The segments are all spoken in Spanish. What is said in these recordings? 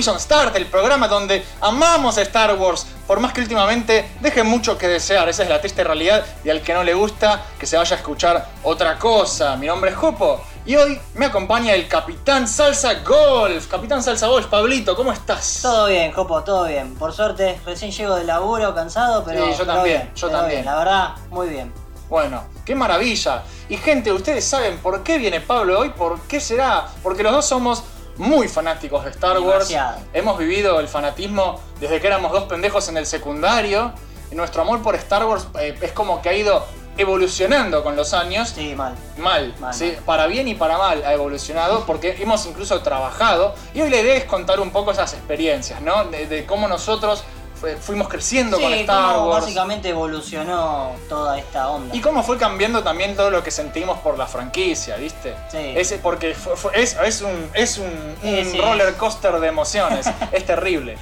Mission Start, el programa donde amamos Star Wars, por más que últimamente deje mucho que desear, esa es la triste realidad y al que no le gusta que se vaya a escuchar otra cosa. Mi nombre es Jopo y hoy me acompaña el Capitán Salsa Golf. Capitán Salsa Golf, Pablito, ¿cómo estás? Todo bien, Jopo, todo bien. Por suerte, recién llego del laburo cansado, pero. Sí, yo pero también, bien, yo pero también. bien, La verdad, muy bien. Bueno, qué maravilla. Y gente, ustedes saben por qué viene Pablo hoy, por qué será. Porque los dos somos muy fanáticos de Star Wars. Demasiado. Hemos vivido el fanatismo desde que éramos dos pendejos en el secundario. Y nuestro amor por Star Wars eh, es como que ha ido evolucionando con los años. Sí, mal. Mal, Mal, ¿sí? mal. para bien y para mal ha evolucionado porque hemos incluso trabajado y hoy la idea es contar un poco esas experiencias, ¿no? De, de cómo nosotros fu- fuimos creciendo con Star cómo Wars. básicamente evolucionó toda esta onda. Y cómo fue cambiando también todo lo que sentimos por la franquicia, ¿viste? Sí. Porque fue- fue- es, es un, es un, Sí, un sí. roller coaster de emociones. es terrible.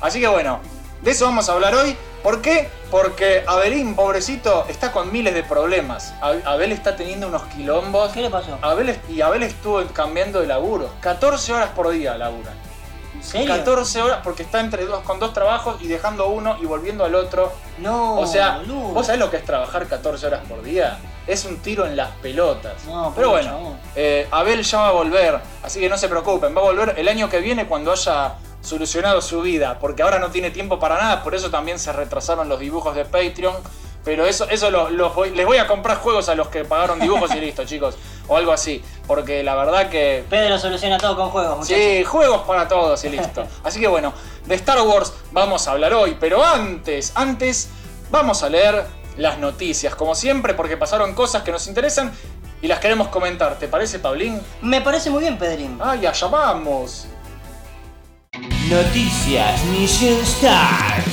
Así que bueno, de eso vamos a hablar hoy. ¿Por qué? Porque Abelín, pobrecito, está con miles de problemas. Abel está teniendo unos quilombos. ¿Qué le pasó? Abel, y Abel estuvo cambiando de laburo. 14 horas por día labura. ¿En serio? 14 horas porque está entre dos, con dos trabajos y dejando uno y volviendo al otro. No, O sea, boludo. ¿vos sabés lo que es trabajar 14 horas por día? Es un tiro en las pelotas. No, Pero bueno, eh, Abel ya va a volver, así que no se preocupen, va a volver el año que viene cuando haya solucionado su vida, porque ahora no tiene tiempo para nada, por eso también se retrasaron los dibujos de Patreon. Pero eso, eso lo- los voy- les voy a comprar juegos a los que pagaron dibujos y listo, chicos. O algo así. Porque la verdad que Pedro soluciona todo con juegos, muchachos. Sí, juegos para todos y listo. Así que bueno, de Star Wars vamos a hablar hoy, pero antes, antes vamos a leer las noticias, como siempre, porque pasaron cosas que nos interesan y las queremos comentar. ¿Te parece, Pablín? Me parece muy bien, Pedrín. ¡Ay, allá vamos! Noticias Mission Start.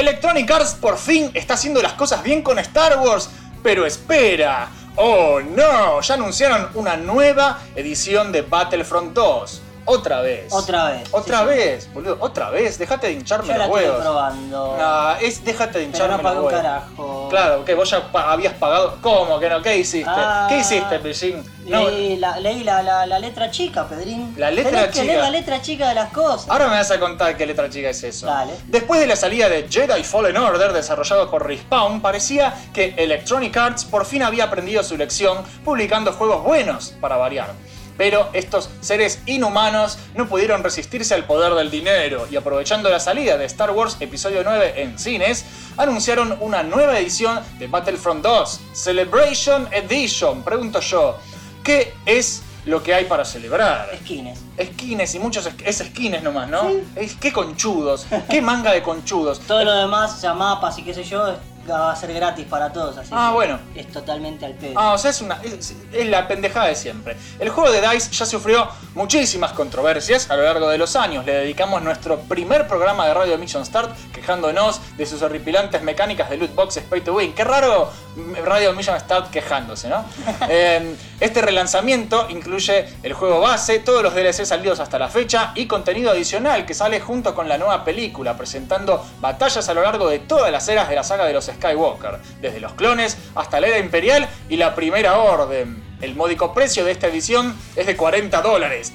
Electronic Arts por fin está haciendo las cosas bien con Star Wars, pero espera. Oh no, ya anunciaron una nueva edición de Battlefront 2. Otra vez. Otra vez, Otra sí, sí. vez, boludo. Otra vez. Déjate de hincharme Yo la los estuve huevos. probando. No, es déjate de pero hincharme no pagué los un huevos. carajo. Claro, que vos ya pa- habías pagado. ¿Cómo que no? ¿Qué hiciste? Ah, ¿Qué hiciste, Pillín? No, Leí, la, leí la, la- la letra chica, Pedrín. La letra Tenés que chica. leer la letra chica de las cosas. Ahora me vas a contar qué letra chica es eso. Dale. Después de la salida de Jedi Fallen Order, desarrollado por Respawn, parecía que Electronic Arts por fin había aprendido su lección, publicando juegos buenos para variar. Pero estos seres inhumanos no pudieron resistirse al poder del dinero y aprovechando la salida de Star Wars Episodio 9 en cines, anunciaron una nueva edición de Battlefront 2, Celebration Edition. Pregunto yo, ¿qué es lo que hay para celebrar? Skins. Skins y muchos es skins nomás, ¿no? Es, qué conchudos, qué manga de conchudos. Todo lo demás, sea, mapas y qué sé yo, es- va a ser gratis para todos. Así Ah, que bueno. Es totalmente al pedo. Ah, o sea, es, una, es, es la pendejada de siempre. El juego de DICE ya sufrió muchísimas controversias a lo largo de los años. Le dedicamos nuestro primer programa de Radio Mission Start quejándonos de sus horripilantes mecánicas de loot boxes pay to win. Qué raro mm, Radio Mission Start quejándose, ¿no? Eh, este relanzamiento incluye el juego base, todos los DLC salidos hasta la fecha y contenido adicional que sale junto con la nueva película, presentando batallas a lo largo de todas las eras de la saga de los Skywalker, desde los clones hasta la era imperial y la primera orden. El módico precio de esta edición es de 40 dólares.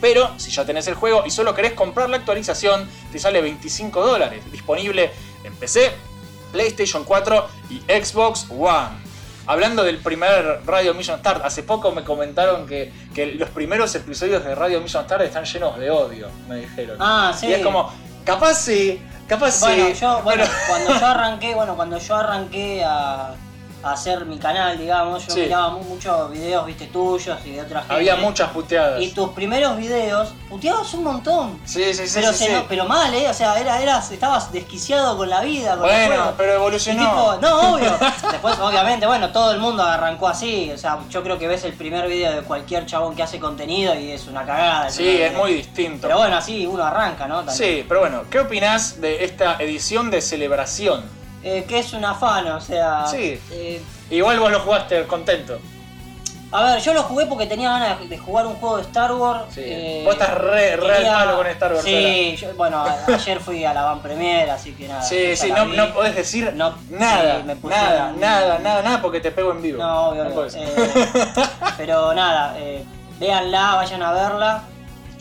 Pero si ya tenés el juego y solo querés comprar la actualización, te sale 25 dólares. Disponible en PC, PlayStation 4 y Xbox One. Hablando del primer Radio Mission Start, hace poco me comentaron que, que los primeros episodios de Radio Mission Start están llenos de odio, me dijeron. Ah, sí. Y es como, capaz sí, capaz Bueno, sí. yo, bueno, pero- cuando yo arranqué, bueno, cuando yo arranqué a, a hacer mi canal, digamos, yo Sí. miraba mu- muchos videos, viste, tuyos y de otras gente. había muchas puteadas. Y tus primeros videos, puteabas un montón. Sí, sí, sí, pero, sí, se sí. no- pero mal, ¿eh? O sea, era, eras, estabas desquiciado con la vida, con Bueno, pero evolucionó. tipo, no, obvio. Después, obviamente, bueno, todo el mundo arrancó así. O sea, yo creo que ves el primer video de cualquier chabón que hace contenido y es una cagada. Sí, es muy distinto. Pero bueno, así uno arranca, ¿no? También. Sí, pero bueno, ¿qué opinás de esta edición de celebración? Eh, que es un afán, o sea. Sí. eh, Igual vos lo jugaste contento. A ver, yo lo jugué porque tenía ganas de- jugar un juego de Star Wars. Sí. eh, Vos estás re- re al palo con Star Wars Sí, yo- bueno, ayer fui a la Van Premier, así que nada. Sí, sí, no, no podés decir No, nada, sí, me puse nada, nada, nada, nada, porque te pego en vivo. No, obvio. Eh, pero nada, eh, véanla, vayan a verla.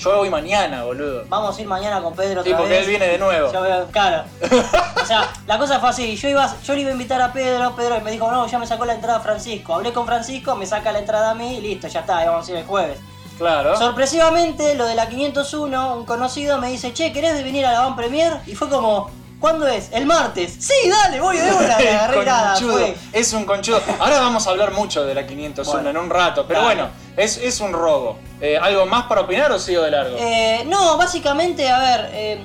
Yo voy mañana, boludo. Vamos a ir mañana con Pedro Sí, otra porque vez. él viene de nuevo. Yo veo, claro. O sea, la cosa fue así. Yo iba, yo le iba a invitar a Pedro, Pedro me dijo, no, ya me sacó la entrada Francisco. Hablé con Francisco, me saca la entrada a mí y listo, ya está, vamos a ir el jueves. Claro. Sorpresivamente, lo de la 501, un conocido me dice, che, ¿querés venir a la Van Premier? Y fue como, ¿cuándo es? El martes. Sí, dale, voy de una, le agarré nada, fue. Es un conchudo. Ahora vamos a hablar mucho de la 501 Bueno. en un rato, pero Dale. bueno, es, es un robo. Eh, ¿Algo más para opinar o sigo de largo? Eh, no, básicamente, a ver, eh,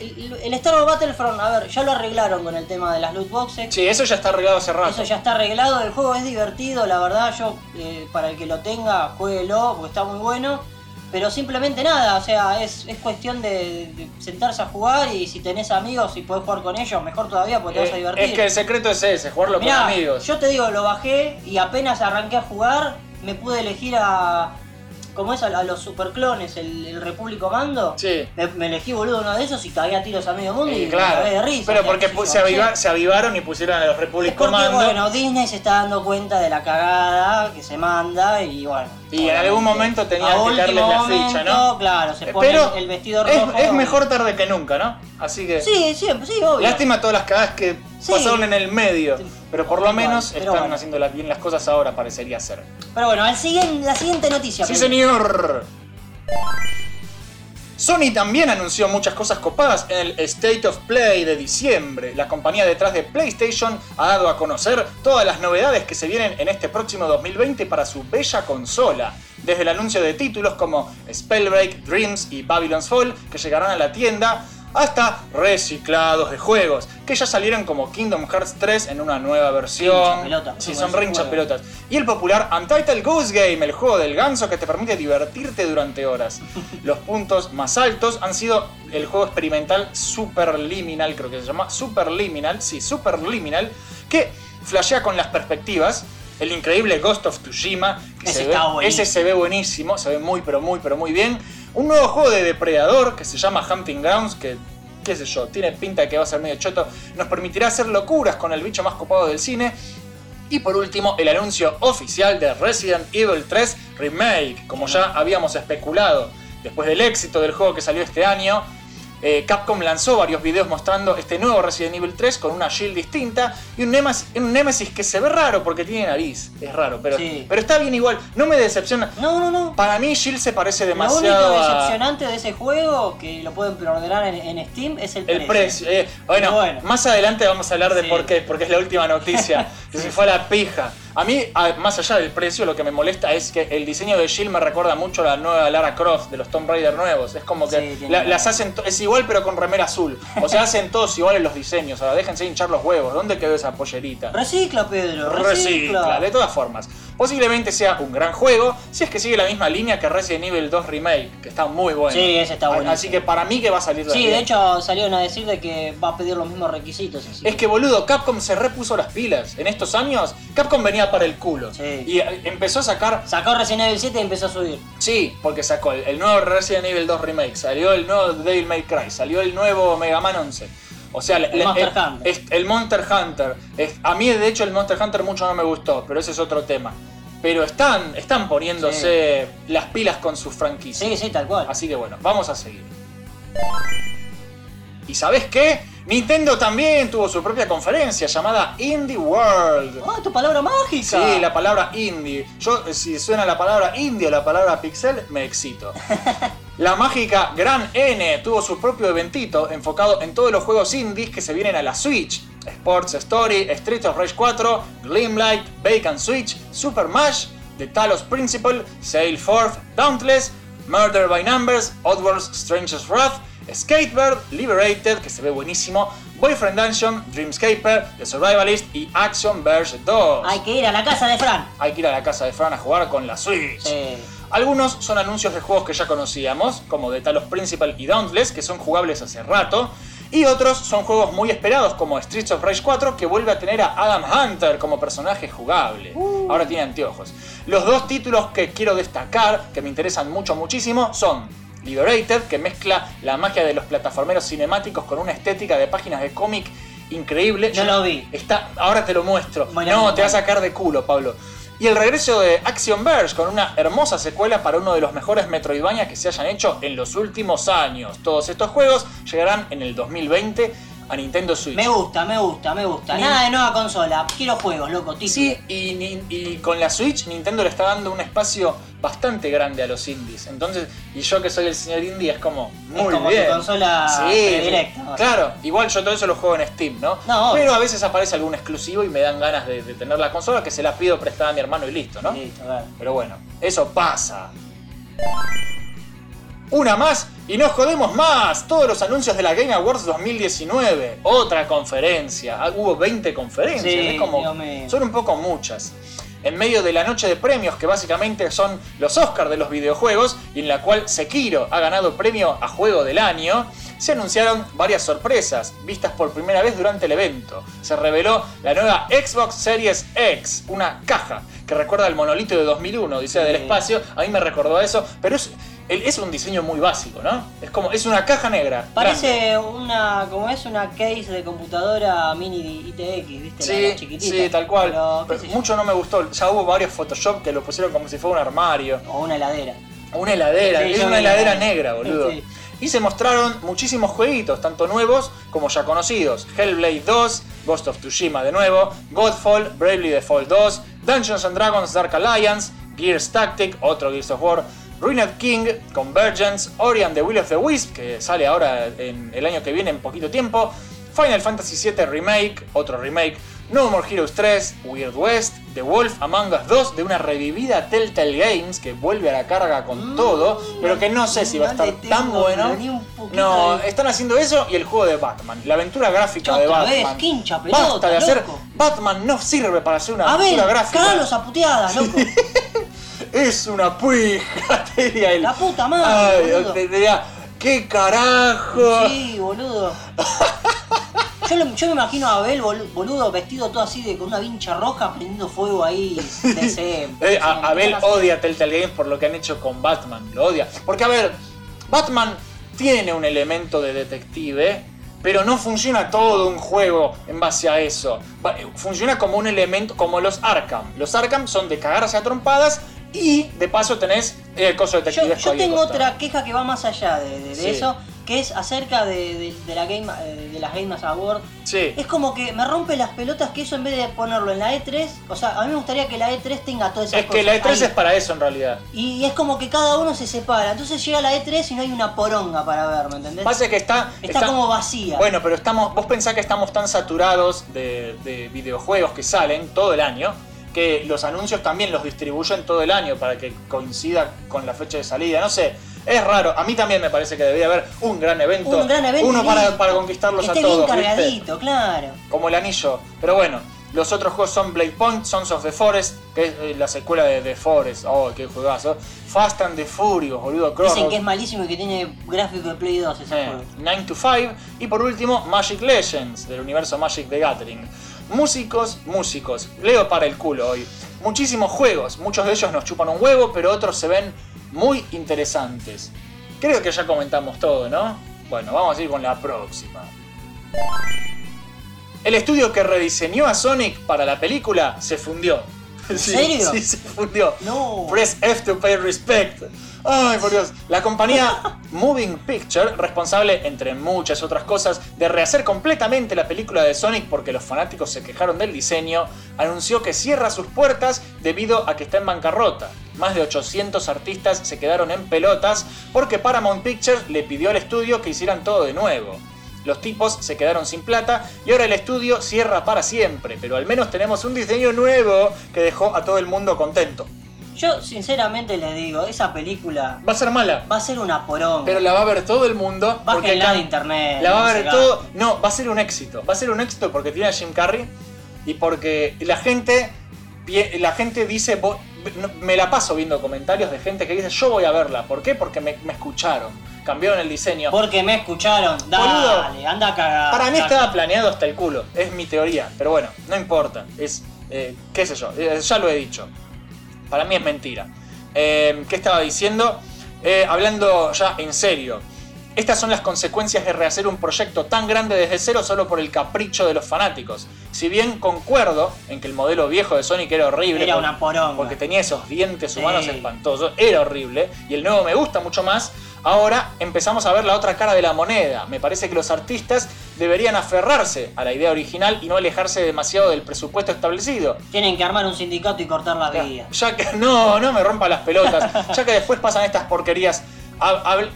el, el Star Wars Battlefront, a ver, ya lo arreglaron con el tema de las loot boxes. Sí, eso ya está arreglado hace rato. Eso ya está arreglado, el juego es divertido, la verdad, yo eh, para el que lo tenga, jueguelo, porque está muy bueno. Pero simplemente nada, o sea, es, es cuestión de, de sentarse a jugar y si tenés amigos y podés jugar con ellos, mejor todavía porque te vas a Eh, divertir. es que el secreto es ese, jugarlo Mirá, con amigos. yo te digo, lo bajé y apenas arranqué a jugar, me pude elegir a. ¿Cómo es? A, los superclones, el, el Repúblico Mando. Sí. Me, me elegí, boludo, uno de esos y cagué a tiros a medio mundo y Eh, me claro. cagué de risa. Pero porque se, no aviva- se avivaron y pusieron a los Es Republic porque, Commando. bueno, Disney se está dando cuenta de la cagada que se manda y bueno. Y en algún momento tenían que darles la ficha, ¿no? Claro, se Eh, pone Pero el vestido es, rojo. es mejor tarde que nunca, ¿no? Así que. Sí, siempre, sí, obvio. Lástima todas las cagadas que Sí. pasaron en el medio. Sí. Pero por lo menos pero están bueno. haciendo bien las cosas ahora, parecería ser. Pero bueno, al siguiente, la siguiente noticia. Sí, Pedro. señor. Sony también anunció muchas cosas copadas en el State of Play de diciembre. La compañía detrás de PlayStation ha dado a conocer todas las novedades que se vienen en este próximo 2020 para su bella consola. Desde el anuncio de títulos como Spellbreak, Dreams y Babylon's Fall, que llegarán a la tienda, hasta reciclados de juegos, que ya salieron como Kingdom Hearts 3 en una nueva versión. Pelota, Sí, son juego. pelotas. Y el popular Untitled Goose Game, el juego del ganso que te permite divertirte durante horas. Los puntos más altos han sido el juego experimental Superliminal, creo que se llama Superliminal, sí, Superliminal, que flashea con las perspectivas. El increíble Ghost of Tsushima, que Ese se ve- ese se ve buenísimo, se ve muy pero muy pero muy bien. Un nuevo juego de depredador que se llama Hunting Grounds, que qué sé yo, tiene pinta de que va a ser medio choto, nos permitirá hacer locuras con el bicho más copado del cine. Y por último, el anuncio oficial de Resident Evil 3 Remake, como ya habíamos especulado. Después del éxito del juego que salió este año, eh, Capcom lanzó varios videos mostrando este nuevo Resident Evil 3 con una shield distinta y un Nemesis, un Nemesis que se ve raro porque tiene nariz. Es raro, pero, Sí. pero está bien igual. No me decepciona. No, no, no. Para mí, Shield se parece Lo único demasiado decepcionante de ese juego, que lo pueden preordenar en, en Steam, es el precio. El precio. eh, bueno, bueno. más adelante vamos a hablar de Sí. por qué, porque es la última noticia. que se fue a la pija. A mí, más allá del precio, lo que me molesta es que el diseño de Shield me recuerda mucho a la nueva Lara Croft de los Tomb Raider nuevos. Es como que Sí, la- las hacen, es igual pero con remera azul. O sea, hacen todos iguales los diseños. Ahora déjense hinchar los huevos. ¿Dónde quedó esa pollerita? Recicla, Pedro. Recicla, Recicla. de todas formas. Posiblemente sea un gran juego si es que sigue la misma línea que Resident Evil 2 Remake, que está muy bueno. Sí, ese está buenísimo. Así que para mí que va a salir Sí, bien. de hecho salieron a decir de que va a pedir los mismos requisitos. así Es que boludo, Capcom se repuso las pilas. En estos años, Capcom venía para el culo. Sí. Y eh, empezó a sacar. Sacó Resident Evil 7 y empezó a subir. Sí, porque sacó el nuevo Resident Evil 2 Remake, salió el nuevo Devil May Cry, salió el nuevo Mega Man 11. O sea, El Monster Hunter. es- el Monster Hunter. Es- a mí, de hecho, el Monster Hunter mucho no me gustó, pero ese es otro tema. Pero están, están poniéndose las pilas con sus franquicias. Sí, sí, tal cual. Así que bueno, vamos a seguir. ¿Y sabes qué? Nintendo también tuvo su propia conferencia llamada Indie World. ¡Ah, tu palabra mágica! Sí, la palabra indie. Yo, eh, si suena la palabra indie o la palabra pixel, me excito. La mágica Gran N tuvo su propio eventito enfocado en todos los juegos indies que se vienen a la Switch. Sports Story, Street of Rage 4, Gleamlight, Bacon Switch, Super Mash, The Talos Principle, Sail Forth, Dauntless, Murder by Numbers, Oddworld's Strangest Wrath, Skatebird, Liberated, que se ve buenísimo, Boyfriend Dungeon, Dreamscaper, The Survivalist y Action Verge 2. Hay que ir a la casa de Fran. Hay que ir a la casa de Fran a jugar con la Switch. Sí. Algunos son anuncios de juegos que ya conocíamos, como The Talos Principal y Dauntless, que son jugables hace rato. Y otros son juegos muy esperados como Streets of Rage 4 que vuelve a tener a Adam Hunter como personaje jugable. Ahora tiene anteojos. Los dos títulos que quiero destacar, que me interesan mucho, muchísimo, son Liberated, que mezcla la magia de los plataformeros cinemáticos con una estética de páginas de cómic increíble. No lo vi. Está, ahora te lo muestro. Bueno, no, te va a sacar de culo, Pablo. Y el regreso de Action Verge con una hermosa secuela para uno de los mejores Metroidvania que se hayan hecho en los últimos años. Todos estos juegos llegarán en el 2020 a Nintendo Switch. Me gusta, me gusta, me gusta. Ni- Nada de nueva consola. Quiero juegos, loco, título. Sí, y, ni- y con la Switch Nintendo le está dando un espacio bastante grande a los indies. Entonces, y yo que soy el señor indie es como muy como tu bien. consola o sea. Claro, igual yo todo eso lo juego en Steam, ¿no? No, obvio. Pero a veces aparece algún exclusivo y me dan ganas de, de tener la consola que se la pido prestada a mi hermano y listo, ¿no? Listo, ver. Pero bueno, eso pasa. Una más y nos jodemos más. Todos los anuncios de la Game Awards 2019. Otra conferencia. Ah, Hubo 20 conferencias. Sí, es como, son un poco muchas. En medio de la noche de premios, que básicamente son los Oscars de los videojuegos, y en la cual Sekiro ha ganado premio a Juego del Año, se anunciaron varias sorpresas, vistas por primera vez durante el evento. Se reveló la nueva Xbox Series X, una caja que recuerda al monolito de 2001, Odisea del. Espacio. A mí me recordó eso, pero es, es un diseño muy básico, ¿no? Es como, es una caja negra. grande. Parece una, como es una case de computadora mini ITX, ¿viste? Sí, la chiquitita. sí, tal cual. Pero, mucho no me gustó. Ya hubo varios Photoshop que lo pusieron como si fuera un armario. O una heladera. Una heladera, Sí, es una heladera heladera. negra, boludo. Sí. Y se mostraron muchísimos jueguitos, tanto nuevos como ya conocidos. Hellblade 2, Ghost of Tsushima de nuevo, Godfall, Bravely Default 2, Dungeons and Dragons Dark Alliance, Gears Tactic, otro Gears of War, Ruined King, Convergence, Ori and the Will of the Wisp, que sale ahora en el año que viene en poquito tiempo, Final Fantasy VII Remake, otro remake, No More Heroes 3, Weird West, The Wolf Among Us 2, de una revivida Telltale Games que vuelve a la carga con Mm, todo, pero que no sé si va a estar tan bueno. No, están haciendo eso y el juego de Batman, la aventura gráfica de vez, Batman. pelota, Basta de hacer. loco. Batman no sirve para hacer una A ver, aventura gráfica. cagalos a puteadas, loco. Es una puija, te diría él. La puta madre, Ay, boludo. te diría, ¿qué carajo? Sí, boludo. Yo, lo- yo me imagino a Abel, bolu- boludo, vestido todo así de con una vincha roja prendiendo fuego ahí. De ese, Eh, a- Abel odia Telltale Games por lo que han hecho con Batman, lo odia. Porque a ver, Batman tiene un elemento de detective, pero no funciona todo un juego en base a eso. Eh, Funciona como un elemento, como los Arkham. Los Arkham son de cagarse a trompadas y de paso tenés el coso Yo, detectivesco yo al tengo otra queja que va más allá de, de- de Sí. eso, que es acerca de, de- de la game, eh, de las Game Awards. Sí. Es como que me rompe las pelotas que eso en vez de ponerlo en la E3, o sea, a mí me gustaría que la E3 tenga todas esas Es cosas. que la E3 ahí. es para eso en realidad. Y es como que cada uno se separa. Entonces llega la E3 y no hay una poronga para ver, ¿me entendés? Pasa que está, Está como vacía. Bueno, pero estamos, vos pensás que estamos tan saturados de, de videojuegos que salen todo el año que los anuncios también los distribuyen todo el año para que coincida con la fecha de salida. No sé, es raro. A mí también me parece que debería haber un gran evento. un gran evento. Uno para, para conquistarlos a todos. bien ¿viste? cargadito, claro. Como el anillo. Pero bueno, los otros juegos son Blade Point, Sons of the Forest, que es eh, la secuela de The Forest. Oh, qué juegazo. Fast and the Furious, boludo. Dicen Crossroads. que es malísimo y que tiene gráfico de Play 2 ese Eh, juego. 9 to 5 y por último Magic Legends del universo Magic the Gathering. Músicos, músicos, leo para el culo hoy. Muchísimos juegos, muchos de ellos nos chupan un huevo, pero otros se ven muy interesantes. Creo que ya comentamos todo, ¿no? Bueno, vamos a ir con la próxima. El estudio que rediseñó a Sonic para la película se fundió. ¿En Sí, serio? Sí, se fundió. No. Press F to pay respect. Ay, por Dios. La compañía Moving Picture, responsable, entre muchas otras cosas, de rehacer completamente la película de Sonic porque los fanáticos se quejaron del diseño, anunció que cierra sus puertas debido a que está en bancarrota. Más de 800 artistas se quedaron en pelotas porque Paramount Pictures le pidió al estudio que hicieran todo de nuevo. Los tipos se quedaron sin plata y ahora el estudio cierra para siempre, pero al menos tenemos un diseño nuevo que dejó a todo el mundo contento. Yo sinceramente les digo, esa película Va a ser mala, va a ser una poronga. pero la va a ver todo el mundo. Bájenla acá de internet, La va a ver todo. No, va a ser un éxito. Va a ser un éxito porque tiene a Jim Carrey y porque la gente, la gente dice, "Vo- no- me la paso viendo comentarios de gente que dice yo voy a verla. ¿Por qué? Porque me, me escucharon. Cambiaron el diseño. Porque me escucharon. Dale, anda a cagar. Para mí estaba planeado hasta el culo. Es mi teoría. Pero bueno, no importa. Es, eh, qué sé yo. eh, ya lo he dicho. Para mí es mentira. Eh, ¿Qué estaba diciendo? Eh, hablando ya en serio. Estas son las consecuencias de rehacer un proyecto tan grande desde cero solo por el capricho de los fanáticos. Si bien concuerdo en que el modelo viejo de Sonic era horrible, Era por- una poronga. porque tenía esos dientes Sí. humanos espantosos, era horrible, y el nuevo me gusta mucho más, ahora empezamos a ver la otra cara de la moneda. Me parece que los artistas deberían aferrarse a la idea original y no alejarse demasiado del presupuesto establecido. Tienen que armar un sindicato y cortar las vías. Ya que no, no me rompa las pelotas. Ya que después pasan estas porquerías.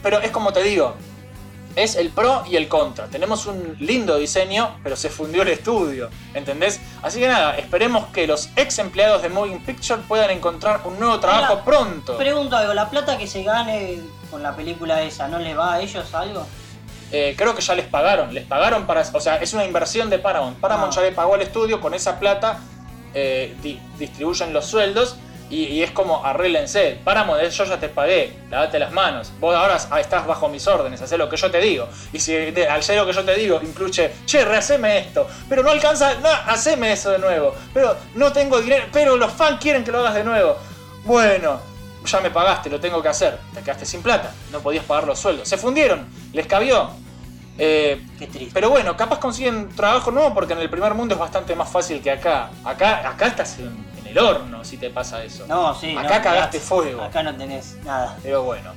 Pero es como te digo. Es el pro y el contra. Tenemos un lindo diseño, pero se fundió el estudio. ¿Entendés? Así que nada, esperemos que los ex empleados de Moving Picture puedan encontrar un nuevo trabajo Ahora, pronto. Pregunto algo, ¿la plata que se gane con la película esa no les va a ellos algo? Eh, creo que ya les pagaron. Les pagaron para. O sea, es una inversión de Paramount. Paramount Ah. ya le pagó al estudio, con esa plata eh, di- distribuyen los sueldos. Y, y es como arréglense. Paramount, eh, yo ya te pagué, lavate las manos. Vos ahora ah, estás bajo mis órdenes, hacé lo que yo te digo. Y si de- al hacer lo que yo te digo incluye, che, rehaceme esto, pero no alcanza, no, haceme eso de nuevo. Pero no tengo dinero, pero los fans quieren que lo hagas de nuevo. Bueno, ya me pagaste, lo tengo que hacer. Te quedaste sin plata, no podías pagar los sueldos. Se fundieron, les cabió. Eh, Qué triste. pero bueno, capaz consiguen trabajo nuevo porque en el primer mundo es bastante más fácil que acá. Acá, acá estás en el horno si te pasa eso. no, sí. no, acá cagaste acá- fuego. Acá no tenés nada. Pero bueno.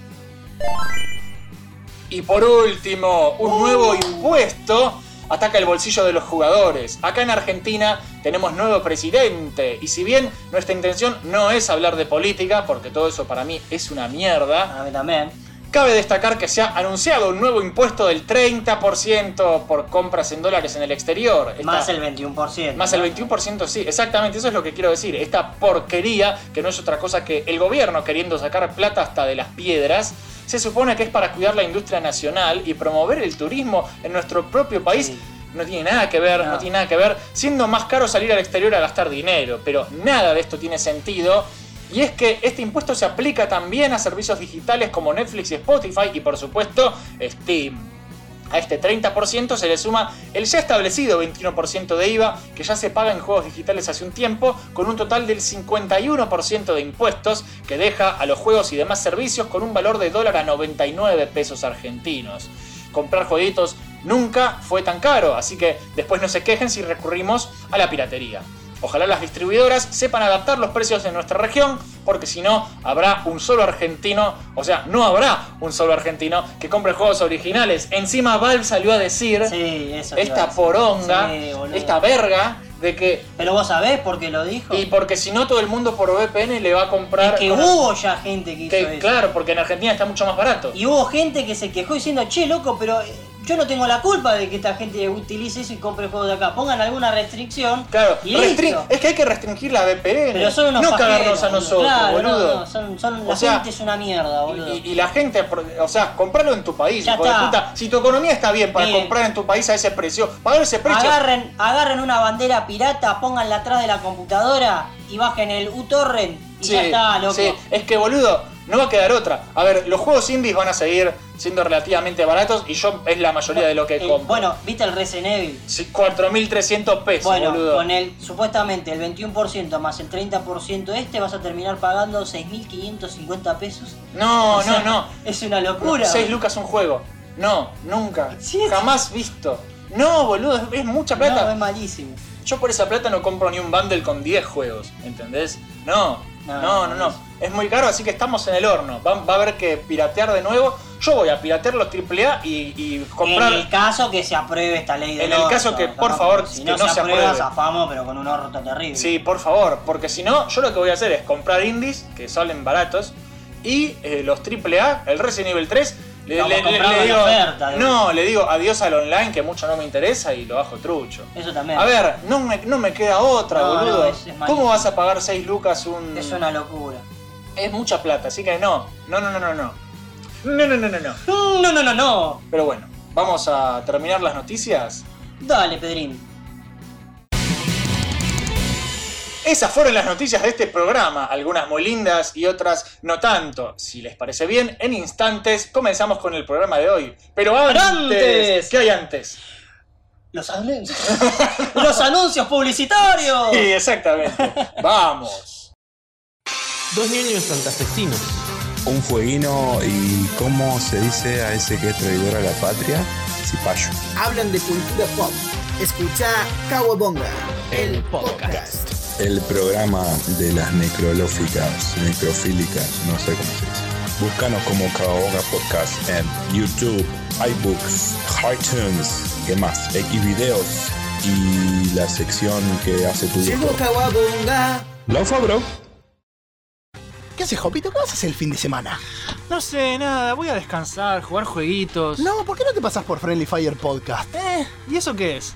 Y por último, un nuevo impuesto ataca el bolsillo de los jugadores. Acá en Argentina tenemos nuevo presidente. Y si bien nuestra intención no es hablar de política, porque todo eso para mí es una mierda, A mí también. Cabe destacar que se ha anunciado un nuevo impuesto del 30% por compras en dólares en el exterior. Esta- Más el 21%. más el 21% sí, exactamente, eso es lo que quiero decir. Esta porquería, que no es otra cosa que el gobierno queriendo sacar plata hasta de las piedras, se supone que es para cuidar la industria nacional y promover el turismo en nuestro propio país. Sí. No tiene nada que ver, no. No. tiene nada que ver, siendo más caro salir al exterior a gastar dinero, pero nada de esto tiene sentido. Y es que este impuesto se aplica también a servicios digitales como Netflix y Spotify y por supuesto Steam. A este 30% se le suma el ya establecido 21% de IVA que ya se paga en juegos digitales hace un tiempo, con un total del 51% de impuestos que deja a los juegos y demás servicios con un valor de dólar a 99 pesos argentinos. Comprar jueguitos nunca fue tan caro, así que después no se quejen si recurrimos a la piratería. Ojalá las distribuidoras sepan adaptar los precios en nuestra región, porque si no, habrá un solo argentino, o sea, no habrá un solo argentino que compre juegos originales. Encima Valve salió a decir Sí, eso. te iba a esta decir. poronga, Sí, esta verga, de que. Pero vos sabés por qué lo dijo. Y porque si no, todo el mundo por VPN le va a comprar. Es que hubo ya gente que hizo que- eso. claro, porque en Argentina está mucho más barato. Y hubo gente que se quejó diciendo, che, loco, pero eh, yo no tengo la culpa de que esta gente utilice eso y compre juegos de acá. Pongan alguna restricción. Claro, y listo. es que hay que restringir la VPN. Pero son unos no pajeros, cagarnos a nosotros, Claro, boludo. No, no, son, son- la sea, gente es una mierda, boludo. Y, y la gente, o sea, comprarlo en tu país. Hijo de puta. Si tu economía está bien para Miren. comprar en tu país a ese precio, pagar ese precio. Agarren, agarren una bandera pirata, pónganla atrás de la computadora y bajen el uTorrent y Sí, ya está, loco. sí. Es que boludo, no va a quedar otra. A ver, los juegos indies van a seguir siendo relativamente baratos y yo es la mayoría de lo que El- compro. bueno, ¿viste el Resident Evil? Sí, 4.300 pesos, Bueno, boludo. con el supuestamente el 21% más el 30% este vas a terminar pagando 6.550 pesos. No, O sea, no, no. Es una locura. 6 lucas un juego. No, nunca. Jamás visto. No, boludo, es, es mucha plata. No, es malísimo. Yo por esa plata no compro ni un bundle con 10 juegos, ¿entendés? No, No, no, no, no. Es muy caro, así que estamos en el horno. Va, va a haber que piratear de nuevo. Yo voy a piratear los AAA y, y comprar. En el caso que se apruebe esta ley de En el caso que, por favor, si que no, no se se apruebe. zafamos, pero con un orto terrible. Sí, por favor, porque si no, yo lo que voy a hacer es comprar indies, que salen baratos, y eh, los AAA, el Resident Evil 3, le, le- le digo. oferta, no, le digo adiós al online, que mucho no me interesa, y lo bajo trucho. Eso también. A ver, no me, no me queda otra, No, no, boludo. es- es malísimo. ¿Cómo vas a pagar 6 lucas un.? Es una locura. Es mucha plata, así que no. No, no, no, no, no. No, no, no, no, no. Mm, No, no, no, no. Pero bueno, vamos a terminar las noticias. Dale, Pedrín. Esas fueron las noticias de este programa, algunas muy lindas y otras no tanto. Si les parece bien, en instantes comenzamos con el programa de hoy. Pero antes, antes. ¿qué hay antes? Los anuncios. Los anuncios publicitarios. Sí, exactamente. Vamos. Dos niños santafesinos. Un fueguino y cómo se dice a ese que es traidor a la patria, cipayo. Hablan de cultura pop. Escucha Kawabonga, el podcast. El programa de las necrolóficas, necrofílicas, no sé cómo se dice. Búscanos como Kawabonga Podcast en YouTube, iBooks, iTunes, ¿qué más? X videos y la sección que hace tu Llegó. Laufa, bro. ¿Qué haces, Jopito? ¿Qué vas a hacer el fin de semana? No sé, nada, voy a descansar, jugar jueguitos. No, ¿por qué no te pasas por Friendly Fire Podcast? Eh, ¿y eso qué es?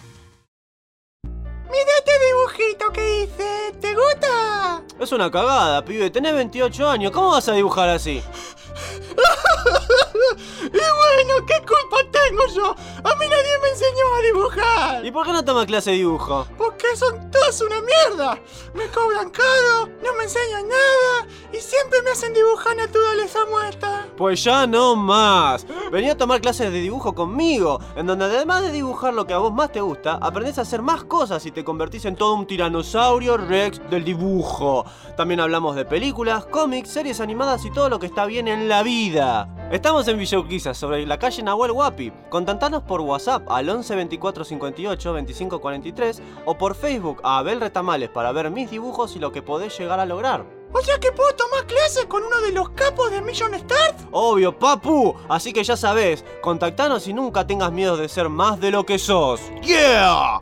Mira este dibujito que hice. ¿Te gusta? Es una cagada, pibe. Tenés 28 años. ¿Cómo vas a dibujar así? Y bueno, ¿qué culpa tengo yo? A mí nadie me enseñó a dibujar. ¿Y por qué no tomas clase de dibujo? Porque son todos una mierda. Me cobran caro, no me enseñan nada y siempre me hacen dibujar naturaleza muerta. Pues ya no más. Vení a tomar clases de dibujo conmigo, en donde además de dibujar lo que a vos más te gusta, aprendés a hacer más cosas y te convertís en todo un tiranosaurio rex del dibujo. También hablamos de películas, cómics, series animadas y todo lo que está bien en la vida. Estamos en Villa Urquiza, sobre la calle Nahuel Huapi. Contactanos por WhatsApp al 11 24 58 25 43 o por Facebook a Abel Retamales para ver mis dibujos y lo que podés llegar a lograr. O sea que puedo tomar clases con uno de los capos de Million Start. Obvio, papu. Así que ya sabés, contactanos y nunca tengas miedo de ser más de lo que sos. ¡Yeah!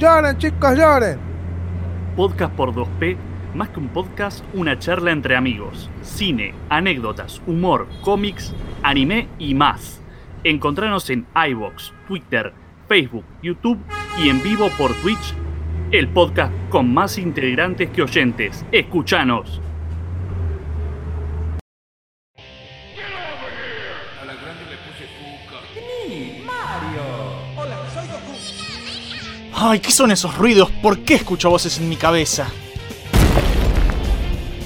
Lloren, chicos, lloren. Podcast por 2P, más que un podcast, una charla entre amigos. Cine, anécdotas, humor, cómics, anime y más. Encontranos en iBox, Twitter, Facebook, YouTube y en vivo por Twitch. El podcast con más integrantes que oyentes. Escuchanos. Ay, ¿qué son esos ruidos? ¿Por qué escucho voces en mi cabeza?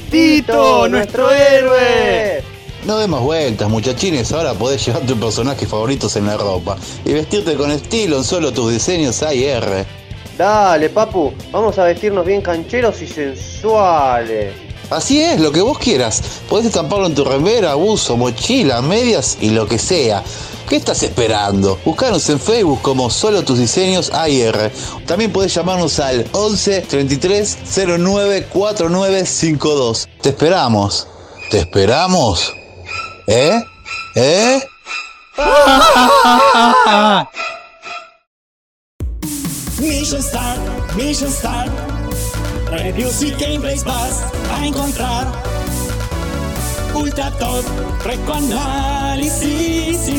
Tito, nuestro héroe. No demos vueltas, muchachines. Ahora podés llevar tus personajes favoritos en la ropa y vestirte con estilo en solo tus diseños AR. Dale, papu, vamos a vestirnos bien cancheros y sensuales. Así es, lo que vos quieras. Podés estamparlo en tu remera, buzo, mochila, medias y lo que sea. ¿Qué estás esperando? Buscanos en Facebook como Solo tus diseños AR. También podés llamarnos al 11 33 09 4952. Te esperamos. ¿Te esperamos? ¿Eh? ¿Eh? Mission Start, Mission Start. Reviews y gameplays vas a encontrar. Ultra top, recoanálisis y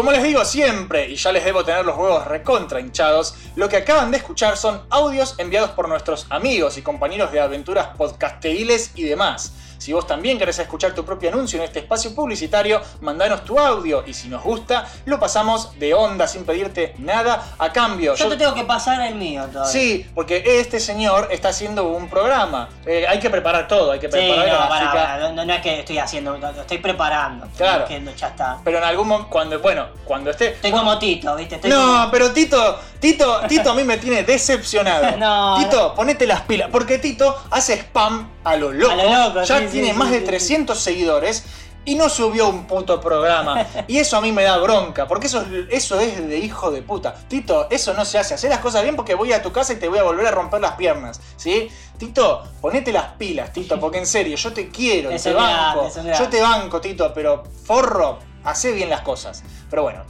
Como les digo siempre, y ya les debo tener los huevos recontra hinchados, lo que acaban de escuchar son audios enviados por nuestros amigos y compañeros de aventuras podcasteriles y demás. Si vos también querés escuchar tu propio anuncio en este espacio publicitario, mandanos tu audio y si nos gusta, lo pasamos de onda sin pedirte nada a cambio. Yo Yo- te tengo que pasar el mío todavía. Sí, porque este señor está haciendo un programa. Eh, hay que preparar todo, hay que Sí, preparar no, gráfica. pará, pará, no, no es que estoy haciendo, lo estoy preparando. Claro. No es que no, ya está. Pero en algún momento, cuando, bueno, cuando esté... Estoy como Tito, ¿viste? Estoy No, como- pero Tito, Tito, Tito a mí me tiene decepcionado. No, Tito, ponete las pilas. Porque Tito hace spam a lo loco. A lo loco, ya sí, sí, tiene más de sí. 300 seguidores y no subió un puto programa. Y eso a mí me da bronca. Porque eso, es- eso es de hijo de puta. Tito, eso no se hace. Hacé las cosas bien porque voy a tu casa y te voy a volver a romper las piernas. ¿Sí? Tito, ponete las pilas, Tito, porque en serio, yo te quiero, y Es te banco. grande. Yo te banco, Tito, pero forro, hacé bien las cosas. Pero bueno.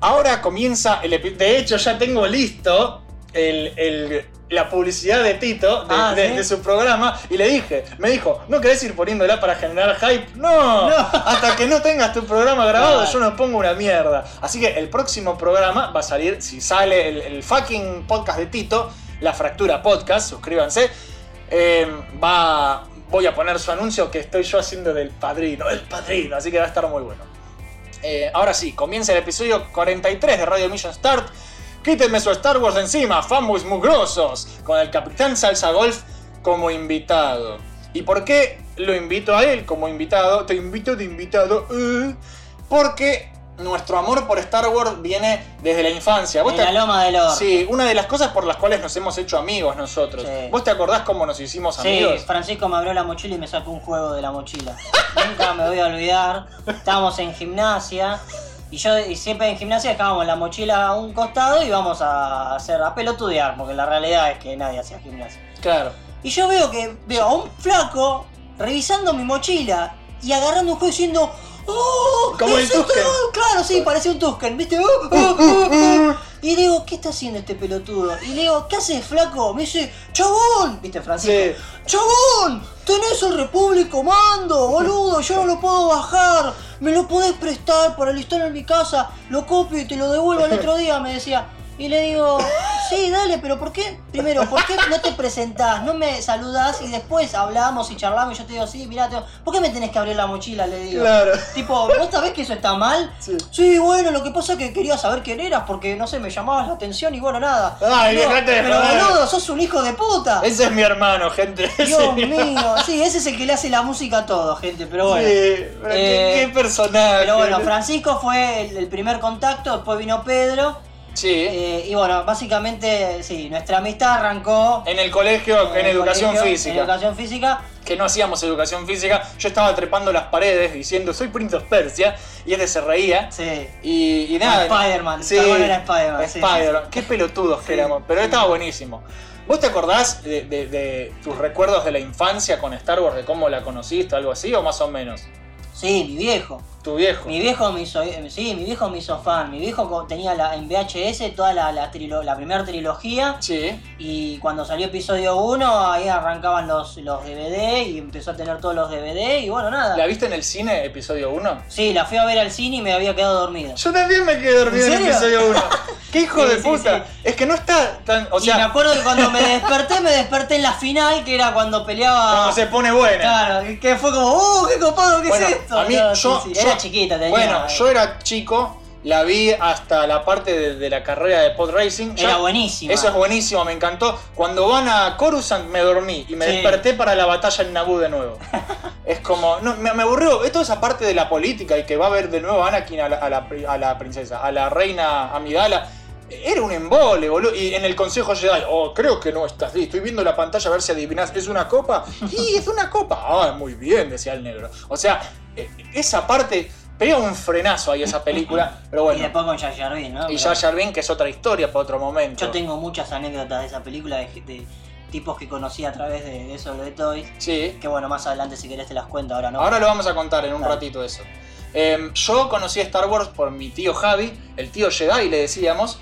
Ahora comienza el De hecho, ya tengo listo el, el- la publicidad de Tito, de, Ah, de- ¿sí? de su programa, y le dije, me dijo, ¿no querés ir poniéndola para generar hype? No, hasta que no tengas tu programa grabado, No. yo no pongo una mierda. Así que el próximo programa va a salir, si sale el, el fucking podcast de Tito, La Fractura Podcast, suscríbanse, eh, va, voy a poner su anuncio que estoy yo haciendo del padrino, el padrino, así que va a estar muy bueno. Eh, ahora sí, comienza el episodio 43 de Radio Mission Start. Quítenme su Star Wars de encima, fanboys mugrosos, con el Capitán Salsa Golf como invitado. ¿Y por qué lo invito a él como invitado? Te invito de invitado. eh, porque nuestro amor por Star Wars viene desde la infancia. De la loma del orto. Sí, una de las cosas por las cuales nos hemos hecho amigos nosotros. Sí. ¿Vos te acordás cómo nos hicimos Sí, amigos? Francisco me abrió la mochila y me sacó un juego de la mochila. Nunca me voy a olvidar. Estábamos en gimnasia. Y yo y siempre en gimnasia dejábamos la mochila a un costado y íbamos a hacer a pelotudear, porque la realidad es que nadie hacía gimnasia. Claro. Y yo veo que veo a un flaco revisando mi mochila y agarrando un juego diciendo. ¡Oh! Como el ¡Ese Tusken. todo!". Claro, sí, parecía un Tusken, ¿viste? ¡Oh, oh, oh, Y digo, ¿qué está haciendo este pelotudo? Y le digo, ¿qué haces, flaco? Me dice, ¡Chabón! ¿Viste, Francisco? ¡Chabón! Tenés el Republic Comando, boludo, yo no lo puedo bajar. Me lo podés prestar para instalar en mi casa, lo copio y te lo devuelvo al otro día, me decía. Y le digo, sí, dale, pero ¿por qué? Primero, ¿por qué no te presentás? No me saludás y después hablamos y charlamos y yo te digo, sí, mirá, te- ¿por qué me tenés que abrir la mochila? Le digo. Claro. Tipo, ¿vos sabés que eso está mal? Sí. bueno, lo que pasa es que quería saber quién eras porque, no sé, me llamabas la atención y bueno, nada. Ay, Digo, dejate de Pero joder. boludo, sos un hijo de puta. Ese es mi hermano, gente. Dios Sí. mío, sí, ese es el que le hace la música a todo, gente, pero bueno. Sí, pero qué- Eh, qué personaje. Pero bueno, Francisco fue el, el primer contacto, después vino Pedro. Sí. Eh, y bueno, básicamente, sí, nuestra amistad arrancó En el colegio, en, el educación colegio, física. En educación física. Que no hacíamos educación física. Yo estaba trepando las paredes diciendo soy Prince of Persia. Y este se reía. Sí. Y, y nada. Spider-Man, Sí. era Spider-Man, sí, Spider-Man. sí, Qué pelotudos que éramos. Pero estaba buenísimo. ¿Vos te acordás de, de- de tus recuerdos de la infancia con Star Wars? ¿De cómo la conociste algo así? ¿O más o menos? Sí, mi viejo. Tu viejo. Mi viejo me hizo, eh, sí, mi viejo me hizo fan. Mi viejo tenía la, en VHS toda la, la, trilo- la primera trilogía. Sí. Y cuando salió episodio 1, ahí arrancaban los, los DVD y empezó a tener todos los DVD y bueno, nada. ¿La viste en el cine, episodio 1? Sí, la fui a ver al cine y me había quedado dormido. Yo también me quedé dormido ¿En episodio 1. ¡Qué hijo Sí, de sí, puta! Es que no está tan. O y sea, me acuerdo que cuando me desperté, me desperté en la final, que era cuando peleaba. cuando se pone buena. Claro, que- fue como, ¡oh, qué copado, qué Bueno, es esto! a mí, No, yo- Era chiquita, tenía. Bueno, yo era chico, la vi hasta la parte de, de la carrera de pod racing. Era buenísima. Eso es buenísimo, me encantó. Cuando van a Coruscant me dormí y me Sí. desperté para la batalla en Naboo de nuevo. es como, no, me, me aburrió. Es toda esa parte de la política y que va a ver de nuevo a Anakin a la, a la a la princesa, a la reina Amidala. Era un embole, boludo. Y en el consejo Jedi, oh, creo que no estás Estoy viendo la pantalla a ver si adivinas. ¿Es una copa? Y es una copa. Ah, muy bien, decía el negro. O sea, eh, esa parte pega un frenazo ahí esa película. Pero Y bueno. después con Jar ¿no? Y Jar Jar que es otra historia para otro momento. Yo tengo muchas anécdotas de esa película de, de tipos que conocí a través de, de eso de Toys. Sí. Que bueno, más adelante si querés te las cuento, ahora no. Ahora lo vamos a contar en un Dale. ratito eso. Eh, yo conocí a Star Wars por mi tío Javi, el tío Jedi le decíamos.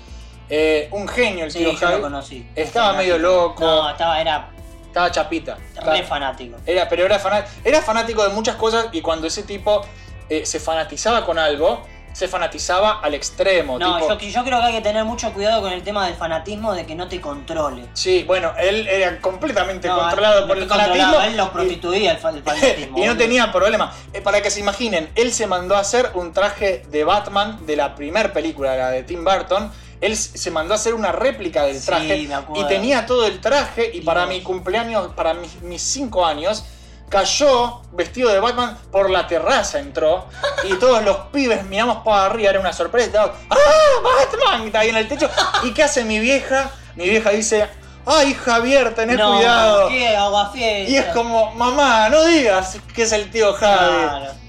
Eh, un genio el Sí, tío yo Javi. lo conocí. Estaba Fanático. medio loco. No, estaba, era Estaba chapita. re Estaba- fanático. Era, pero era, faná- era fanático de muchas cosas y cuando ese tipo eh, se fanatizaba con algo, se fanatizaba al extremo. No, tipo- yo, yo creo que hay que tener mucho cuidado con el tema del fanatismo de que no te controle. Sí, bueno, él era completamente No, controlado no por el fanatismo. Él lo prostituía fa- el fanatismo. y no tenía problema. Eh, para que se imaginen, él se mandó a hacer un traje de Batman de la primera película, la de Tim Burton. Él se mandó a hacer una réplica del traje y tenía todo el traje. Y para mi cumpleaños, para mis, mis cinco años, cayó vestido de Batman por la terraza, entró. Y todos los pibes miramos para arriba, era una sorpresa. ¡Ah, Batman! Está ahí en el techo. ¿Y qué hace mi vieja? Mi vieja dice, ¡Ay, Javier, tenés no, cuidado! qué aguafiesta. Y es como, mamá, no digas que es el tío Javi. Claro.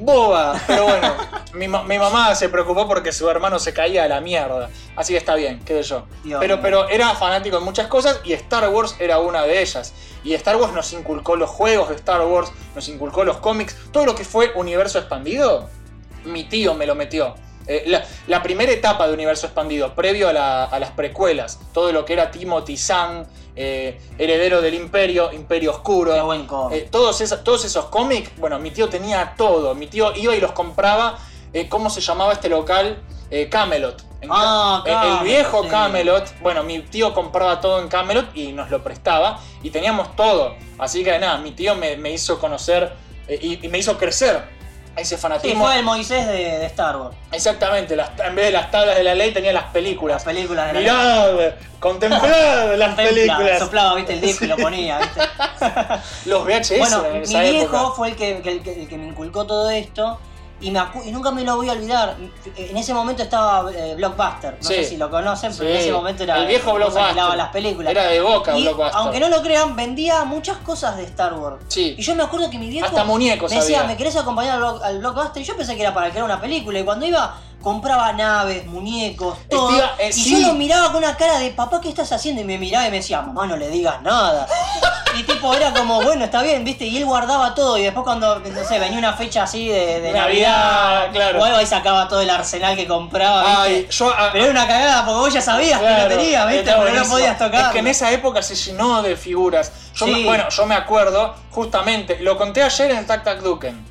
Boba. Pero bueno, mi, ma- mi mamá se preocupó porque su hermano se caía a la mierda. Así que está bien, qué sé yo. Dios Pero, mío. pero era fanático de muchas cosas y Star Wars era una de ellas. Y Star Wars nos inculcó los juegos de Star Wars, nos inculcó los cómics, todo lo que fue universo expandido. Mi tío me lo metió. Eh, la, la primera etapa de universo expandido, previo a, la- a las precuelas, todo lo que era Timothy Zahn, eh, heredero del imperio, imperio oscuro. Qué buen cómic. Eh, todos, esos, todos esos cómics, bueno, mi tío tenía todo. Mi tío iba y los compraba. ¿Cómo se llamaba este local? Camelot. Ah, el viejo sí. Camelot. Bueno, mi tío compraba todo en Camelot y nos lo prestaba. Y teníamos todo. Así que nada, mi tío me, me hizo conocer y, y me hizo crecer ese Sí, fanatismo. fue el Moisés de, de Star Wars. Exactamente, las- en vez de las tablas de la ley tenía las películas. Las películas de la Mirad, contemplad las películas. Soplaba, viste, el disco y lo ponía, viste. Los VHS Bueno, en mi esa viejo época. fue el que, que- el que- el que me inculcó todo esto. Y, me acu- y nunca me lo voy a olvidar. En ese momento estaba eh, Blockbuster. No Sí. sé si lo conocen, pero Sí. en ese momento era. El viejo Blockbuster. las películas. Era de boca Y, Blockbuster. aunque no lo crean, vendía muchas cosas de Star Wars. Sí. Y yo me acuerdo que mi viejo Hasta muñecos me decía, había. ¿me querés acompañar al Blockbuster? Y yo pensé que era para crear una película. Y cuando iba, compraba naves, muñecos, todo. Eh, y sí. yo lo miraba con una cara de, papá, ¿qué estás haciendo? Y me miraba y me decía, mamá, no le digas nada. y tipo, era como, bueno, está bien, ¿viste? Y él guardaba todo. Y después cuando, no sé, venía una fecha así de, de Navidad, Navidad, claro. o algo, ahí sacaba todo el arsenal que compraba, yo, ah, Pero era una cagada porque vos ya sabías que Claro, lo tenías, ¿viste? Pero no podías tocar. Es que en esa época se llenó de figuras. Yo Sí. me- bueno, yo me acuerdo, justamente, lo conté ayer en Tac Tac Duken,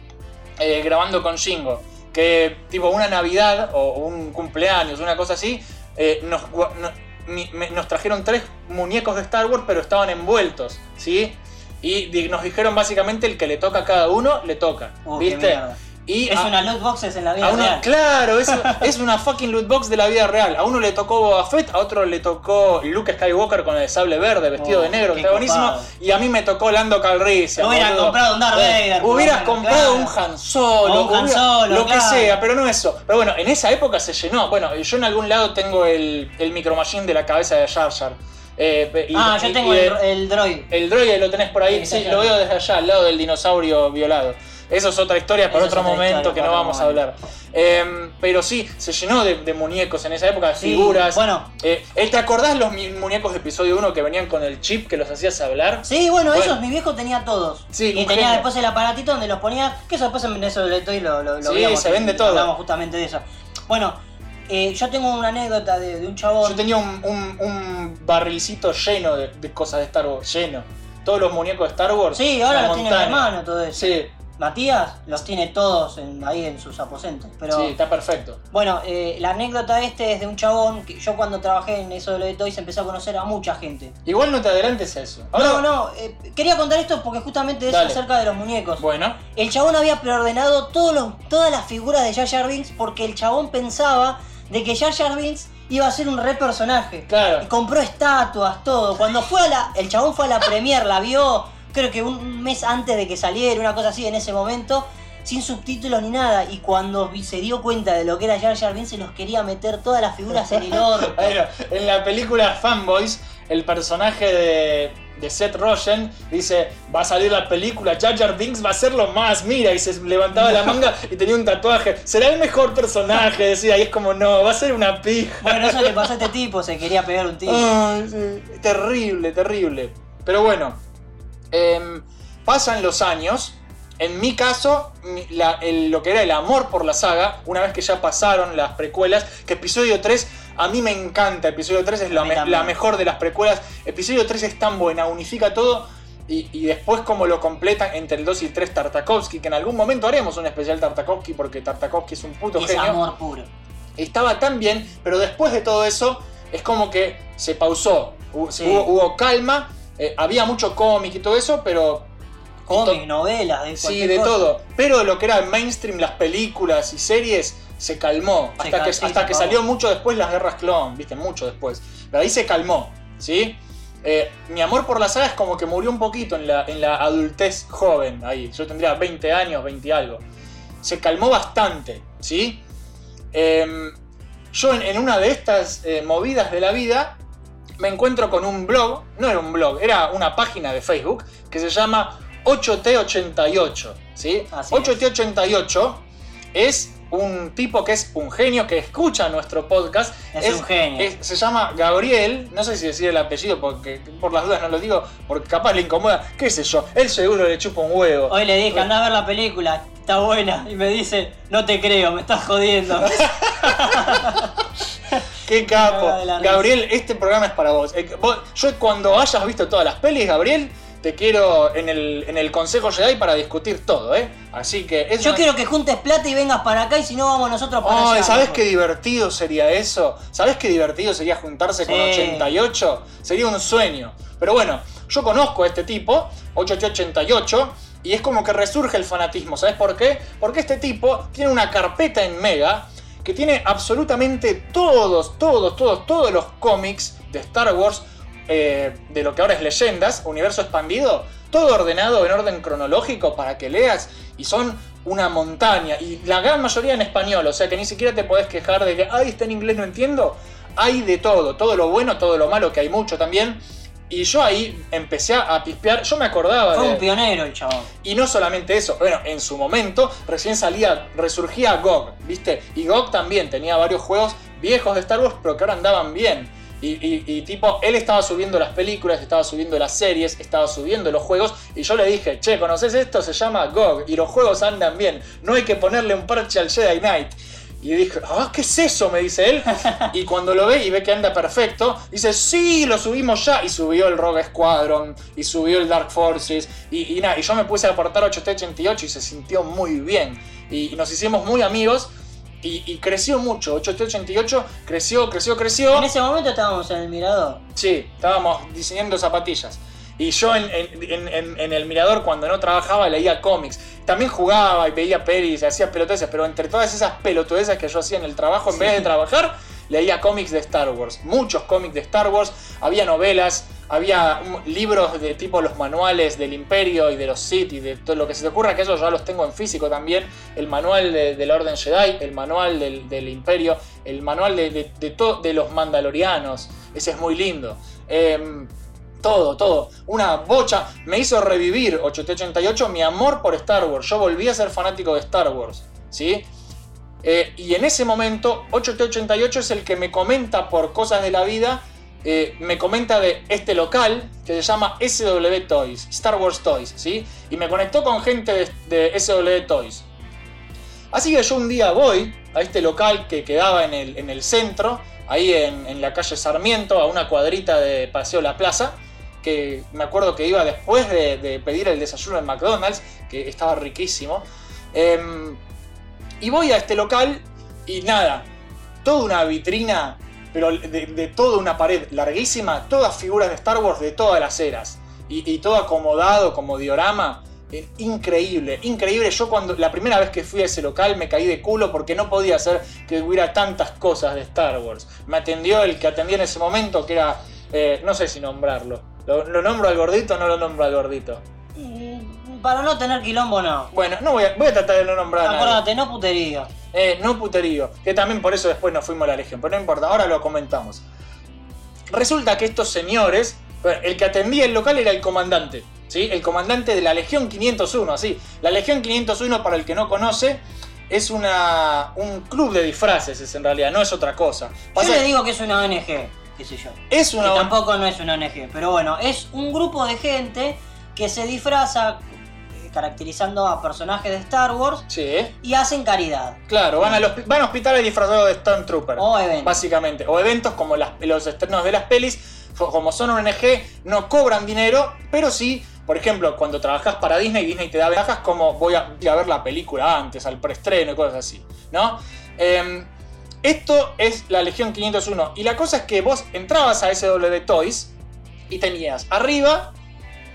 eh, grabando con Shingo, que tipo una Navidad o un cumpleaños, una cosa así, eh, nos, gua- no- mi- me- nos trajeron tres muñecos de Star Wars, pero estaban envueltos, ¿sí? Y di- nos dijeron básicamente el que le toca a cada uno, le toca. Qué ¿Viste? Y Es a- una loot boxes en la vida real. claro, es, es una fucking loot box de la vida real. A uno le tocó Boba Fett, a otro le tocó Luke Skywalker con el sable verde, vestido Oh, de negro, qué que está buenísimo. Y a mí me tocó Lando Calrissian. Boludo. comprado un Darth Eh, Vader, Hubieras comprado claro. un Han Solo. O un Han hubiera- Solo, Lo que sea, pero no eso. Pero bueno, en esa época se llenó. Bueno, yo en algún lado tengo el, el Micro Machine de la cabeza de Jar Jar. Eh, y- ah, yo tengo y el, droid. el droide lo tenés por ahí, Sí, lo veo desde allá, al lado del dinosaurio violado. Eso es otra historia para otro momento que no vamos a hablar. Em, pero sí, se llenó de, de muñecos en esa época, de Sí, figuras. bueno. Eh, eh, ¿Te acordás los muñecos de episodio 1 que venían con el chip que los hacías hablar? Sí, bueno, Bueno. esos mi viejo tenía todos. Sí, y tenía genio. después el aparatito donde los ponía, que eso después en eso lo lo, lo, Sí, veíamos, se vende y todo. Hablamos justamente de eso. Bueno, eh, yo tengo una anécdota de, de un chabón. Yo tenía un, un- un barrilcito lleno de, de cosas de Star Wars, lleno. Todos los muñecos de Star Wars. Sí, ahora los tiene mi montaña. hermano todo eso. Sí, Matías los tiene todos en- ahí en sus aposentos. Pero sí, está perfecto. bueno, eh, la anécdota este es de un chabón que yo cuando trabajé en eso de lo de Toys empecé a conocer a mucha gente. Igual no te adelantes a eso. Ahora- No, no, eh, quería contar esto porque justamente es acerca de los muñecos. Bueno, El chabón había preordenado todos los, todas las figuras de Jar Jar Binks porque el chabón pensaba de que Jar Jar Binks iba a ser un re personaje. Claro. Y compró estatuas, todo. Cuando fue a la. El chabón fue a la premier, la vio, creo que un mes antes de que saliera, una cosa así en ese momento, sin subtítulos ni nada. Y cuando se dio cuenta de lo que era Jar Jar Binks, se los quería meter todas las figuras en el orto. Bueno, en la película Fanboys, el personaje de, de Seth Rogen dice, va a salir la película, Jar Jar Binks va a ser lo más, mira, y se levantaba la manga y tenía un tatuaje, será el mejor personaje, decía, y es como, no, va a ser una pija. Bueno, eso le pasó a este tipo, se quería pegar un tiro. Sí, Terrible, terrible. Pero bueno, em, pasan los años. En mi caso, mi- la- el- lo que era el amor por la saga, una vez que ya pasaron las precuelas, que episodio 3 a mí me encanta. Episodio 3 es la, me- mejor de las precuelas. Episodio 3 es tan buena, unifica todo. Y, y después como lo completan entre el 2 y el 3 Tartakovsky, que en algún momento haremos un especial Tartakovsky porque Tartakovsky es un puto Es genio. amor puro. Estaba tan bien, pero después de todo eso es como que se pausó. Hu- Sí. Hubo, hubo calma, eh, había mucho cómic y todo eso, pero Cómic, novelas, de Sí, de cosa. todo. Pero lo que era el mainstream, las películas y series, se calmó. Se hasta cal- que, sí, hasta que acabó. salió mucho después las guerras clon, viste, mucho después. Pero ahí se calmó, ¿sí? Eh, mi amor por la saga es como que murió un poquito en la, en la adultez joven, ahí. Yo tendría 20 años, 20 y algo. Se calmó bastante, ¿sí? Em, yo en, en una de estas eh, movidas de la vida me encuentro con un blog, no era un blog, era una página de Facebook que se llama 8T88, ¿sí? Así 8T88 es un tipo que es un genio que escucha nuestro podcast. Es un genio. es- se llama Gabriel, no sé si decir el apellido porque por las dudas no lo digo, porque capaz le incomoda, qué sé yo, él seguro le chupa un huevo. Hoy le dije, anda a ver la película, está buena. Y me dice, no te creo, me estás jodiendo. Qué capo. Gabriel, este programa es para vos. Yo cuando hayas visto todas las pelis, Gabriel, te quiero en el, en el Consejo Jedi para discutir todo, ¿eh? Así que... Yo quiero que juntes plata y vengas para acá y si no vamos nosotros para Ay, allá. ¿sabes mejor. qué divertido sería eso? ¿Sabes qué divertido sería juntarse con Sí. 88? Sería un sueño. Pero bueno, yo conozco a este tipo, 8888, y es como que resurge el fanatismo. ¿Sabes por qué? Porque este tipo tiene una carpeta en Mega que tiene absolutamente todos, todos, todos, todos los cómics de Star Wars, eh, de lo que ahora es Leyendas, Universo Expandido, todo ordenado en orden cronológico para que leas, y son una montaña, y la gran mayoría en español, o sea que ni siquiera te podés quejar de que, ay, está en inglés, no entiendo. Hay de todo, todo lo bueno, todo lo malo, que hay mucho también. Y yo ahí empecé a pispear, yo me acordaba Fue de... un pionero el chabón. Y no solamente eso, bueno, en su momento recién salía, resurgía GOG, ¿viste? Y GOG también tenía varios juegos viejos de Star Wars, pero que ahora andaban bien. Y, y- y tipo, él estaba subiendo las películas, estaba subiendo las series, estaba subiendo los juegos. Y yo le dije, che, ¿conoces esto? Se llama GOG y los juegos andan bien. No hay que ponerle un parche al Jedi Knight. Y dije, ah, ¿qué es eso? Me dice él. Y cuando lo ve y ve que anda perfecto, dice, sí, lo subimos ya. Y subió el Rogue Squadron, y subió el Dark Forces, y, y nada. Y yo me puse a aportar 8T88 y se sintió muy bien. Y, y nos hicimos muy amigos. Y, y creció mucho. 8T88 creció, creció, creció. En ese momento estábamos en el mirador. Sí, estábamos diseñando zapatillas. Y yo en, en- en- en- en el mirador, cuando no trabajaba, leía cómics. También jugaba y veía pelis, hacía pelotudeces, pero entre todas esas pelotudeces que yo hacía en el trabajo, en vez de trabajar, leía cómics de Star Wars. Muchos cómics de Star Wars. Había novelas, había libros de tipo los manuales del Imperio y de los Sith y de todo lo que se te ocurra, que esos ya los tengo en físico también. El manual de, del Orden Jedi, el manual del, del Imperio, el manual de, de, de to- de los Mandalorianos. Ese es muy lindo. Em, todo, todo. Una bocha. Me hizo revivir 8T88 mi amor por Star Wars. Yo volví a ser fanático de Star Wars. ¿Sí? Eh, y en ese momento, 8T88 es el que me comenta por cosas de la vida. eh, me comenta de este local que se llama SW Toys, Star Wars Toys, ¿sí? Y me conectó con gente de, SW Toys. Así que yo un día voy a este local que quedaba en el, en el centro, ahí en la calle Sarmiento, a una cuadrita de Paseo La Plaza, que me acuerdo que iba después de, pedir el desayuno en McDonald's, que estaba riquísimo. Em, y voy a este local y nada, toda una vitrina, pero de, toda una pared larguísima, todas figuras de Star Wars de todas las eras. Y, todo acomodado como diorama. Eh, Increíble, increíble. Yo cuando la primera vez que fui a ese local me caí de culo porque no podía ser que hubiera tantas cosas de Star Wars. Me atendió el que atendía en ese momento, que era, eh, no sé si nombrarlo. ¿Lo, lo nombro al gordito o no lo nombro al gordito? Mm, Para no tener quilombo, no. Bueno, no voy a, voy a tratar de no nombrar. Acuérdate, no putería. Eh, no puterío. Que también por eso después nos fuimos a la Legión. Pero no importa, ahora lo comentamos. Resulta que estos señores. el que atendía el local era el comandante. ¿sí? El comandante de la Legión 501. Así. La Legión 501, para el que no conoce, es una, un club de disfraces. Es en realidad, no es otra cosa. Yo le digo que es una ONG, qué sé yo. Es una Que tampoco no es una ONG, pero bueno, es un grupo de gente que se disfraza eh, caracterizando a personajes de Star Wars Sí, y hacen caridad. claro, van, a los, van a hospitales disfrazados de Stormtrooper. O eventos. Básicamente. O eventos como las- los estrenos de las pelis. Como son ONG, no cobran dinero, pero sí Por ejemplo, cuando trabajas para Disney, Disney te da ventajas como voy a, ir a ver la película antes, al preestreno y cosas así, ¿no? Em, esto es la Legión 501. Y la cosa es que vos entrabas a SW Toys y tenías arriba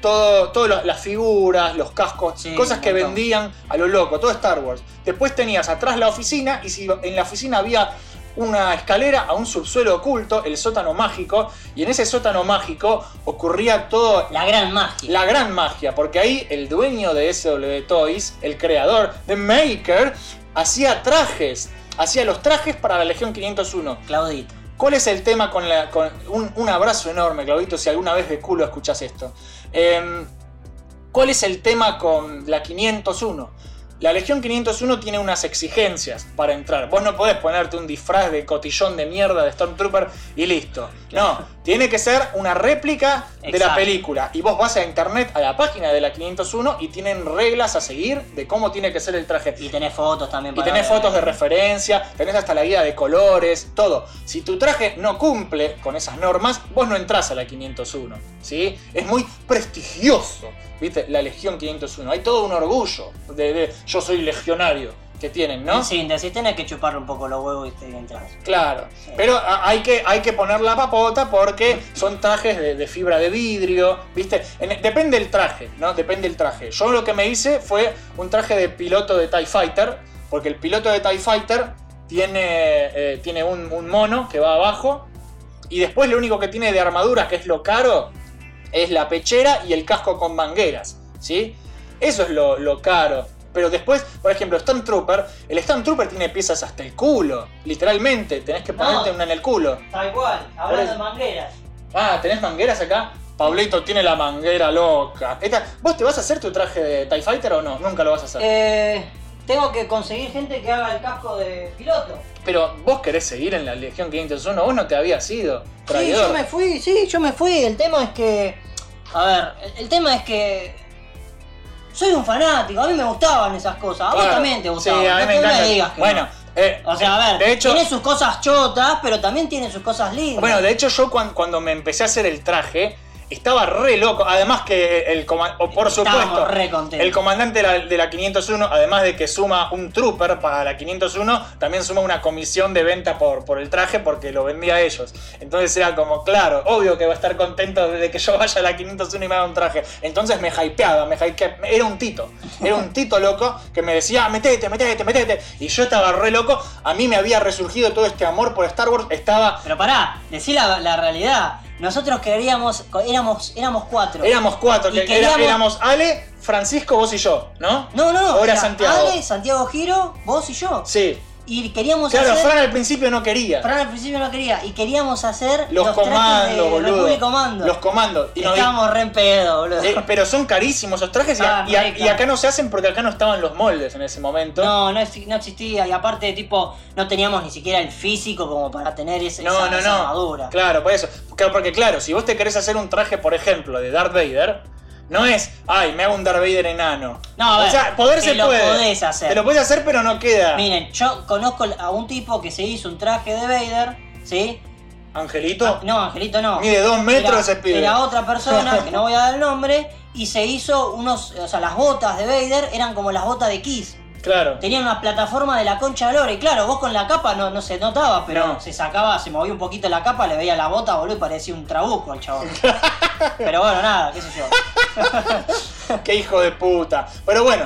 todo, todas las figuras, los cascos, Sí, cosas que vendían a lo loco, todo Star Wars. Después tenías atrás la oficina y si en la oficina había una escalera a un subsuelo oculto, el sótano mágico, y en ese sótano mágico ocurría todo... La gran magia. La gran magia, porque ahí el dueño de SW Toys, el creador, The Maker, hacía trajes, hacía los trajes para la Legión 501. Claudito. ¿Cuál es el tema con la. Con un, un abrazo enorme, Claudito, si alguna vez de culo escuchas esto? Em, ¿Cuál es el tema con la 501? La Legión 501 tiene unas exigencias para entrar. Vos no podés ponerte un disfraz de cotillón de mierda de Stormtrooper y listo. No, tiene que ser una réplica de la película. Y vos vas a internet, a la página de la 501 y tienen reglas a seguir de cómo tiene que ser el traje. Y tenés fotos también Y para tenés ver. fotos de referencia, tenés hasta la guía de colores, todo. Si tu traje no cumple con esas normas, vos no entras a la 501. ¿sí? Es muy prestigioso, ¿viste? La Legión 501. Hay todo un orgullo de, de yo soy legionario que tienen, ¿no? En síntesis, tenés que chuparle un poco los huevos y te entras. Claro, pero a- hay que, hay que poner la papota porque son trajes de, de fibra de vidrio, ¿viste? En- depende del traje, ¿no? Depende del traje. Yo lo que me hice fue un traje de piloto de TIE Fighter, porque el piloto de TIE Fighter tiene, eh, tiene un, un mono que va abajo, y después lo único que tiene de armadura, que es lo caro, es la pechera y el casco con mangueras, ¿sí? Eso es lo, lo caro. Pero después, por ejemplo, Stormtrooper, el Stormtrooper tiene piezas hasta el culo, literalmente, tenés que ponerte No. una en el culo. Tal cual, hablando de mangueras. Ah, ¿tenés mangueras acá? Pablito tiene la manguera loca. Esta- ¿Vos te vas a hacer tu traje de TIE Fighter o no? Nunca lo vas a hacer. Eh, tengo que conseguir gente que haga el casco de piloto. Pero vos querés seguir en la Legión 501, vos no te habías ido. Sí, yo me fui, sí, yo me fui. El tema es que. A ver, el, el tema es que. Soy un fanático, a mí me gustaban esas cosas. A vos Claro. también te Sí, gustaban. a mí no me encanta. digas que Bueno, no. eh, O sea, a ver, de hecho, tiene sus cosas chotas, pero también tiene sus cosas lindas. Bueno, de hecho yo cuan- cuando, me empecé a hacer el traje, estaba re loco. Además que el comandante, por supuesto, el comandante de la, de la 501, además de que suma un trooper para la 501, también suma una comisión de venta por, por el traje porque lo vendía a ellos. Entonces era como, claro, obvio que va a estar contento de que yo vaya a la 501 y me haga un traje. Entonces me hypeaba, me hypeaba. Era un tito. Era un tito loco que me decía, metete, metete, metete. Y yo estaba re loco. A mí me había resurgido todo este amor por Star Wars. Estaba Pero pará, decí la, la realidad. Nosotros queríamos, éramos, éramos cuatro. Éramos cuatro, que era- queríamos- éramos Ale, Francisco, vos y yo, ¿no? No, no, no. Era Santiago. Ale, Santiago Giro, vos y yo. Sí. Y queríamos Claro, hacer. Fran al principio no quería. Fran al principio no quería. Y queríamos hacer los, trajes comandos, de boludo. República Comando. Los comandos. Y Estábamos re en pedo, boludo. eh, pero son carísimos esos trajes y, Ah, y y acá no se hacen porque acá no estaban los moldes en ese momento. No, no, no existía. Y aparte, tipo, no teníamos ni siquiera el físico como para tener ese, No, esa, no, esa no. armadura. Claro, por eso. Claro, Porque claro, si vos te querés hacer un traje, por ejemplo, de Darth Vader, no es, ay, me hago un Darth Vader enano. No, a o ver, sea, poder te se lo puede. podés hacer. Te lo podés hacer, pero no queda. Miren, yo conozco a un tipo que se hizo un traje de Vader, ¿sí? Angelito. Ah, No, Angelito no. Mide dos metros Era- ese pibe. Era otra persona, que no voy a dar el nombre, y se hizo unos, o sea, las botas de Vader eran como las botas de Kiss. Claro. Tenían una plataforma de la concha de Lore. Y claro, vos con la capa no, no se notaba, pero No. se sacaba, se movía un poquito la capa, le veía la bota, boludo, y parecía un trabuco al chabón. pero bueno, nada, qué sé yo. Qué hijo de puta. Pero bueno.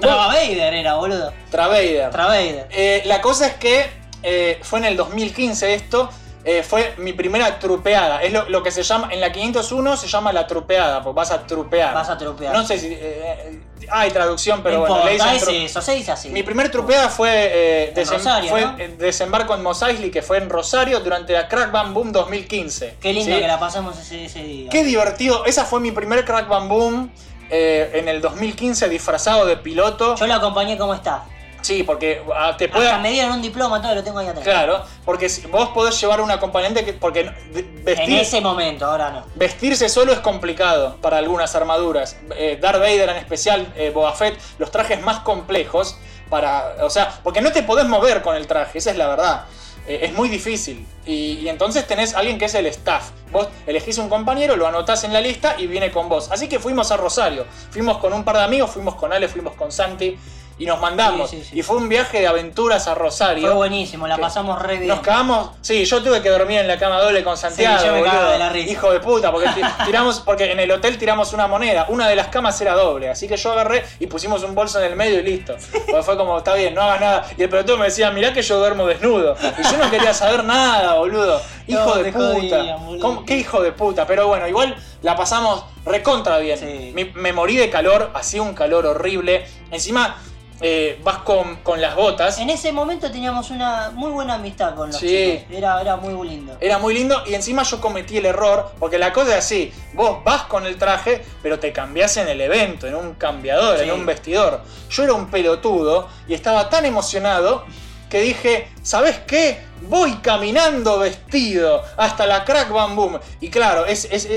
Traba Vader era, boludo. Travader. Travader. Eh, la cosa es que eh, fue en el 2015 esto. Eh, fue mi primera trupeada. Es lo, lo que se llama. En la 501 se llama la trupeada, porque vas a trupear. Vas a trupear. No sé si. eh, eh, hay traducción, pero no bueno, le importa, dicen es eso, se dice así. Mi primer trupeada fue, eh, desem- Rosario, fue ¿no? desembarco en Mos Eisley, que fue en Rosario durante la Crack Bam Boom 2015. Qué lindo ¿sí? que la pasamos ese, ese día. Qué divertido. Esa fue mi primer Crack Bam Boom eh, en el 2015 disfrazado de piloto. Yo lo acompañé como está. Sí, porque ah, te puede... Hasta me dieron un diploma, todo lo tengo ahí atrás. Claro, porque si- vos podés llevar un acompañante que... Porque de- En vestir, ese momento, ahora no. vestirse solo es complicado para algunas armaduras. Eh, Darth Vader en especial, eh, Boba Fett, los trajes más complejos para... O sea, porque no te podés mover con el traje, esa es la verdad. eh, es muy difícil. Y, y entonces tenés alguien que es el staff. Vos elegís un compañero, lo anotás en la lista y viene con vos. Así que fuimos a Rosario. Fuimos con un par de amigos, fuimos con Ale, fuimos con Santi y nos mandamos. Sí, sí, sí. Y fue un viaje de aventuras a Rosario. Fue buenísimo, la pasamos re bien. Nos cagamos. Sí, yo tuve que dormir en la cama doble con Santiago. Yo me boludo. de la risa. Hijo de puta, porque ti- tiramos, porque en el hotel tiramos una moneda. Una de las camas era doble. Así que yo agarré y pusimos un bolso en el medio y listo. Porque fue como, está bien, no hagas nada. Y el pelotudo me decía, mirá que yo duermo desnudo. Y yo no quería saber nada, boludo. Hijo No, de puta. jodían, boludo. ¿Cómo- ¿Qué hijo de puta? Pero bueno, igual la pasamos recontra bien. Me morí de calor, hacía un calor horrible. Encima. Eh, vas con, con las botas. En ese momento teníamos una muy buena amistad con los Sí. chicos. Era, era muy lindo. Era muy lindo y encima yo cometí el error, porque la cosa es así, vos vas con el traje, pero te cambiás en el evento, en un cambiador, Sí. en un vestidor. Yo era un pelotudo y estaba tan emocionado que dije, ¿sabes qué? Voy caminando vestido hasta la crack bam boom. Y claro, es, es-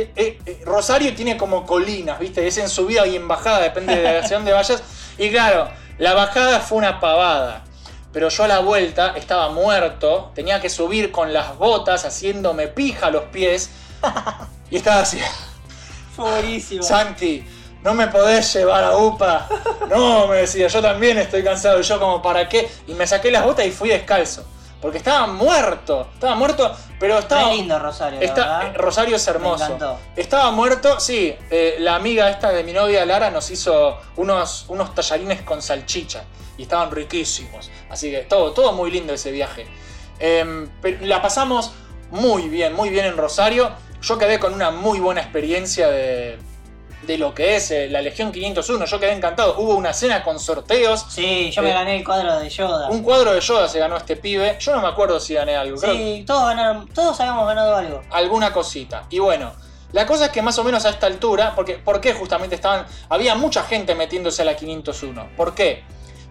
Rosario tiene como colinas, ¿viste? Es en subida y en bajada, depende de hacia dónde vayas. Y claro, la bajada fue una pavada. Pero yo a la vuelta estaba muerto, tenía que subir con las botas haciéndome pija a los pies. Y estaba así, Fue buenísimo. Santi, no me podés llevar a UPA. No, me decía, yo también estoy cansado. Y yo como, ¿para qué? Y me saqué las botas y fui descalzo. Porque estaba muerto, estaba muerto, pero estaba... Re lindo Rosario, la Está- verdad. eh, Rosario es hermoso. Me encantó. Estaba muerto, sí. eh, la amiga esta de mi novia Lara nos hizo unos, unos tallarines con salchicha. Y estaban riquísimos. Así que todo, todo muy lindo ese viaje. Em, pero la pasamos muy bien, muy bien en Rosario. Yo quedé con una muy buena experiencia de, de lo que es eh, la Legión 501. Yo quedé encantado. Hubo una cena con sorteos. Sí, yo me Eh, gané el cuadro de Yoda. Un cuadro de Yoda se ganó este pibe. Yo no me acuerdo si gané algo. creo Sí, todos ganaron, todos habíamos ganado algo. alguna cosita. Y bueno, la cosa es que más o menos a esta altura, porque ¿por qué justamente estaban? Había mucha gente metiéndose a la 501. ¿Por qué?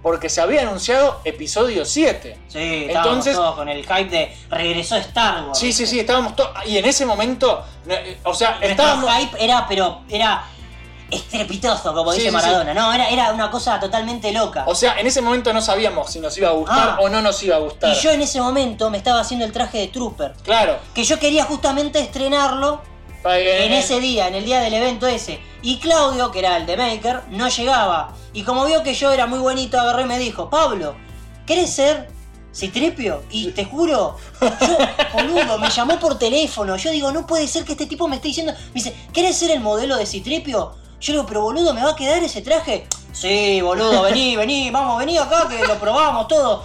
Porque se había anunciado episodio 7. Sí, Entonces, todos con el hype de regresó Star Wars. sí, sí, sí, estábamos todos. Y en ese momento, eh, o sea, Nuestro estábamos. hype era, pero era estrepitoso, como Sí, dice sí, sí. Maradona. No, era, era una cosa totalmente loca. O sea, en ese momento no sabíamos si nos iba a gustar Ah. o no nos iba a gustar. Y yo en ese momento me estaba haciendo el traje de Trooper. Claro. Que yo quería justamente estrenarlo en ese día, en el día del evento ese. Y Claudio, que era el de Maker, no llegaba. Y como vio que yo era muy bonito, agarré y me dijo, Pablo, ¿querés ser Citripio? Y te juro, yo, boludo, me llamó por teléfono. Yo digo, no puede ser que este tipo me esté diciendo. Me dice, ¿querés ser el modelo de Citripio? Yo le digo, pero boludo, ¿me va a quedar ese traje? Sí, boludo, vení, vení, vamos, vení acá que lo probamos todo.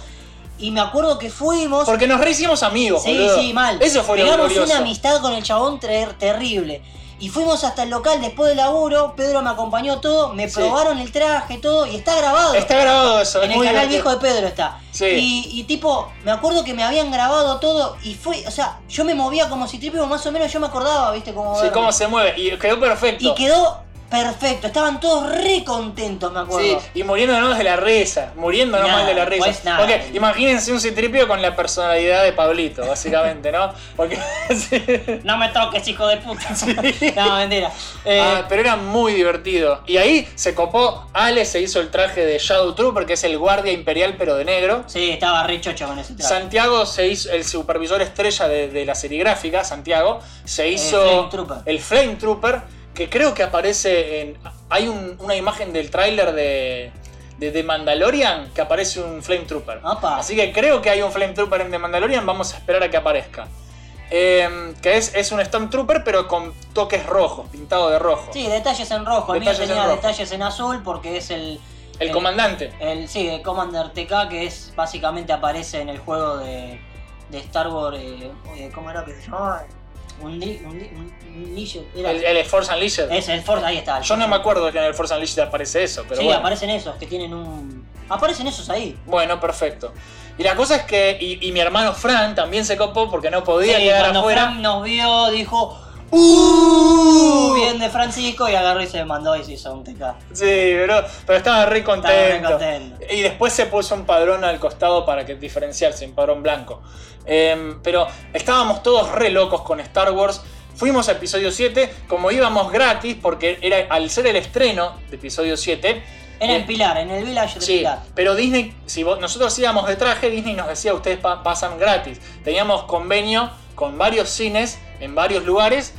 Y me acuerdo que fuimos. Porque nos rehicimos amigos, Sí, boludo. sí, mal. Eso fue lo Pegamos glorioso. una amistad con el chabón ter- terrible. Y fuimos hasta el local después del laburo, Pedro me acompañó todo, me Sí. probaron el traje, todo, y está grabado. Está grabado eso, En es el muy canal divertido. viejo de Pedro está. Sí. Y, y tipo, me acuerdo que me habían grabado todo y fue, o sea, yo me movía como si Tripio más o menos yo me acordaba, viste, como Sí, cómo se mueve. Y quedó perfecto. Y quedó perfecto, estaban todos re contentos, me acuerdo. Sí, y muriéndonos de la risa, muriéndonos Nada, mal de la risa. pues nada. Porque imagínense un citripio con la personalidad de Pablito, básicamente, ¿no? Porque sí. No me toques, hijo de puta. no, mentira. Eh, Ah, pero era muy divertido. Y ahí se copó, Ale se hizo el traje de Shadow Trooper, que es el guardia imperial pero de negro. sí, estaba re chocho con ese traje. Santiago se hizo, el supervisor estrella de, de la seriegráfica, Santiago, se hizo Flame Trooper. el Flame Trooper, que creo que aparece en... Hay un- una imagen del tráiler de, de The Mandalorian que aparece un Flame Trooper. Opa. Así que creo que hay un Flame Trooper en The Mandalorian, vamos a esperar a que aparezca. Eh, que es, es un Stormtrooper pero con toques rojos, pintado de rojo. Sí, detalles en rojo. El Detalles en tenía rojo. detalles en azul porque es el. El comandante. El, sí, el Commander TK que es básicamente aparece en el juego de, de Star Wars. eh, eh, ¿Cómo era que se llamaba? Un, era- El, el Force Unleashed. Es el Force, ahí está. el Yo no me acuerdo que en el Force Unleashed aparece eso, pero sí, bueno. aparecen esos que tienen un. Aparecen esos ahí. Bueno, perfecto. Y la cosa es que, y, y mi hermano Fran también se copó porque no podía Sí, quedar afuera. Fran nos vio, dijo. ¡Uh! Bien de Francisco y agarró y se mandó y se hizo un TK. Sí, pero, pero estaba re contento. Estaba re contento. Y después se puso un padrón al costado para que diferenciarse, un padrón blanco. Em, pero estábamos todos re locos con Star Wars. Fuimos a episodio 7, como íbamos gratis, porque era al ser el estreno de episodio 7, Era Eh, en Pilar, en el Village de Sí, Pilar. pero Disney, si vos- nosotros íbamos de traje, Disney nos decía, ustedes pa- pasan gratis. Teníamos convenio con varios cines en varios lugares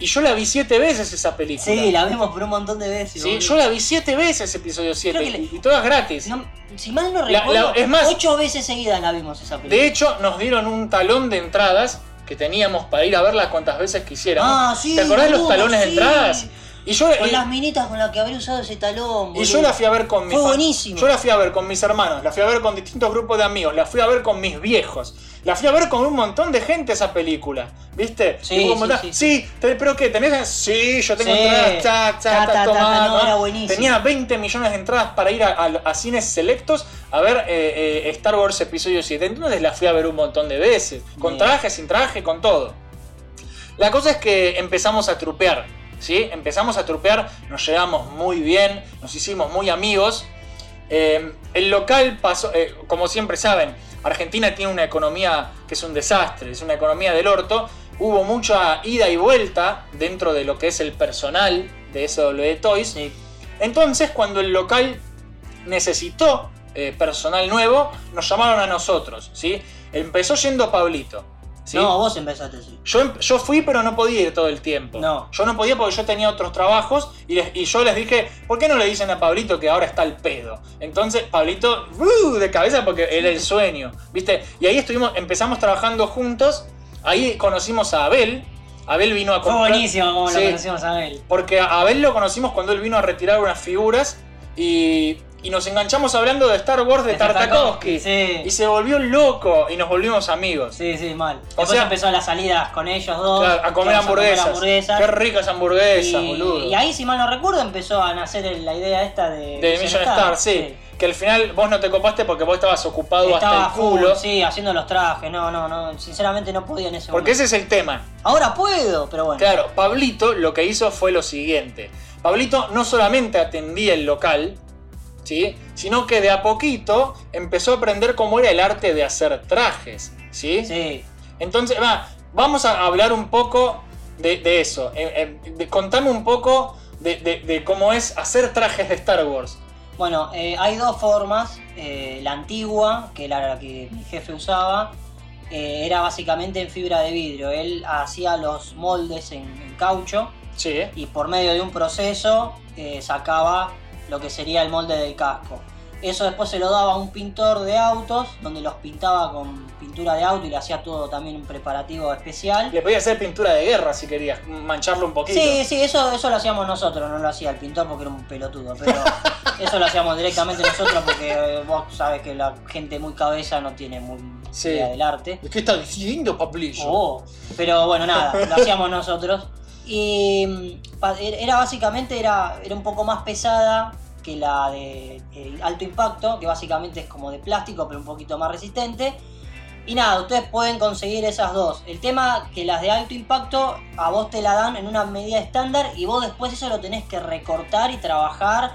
y yo la vi siete veces esa película. Sí, la vimos por un montón de veces. Sí, yo la vi siete veces episodio 7 Creo que y, todas gratis. No, si mal no recuerdo, la- es más- ocho veces seguidas la vimos esa película. De hecho, nos dieron un talón de entradas que teníamos para ir a verla cuantas veces quisiéramos. Ah, sí, ¿Te acordás los boludo, talones de entradas? Y yo, Con y- las minitas con las que habría usado ese talón. Y yo boludo. la fui a ver con mis Fue buenísimo. Yo la fui a ver con mis hermanos, la fui a ver con distintos grupos de amigos, la fui a ver con mis viejos, la fui a ver con un montón de gente esa película, ¿viste? Sí, sí, montón- sí, sí, te- pero ¿qué? ¿Tenés? Sí, yo tengo Sí. entradas, ta, ta, Ta, ta, ta, ta, no, era. Tenía 20 millones de entradas para ir a, a- a cines selectos a ver eh, eh, Star Wars Episodio 7. Entonces la fui a ver un montón de veces, con Bien. traje, sin traje, con todo. La cosa es que empezamos a trupear, ¿sí? Empezamos a trupear, nos llevamos muy bien, nos hicimos muy amigos. Eh, el local pasó, eh, como siempre saben, Argentina tiene una economía que es un desastre, es una economía del orto. Hubo mucha ida y vuelta dentro de lo que es el personal de SW Toys. Sí. Entonces, cuando el local necesitó eh, personal nuevo, nos llamaron a nosotros, ¿sí? Empezó yendo Pablito. ¿Sí? No, vos empezaste así. Yo, em- yo fui, pero no podía ir todo el tiempo. No. Yo no podía porque yo tenía otros trabajos y, les- y yo les dije, ¿por qué no le dicen a Pablito que ahora está el pedo? Entonces, Pablito, ¡uh! de cabeza porque era el sueño, ¿viste? Y ahí estuvimos, empezamos trabajando juntos. Ahí conocimos a Abel. Abel vino a Fue comprar. buenísimo como Sí, lo conocimos a él. porque a Abel lo conocimos cuando él vino a retirar unas figuras y, y nos enganchamos hablando de Star Wars de, De Tartakovsky. Sí. Y se volvió loco y nos volvimos amigos. Sí, sí, mal. O Después sea- empezó las salidas con ellos dos. Claro, a comer hamburguesas. hamburguesas. Qué ricas hamburguesas, y, boludo. y ahí, si mal no recuerdo, empezó a nacer la idea esta de... de Mission Star, sí. Que al final vos no te copaste porque vos estabas ocupado Estaba hasta el culo. sí, haciendo los trajes. No, no, no. Sinceramente no podía en ese Porque momento. ese es el tema. Ahora puedo, pero bueno. Claro, Pablito lo que hizo fue lo siguiente. Pablito no solamente atendía el local, ¿sí? sino que de a poquito empezó a aprender cómo era el arte de hacer trajes. ¿sí? Sí. Entonces, va, vamos a hablar un poco de, de eso. Eh, eh, de- contame un poco de, cómo es hacer trajes de Star Wars. Bueno, eh, hay dos formas. La antigua, que era la que mi jefe usaba, era básicamente en fibra de vidrio. Él hacía los moldes en, en caucho Sí. y por medio de un proceso sacaba lo que sería el molde del casco. Eso después se lo daba a un pintor de autos, donde los pintaba con pintura de auto y le hacía todo también un preparativo especial. Le podía hacer pintura de guerra si querías, mancharlo un poquito. Sí, sí, eso, eso lo hacíamos nosotros, no lo hacía el pintor porque era un pelotudo, pero eso lo hacíamos directamente nosotros porque eh, vos sabes que la gente muy cabeza no tiene muy Sí. idea del arte. ¿Qué estás diciendo, Pablillo? Oh, pero bueno, nada, lo hacíamos nosotros. Pa- era básicamente era, era un poco más pesada que la de eh, alto impacto, que básicamente es como de plástico, pero un poquito más resistente. Y nada, ustedes pueden conseguir esas dos. El tema que las de alto impacto a vos te la dan en una medida estándar y vos después eso lo tenés que recortar y trabajar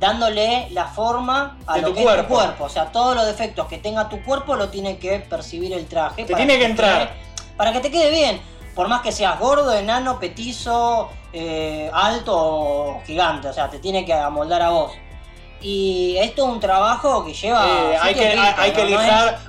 dándole la forma a De lo tu que es tu cuerpo. cuerpo. O sea, todos los defectos que tenga tu cuerpo lo tiene que percibir el traje. Te tiene que entrar. para que te quede bien. Por más que seas gordo, enano, petizo, eh, alto o gigante. O sea, te tiene que amoldar a vos. Y esto es un trabajo que lleva. Eh, hay, que, lijar,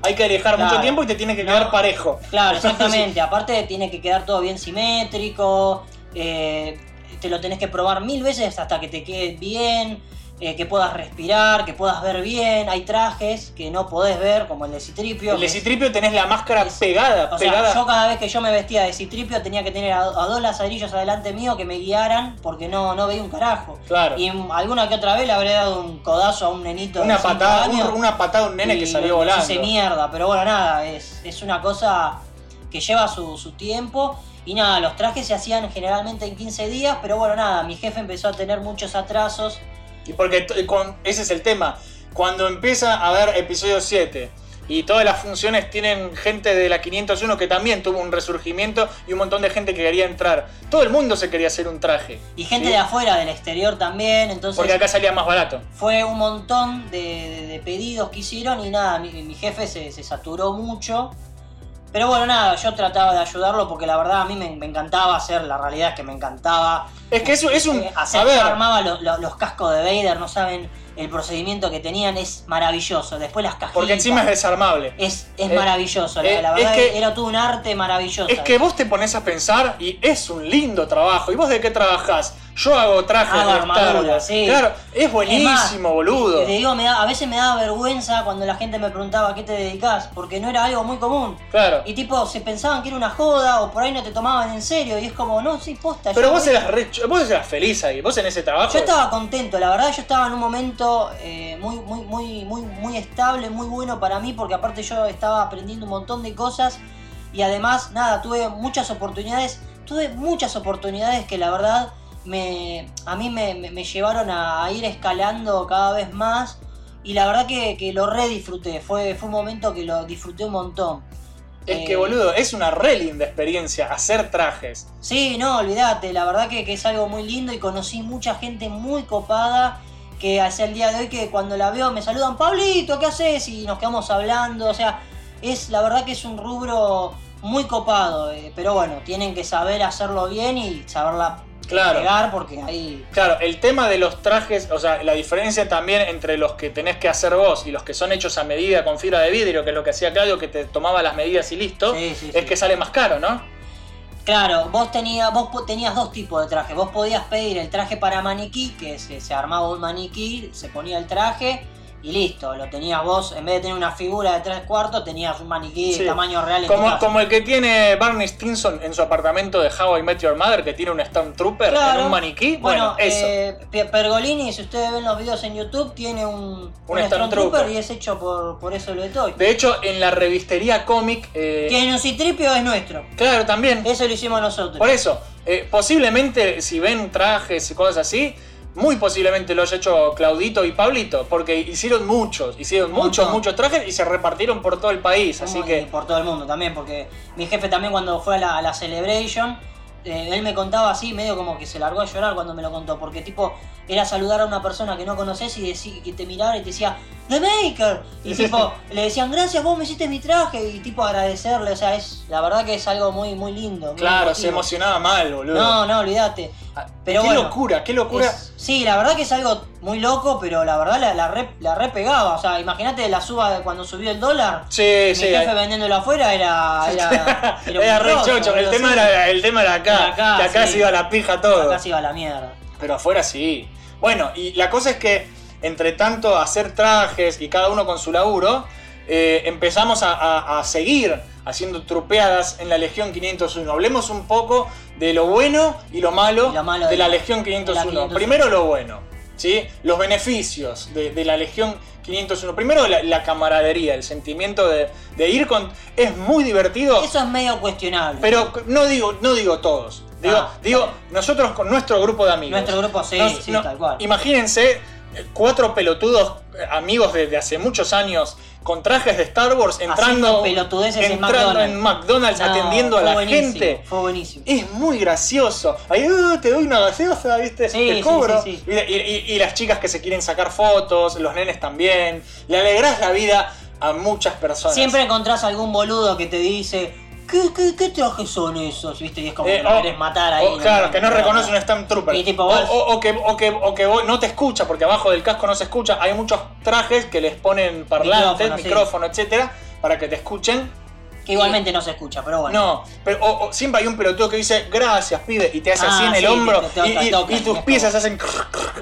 hay que lijar mucho tiempo y te tiene que quedar No. parejo. Claro, exactamente. Aparte tiene que quedar todo bien simétrico. eh, te lo tenés que probar mil veces hasta que te quede bien. Eh, que puedas respirar, que puedas ver bien. Hay trajes que no podés ver, como el de Citripio. El de Citripio tenés la máscara pegada, o sea, yo cada vez que yo me vestía de Citripio tenía que tener a, a dos lazarillos adelante mío que me guiaran porque no, no veía un carajo. Claro. Y alguna que otra vez le habré dado un codazo a un nenito Una de patada, un- años una patada a un nene y que salió volando. hice mierda, pero bueno, nada, es, es una cosa que lleva su, su tiempo. Y nada, los trajes se hacían generalmente en 15 días, pero bueno, nada, mi jefe empezó a tener muchos atrasos. Y porque con, ese es el tema. Cuando empieza a haber episodio 7 y todas las funciones tienen gente de la 501 que también tuvo un resurgimiento y un montón de gente que quería entrar. Todo el mundo se quería hacer un traje. Y gente ¿sí? de afuera, del exterior también, entonces... Porque acá salía más barato. fue un montón de, de- de pedidos que hicieron y nada, mi, mi jefe se, se saturó mucho. Pero bueno, nada, yo trataba de ayudarlo porque la verdad a mí me, me encantaba hacer, la realidad es que me encantaba. Es que eso es un. Eh, hacer, a ver, armaba lo- lo- los cascos de Vader, no saben el procedimiento que tenían es maravilloso. Después las cajitas. Porque encima es desarmable. Es, es Eh, maravilloso, la- eh, la, es verdad que- era todo un arte maravilloso. Es que vos te pones a pensar y es un lindo trabajo. ¿Y vos de qué trabajás? Yo hago trajes de armadura, sí. Claro, es buenísimo, Es más, boludo. Te digo, me da- a veces me daba vergüenza cuando la gente me preguntaba a qué te dedicas, porque no era algo muy común. Claro. Y tipo, se pensaban que era una joda o por ahí no te tomaban en serio. Y es como, no, sí, posta. Pero vos eras, re- vos eras feliz ahí, vos en ese trabajo. Yo estaba contento, la verdad yo estaba en un momento eh, muy, muy, muy, muy, muy estable, muy bueno para mí, porque aparte yo estaba aprendiendo un montón de cosas y además, nada, tuve muchas oportunidades, tuve muchas oportunidades que la verdad me, a mí me, me- me llevaron a, a ir escalando cada vez más y la verdad que, que lo re disfruté, fue, fue un momento que lo disfruté un montón. Es Eh, que, boludo, es una re linda experiencia hacer trajes. Sí, no, olvídate, la verdad que, que es algo muy lindo y conocí mucha gente muy copada que hacia el día de hoy que cuando la veo me saludan, Pablito, ¿qué haces? Y nos quedamos hablando, o sea, es la verdad que es un rubro muy copado, eh, pero bueno, tienen que saber hacerlo bien y saberla Claro. pegar porque ahí... Claro, el tema de los trajes, o sea, la diferencia también entre los que tenés que hacer vos y los que son hechos a medida con fibra de vidrio, que es lo que hacía Claudio, que te tomaba las medidas y listo, Sí, sí, es sí. que sale más caro, ¿no? Claro, vos tenías, vos tenías dos tipos de trajes. Vos podías pedir el traje para maniquí, que se, se armaba un maniquí, se ponía el traje y listo. Lo tenías vos, en vez de tener una figura de tres cuartos, tenías un maniquí Sí. de tamaño real en Como, como el que tiene Barney Stinson en su apartamento de How I Met Your Mother, que tiene un Stormtrooper Claro. en un maniquí. Bueno, Bueno, eso. eh, Pe- Pergolini, si ustedes ven los videos en YouTube, tiene un, un, Stormtrooper. Stormtrooper y es hecho por, por eso lo de Toy. De hecho, en la revistería cómic. eh, Tiene un citripio, es nuestro. Claro, también. Eso lo hicimos nosotros. Por eso, eh, posiblemente si ven trajes y cosas así, muy posiblemente lo haya hecho Claudito y Pablito, porque hicieron muchos, hicieron muchos, muchos trajes y se repartieron por todo el país, así que... y por todo el mundo también, porque mi jefe también cuando fue a la, a la Celebration, eh, él me contaba así, medio como que se largó a llorar cuando me lo contó, porque tipo, era saludar a una persona que no conoces y decir, que te miraba y te decía, The Maker, y tipo, le decían, gracias, vos me hiciste mi traje, y tipo agradecerle, o sea, es la verdad que es algo muy, muy lindo. muy Claro, se emocionaba mal, boludo. No, no, olvídate. Pero qué bueno, locura, qué locura. es- sí, la verdad que es algo muy loco, pero la verdad la, la, re, la re pegaba. O sea, imagínate la suba de cuando subió el dólar. Sí, Mi sí. jefe vendiéndolo afuera era. Era, Era re chocho, el tema, sí. era, el tema era acá, Era acá, que acá sí. se iba la pija todo. Acá se iba la mierda. Pero afuera sí. Bueno, y la cosa es que, entre tanto, hacer trajes y cada uno con su laburo, eh, empezamos a, a- a seguir haciendo trupeadas en la Legión 501. Hablemos un poco de lo bueno y lo malo, Y lo malo de, de la Legión de la 501. 501. Primero lo bueno, ¿sí? Los beneficios de, de la Legión 501. Primero la, la camaradería, el sentimiento de, de ir con... Es muy divertido. Eso es medio cuestionable. Pero no digo, no digo todos. Digo, Ah, digo nosotros con nuestro grupo de amigos. Nuestro grupo, sí, Nos- sí, no- tal cual. Imagínense cuatro pelotudos eh, amigos desde hace muchos años con trajes de Star Wars entrando, en entrando McDonald's. en McDonald's No, atendiendo a la gente. Fue buenísimo. Es muy gracioso. Ahí "Uh, te doy una gaseosa, ¿viste? Sí, te cobro. sí, sí. Y, y- y las chicas que se quieren sacar fotos, los nenes también. Le alegrás la vida a muchas personas. Siempre encontrás algún boludo que te dice. ¿Qué, qué, qué trajes son esos? ¿Viste? Y es como Eh, que lo o- querés matar ahí. o, claro, que no reconoce un Stormtrooper. Y tipo, o, vos- o- o que, o, que, o que vos no te escucha, porque abajo del casco no se escucha. Hay muchos trajes que les ponen parlantes, Micrófono, sí. micrófono, etcétera, para que te escuchen. Que igualmente no se escucha, pero bueno. No, pero o- o siempre hay un pelotudo que dice gracias, pibe, y te hace así Ah, en el sí, hombro te- te y, toca, y- toca, y tus piezas hacen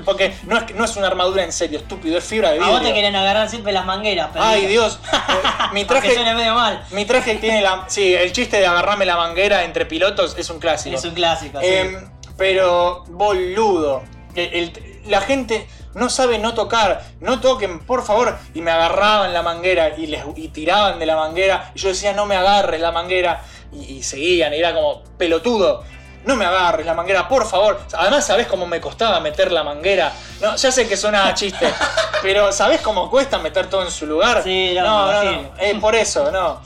porque no es, no es una armadura en serio, estúpido, es fibra de A vidrio. vos te quieren agarrar siempre las mangueras, pero. Ay, Dios. Eh, mi traje suene medio mal. mi traje tiene la sí, el chiste de agarrarme la manguera entre pilotos es un clásico. Es un clásico. sí. Em, pero, boludo. El- el- la gente no sabe no tocar. No toquen, por favor. Y me agarraban la manguera y, les, y tiraban de la manguera. Y yo decía, no me agarres la manguera. Y, y seguían. Y era como, pelotudo. No me agarres la manguera, por favor. Además, ¿sabés cómo me costaba meter la manguera? No, ya sé que suena a chiste. pero ¿sabés cómo cuesta meter todo en su lugar? Sí, no, no, no, no. Eh, por eso, no.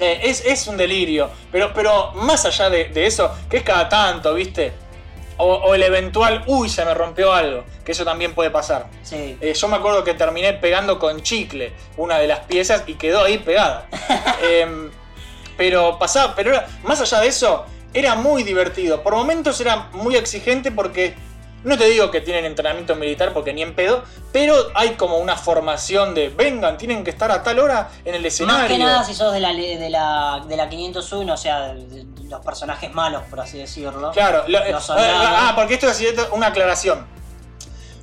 Eh, es, es un delirio. Pero, pero más allá de, de eso, que es cada tanto, ¿viste? O, o el eventual, uy, se me rompió algo. Que eso también puede pasar. Sí. Eh, yo me acuerdo que terminé pegando con chicle una de las piezas y quedó ahí pegada. Em, pero pasaba, pero era- más allá de eso, era muy divertido. Por momentos era muy exigente porque No te digo que tienen entrenamiento militar porque ni en pedo, pero hay como una formación de vengan, tienen que estar a tal hora en el escenario. Más que nada si sos de la, de la, de la 501, o sea, de, de los personajes malos, por así decirlo. Claro, lo- Los eh, soldados. ah, porque esto es una aclaración.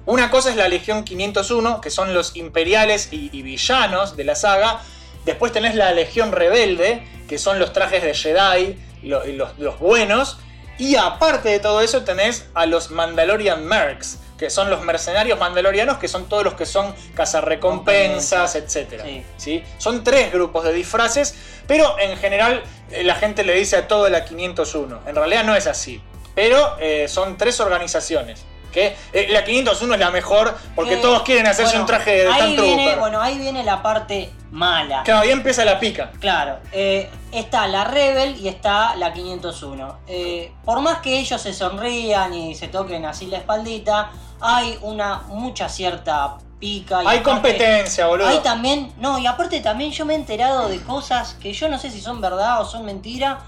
Una cosa es la Legión 501, que son los imperiales y, y villanos de la saga. Después tenés la Legión Rebelde, que son los trajes de Jedi, los, los buenos. Y aparte de todo eso tenés a los Mandalorian Mercs, que son los mercenarios mandalorianos, que son todos los que son cazarrecompensas, etc. Sí. Son tres grupos de disfraces, pero en general eh, la gente le dice a todo la 501. En realidad no es así. Pero eh, son tres organizaciones. Que eh, la 501 es la mejor porque Eh, todos quieren hacerse bueno, un traje de ahí viene, Trooper. Bueno, ahí viene la parte mala. Claro, ahí empieza la pica. Claro, eh, está la Rebel y está la 501. Eh, por más que ellos se sonrían y se toquen así la espaldita, hay una mucha cierta pica. y Hay aparte- competencia, boludo. Hay también, no, y aparte también yo me he enterado de cosas que yo no sé si son verdad o son mentira,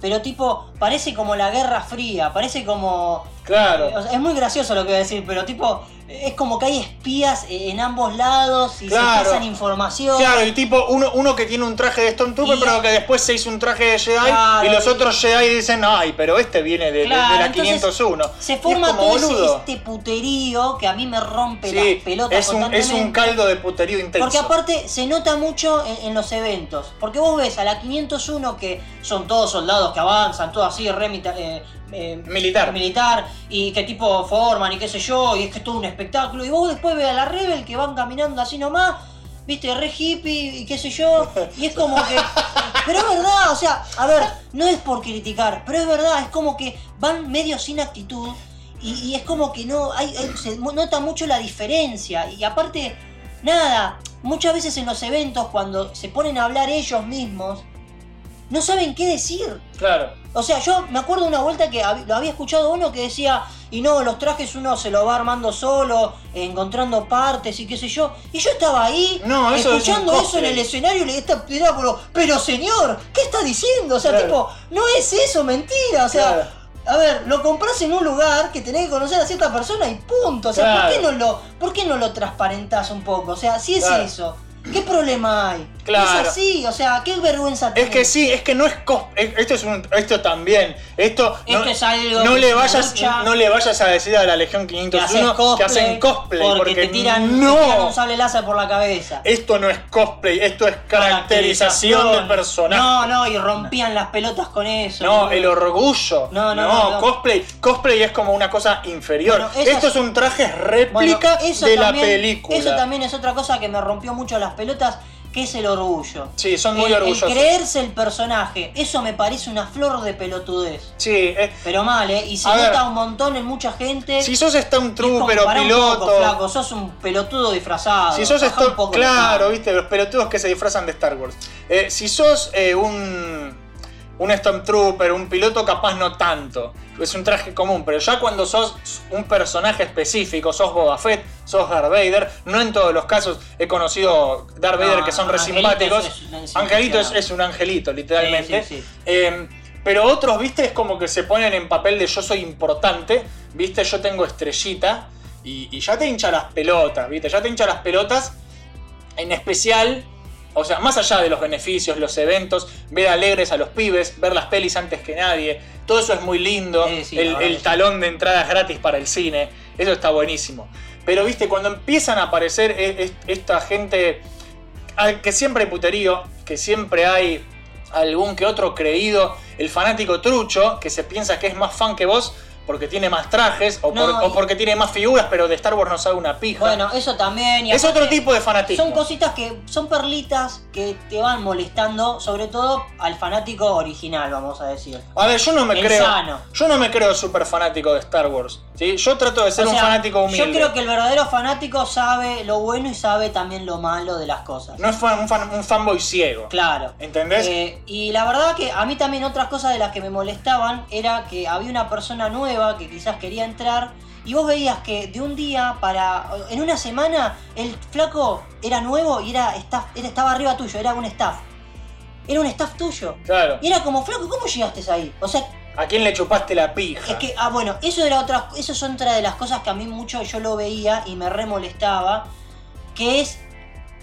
pero tipo, parece como la Guerra Fría, parece como... Claro. eh, o sea, es muy gracioso lo que voy a decir, pero tipo, es como que hay espías en ambos lados y Claro. se pasan información. Claro, y tipo uno, uno que tiene un traje de Stormtrooper, Y- pero que después se hizo un traje de Jedi, Claro, y los y- otros Jedi dicen, ay, pero este viene de, de- de Claro, la entonces 501. Se es forma como todo ese- este puterío que a mí me rompe Sí, las pelotas es un, es un caldo de puterío intenso. Porque aparte se nota mucho en, en los eventos. Porque vos ves a la 501 que son todos soldados que avanzan, todo así, re mita- eh, eh, Militar. militar, y que tipo forman y qué sé yo, y es que es todo un espectáculo. Y vos después ves a la Rebel que van caminando así nomás, viste, re hippie y qué sé yo, y es como que. Pero es verdad, o sea, a ver, no es por criticar, pero es verdad, es como que van medio sin actitud. Y, y es como que no, hay, hay- se nota mucho la diferencia. Y aparte, nada, muchas veces en los eventos cuando se ponen a hablar ellos mismos, no saben qué decir. Claro. O sea, yo me acuerdo una vuelta que lo había escuchado uno que decía, y no, los trajes uno se lo va armando solo, encontrando partes y qué sé yo. Y yo estaba ahí, No, eso es un escuchando eso en el escenario y le estaba, pero señor, ¿qué está diciendo? O sea, Claro. tipo, no es eso, mentira. O sea, Claro. a ver, lo compras en un lugar que tenés que conocer a cierta persona y punto. O sea, ¿por, qué no lo, ¿por qué no lo transparentás un poco? O sea, si es eso, ¿qué problema hay? Claro. Es así, o sea, qué vergüenza Es tenés. que sí, es que no es es- esto es un esto también. Esto, Esto no, es algo no le vayas lucha. no le vayas a decir a la Legión que 501 haces que hacen cosplay porque, porque, te tiran, no te tiran un sable láser por la cabeza. esto no es cosplay, esto es caracterización del personaje. No, no, y rompían las pelotas con eso. No, el orgullo. No, no, no, no. cosplay. Cosplay es como una cosa inferior. Bueno, Esto es un traje Bueno, réplica eso de también- la película. Eso también es otra cosa que me rompió mucho las pelotas, que es el orgullo. Sí, son muy el, el orgullosos. creerse el personaje, eso me parece una flor de pelotudez. Sí, eh, Pero mal, ¿eh? Y se A nota ver. un montón en mucha gente. si sos Stormtrooper o pará un piloto. poco, flaco, sos un pelotudo disfrazado. Si sos Storm- claro, viste, los pelotudos que se disfrazan de Star Wars. Eh, si sos eh, un, un Stormtrooper, un piloto, capaz no tanto. Es un traje común, pero ya cuando sos un personaje específico, sos Boba Fett, sos Darth Vader, no en todos los casos he conocido Darth No, Vader que son re Angelito simpáticos. es- Angelito es, un angelito, literalmente. Sí, sí, sí. Eh, pero otros, viste, es como que se ponen en papel de yo soy importante, viste, yo tengo estrellita y, y ya te hincha las pelotas, viste, ya te hincha las pelotas. En especial, o sea, más allá de los beneficios, los eventos, ver alegres a los pibes, ver las pelis antes que nadie, todo eso es muy lindo. Sí, sí, la el el talón de entradas gratis para el cine, eso está buenísimo. Pero viste, cuando empiezan a aparecer e- e- esta gente que siempre hay puterío, que siempre hay algún que otro creído, el fanático trucho, que se piensa que es más fan que vos porque tiene más trajes o, No, por- y- o porque tiene más figuras, pero de Star Wars no sabe una pija. Bueno, eso también. y es otro tipo de fanatismo. Son cositas que son perlitas que te van molestando, sobre todo al fanático original, vamos a decir. A ver, yo no me El creo. sano. Yo no me creo súper fanático de Star Wars. ¿sí? Yo trato de ser O un fanático humilde. Yo creo que el verdadero fanático sabe lo bueno y sabe también lo malo de las cosas. No es fan- un, fan- un fanboy ciego. Claro. ¿Entendés? Eh, y la verdad que a mí también otras cosas de las que me molestaban era que había una persona nueva que quizás quería entrar y vos veías que de un día para... En una semana el flaco era nuevo y era, staff, era estaba arriba tuyo, era un staff. Era un staff tuyo. Claro. Y era como, flaco, ¿cómo llegaste ahí? O sea, ¿A quién le chupaste la pija? Es que, ah, bueno, eso era otra, eso son otra de las cosas que a mí mucho yo lo veía y me remolestaba, que es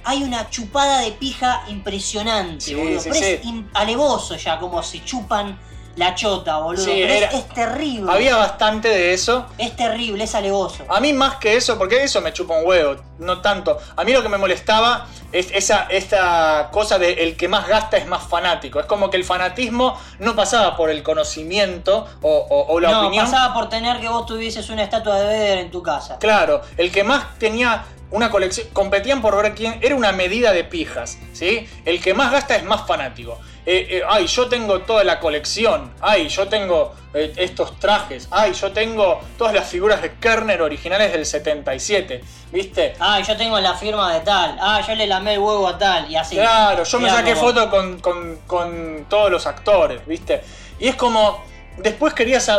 hay una chupada de pija impresionante, Sí, boludo. sí, es alevoso ya como se chupan la chota, boludo. Sí, Pero es- era- es, terrible. Había bastante de eso. Es terrible, es alevoso. A mí más que eso, porque eso me chupa un huevo, no tanto. A mí lo que me molestaba es esa, esta cosa de el que más gasta es más fanático. Es como que el fanatismo no pasaba por el conocimiento o, o- o la no, opinión. pasaba por tener que vos tuvieses una estatua de Vader en tu casa. Claro, el que más tenía una colección, competían por ver quién, era una medida de pijas, ¿sí? El que más gasta es más fanático. Eh, eh, ay, yo tengo toda la colección, ay, yo tengo eh, estos trajes, ay, yo tengo todas las figuras de Kerner originales del 77, ¿viste? Ah, yo tengo la firma de tal. Ah, yo le lamé el huevo a tal. Y así. Claro, yo me saqué como- foto con, con- con todos los actores, ¿viste? Y es como, después querías,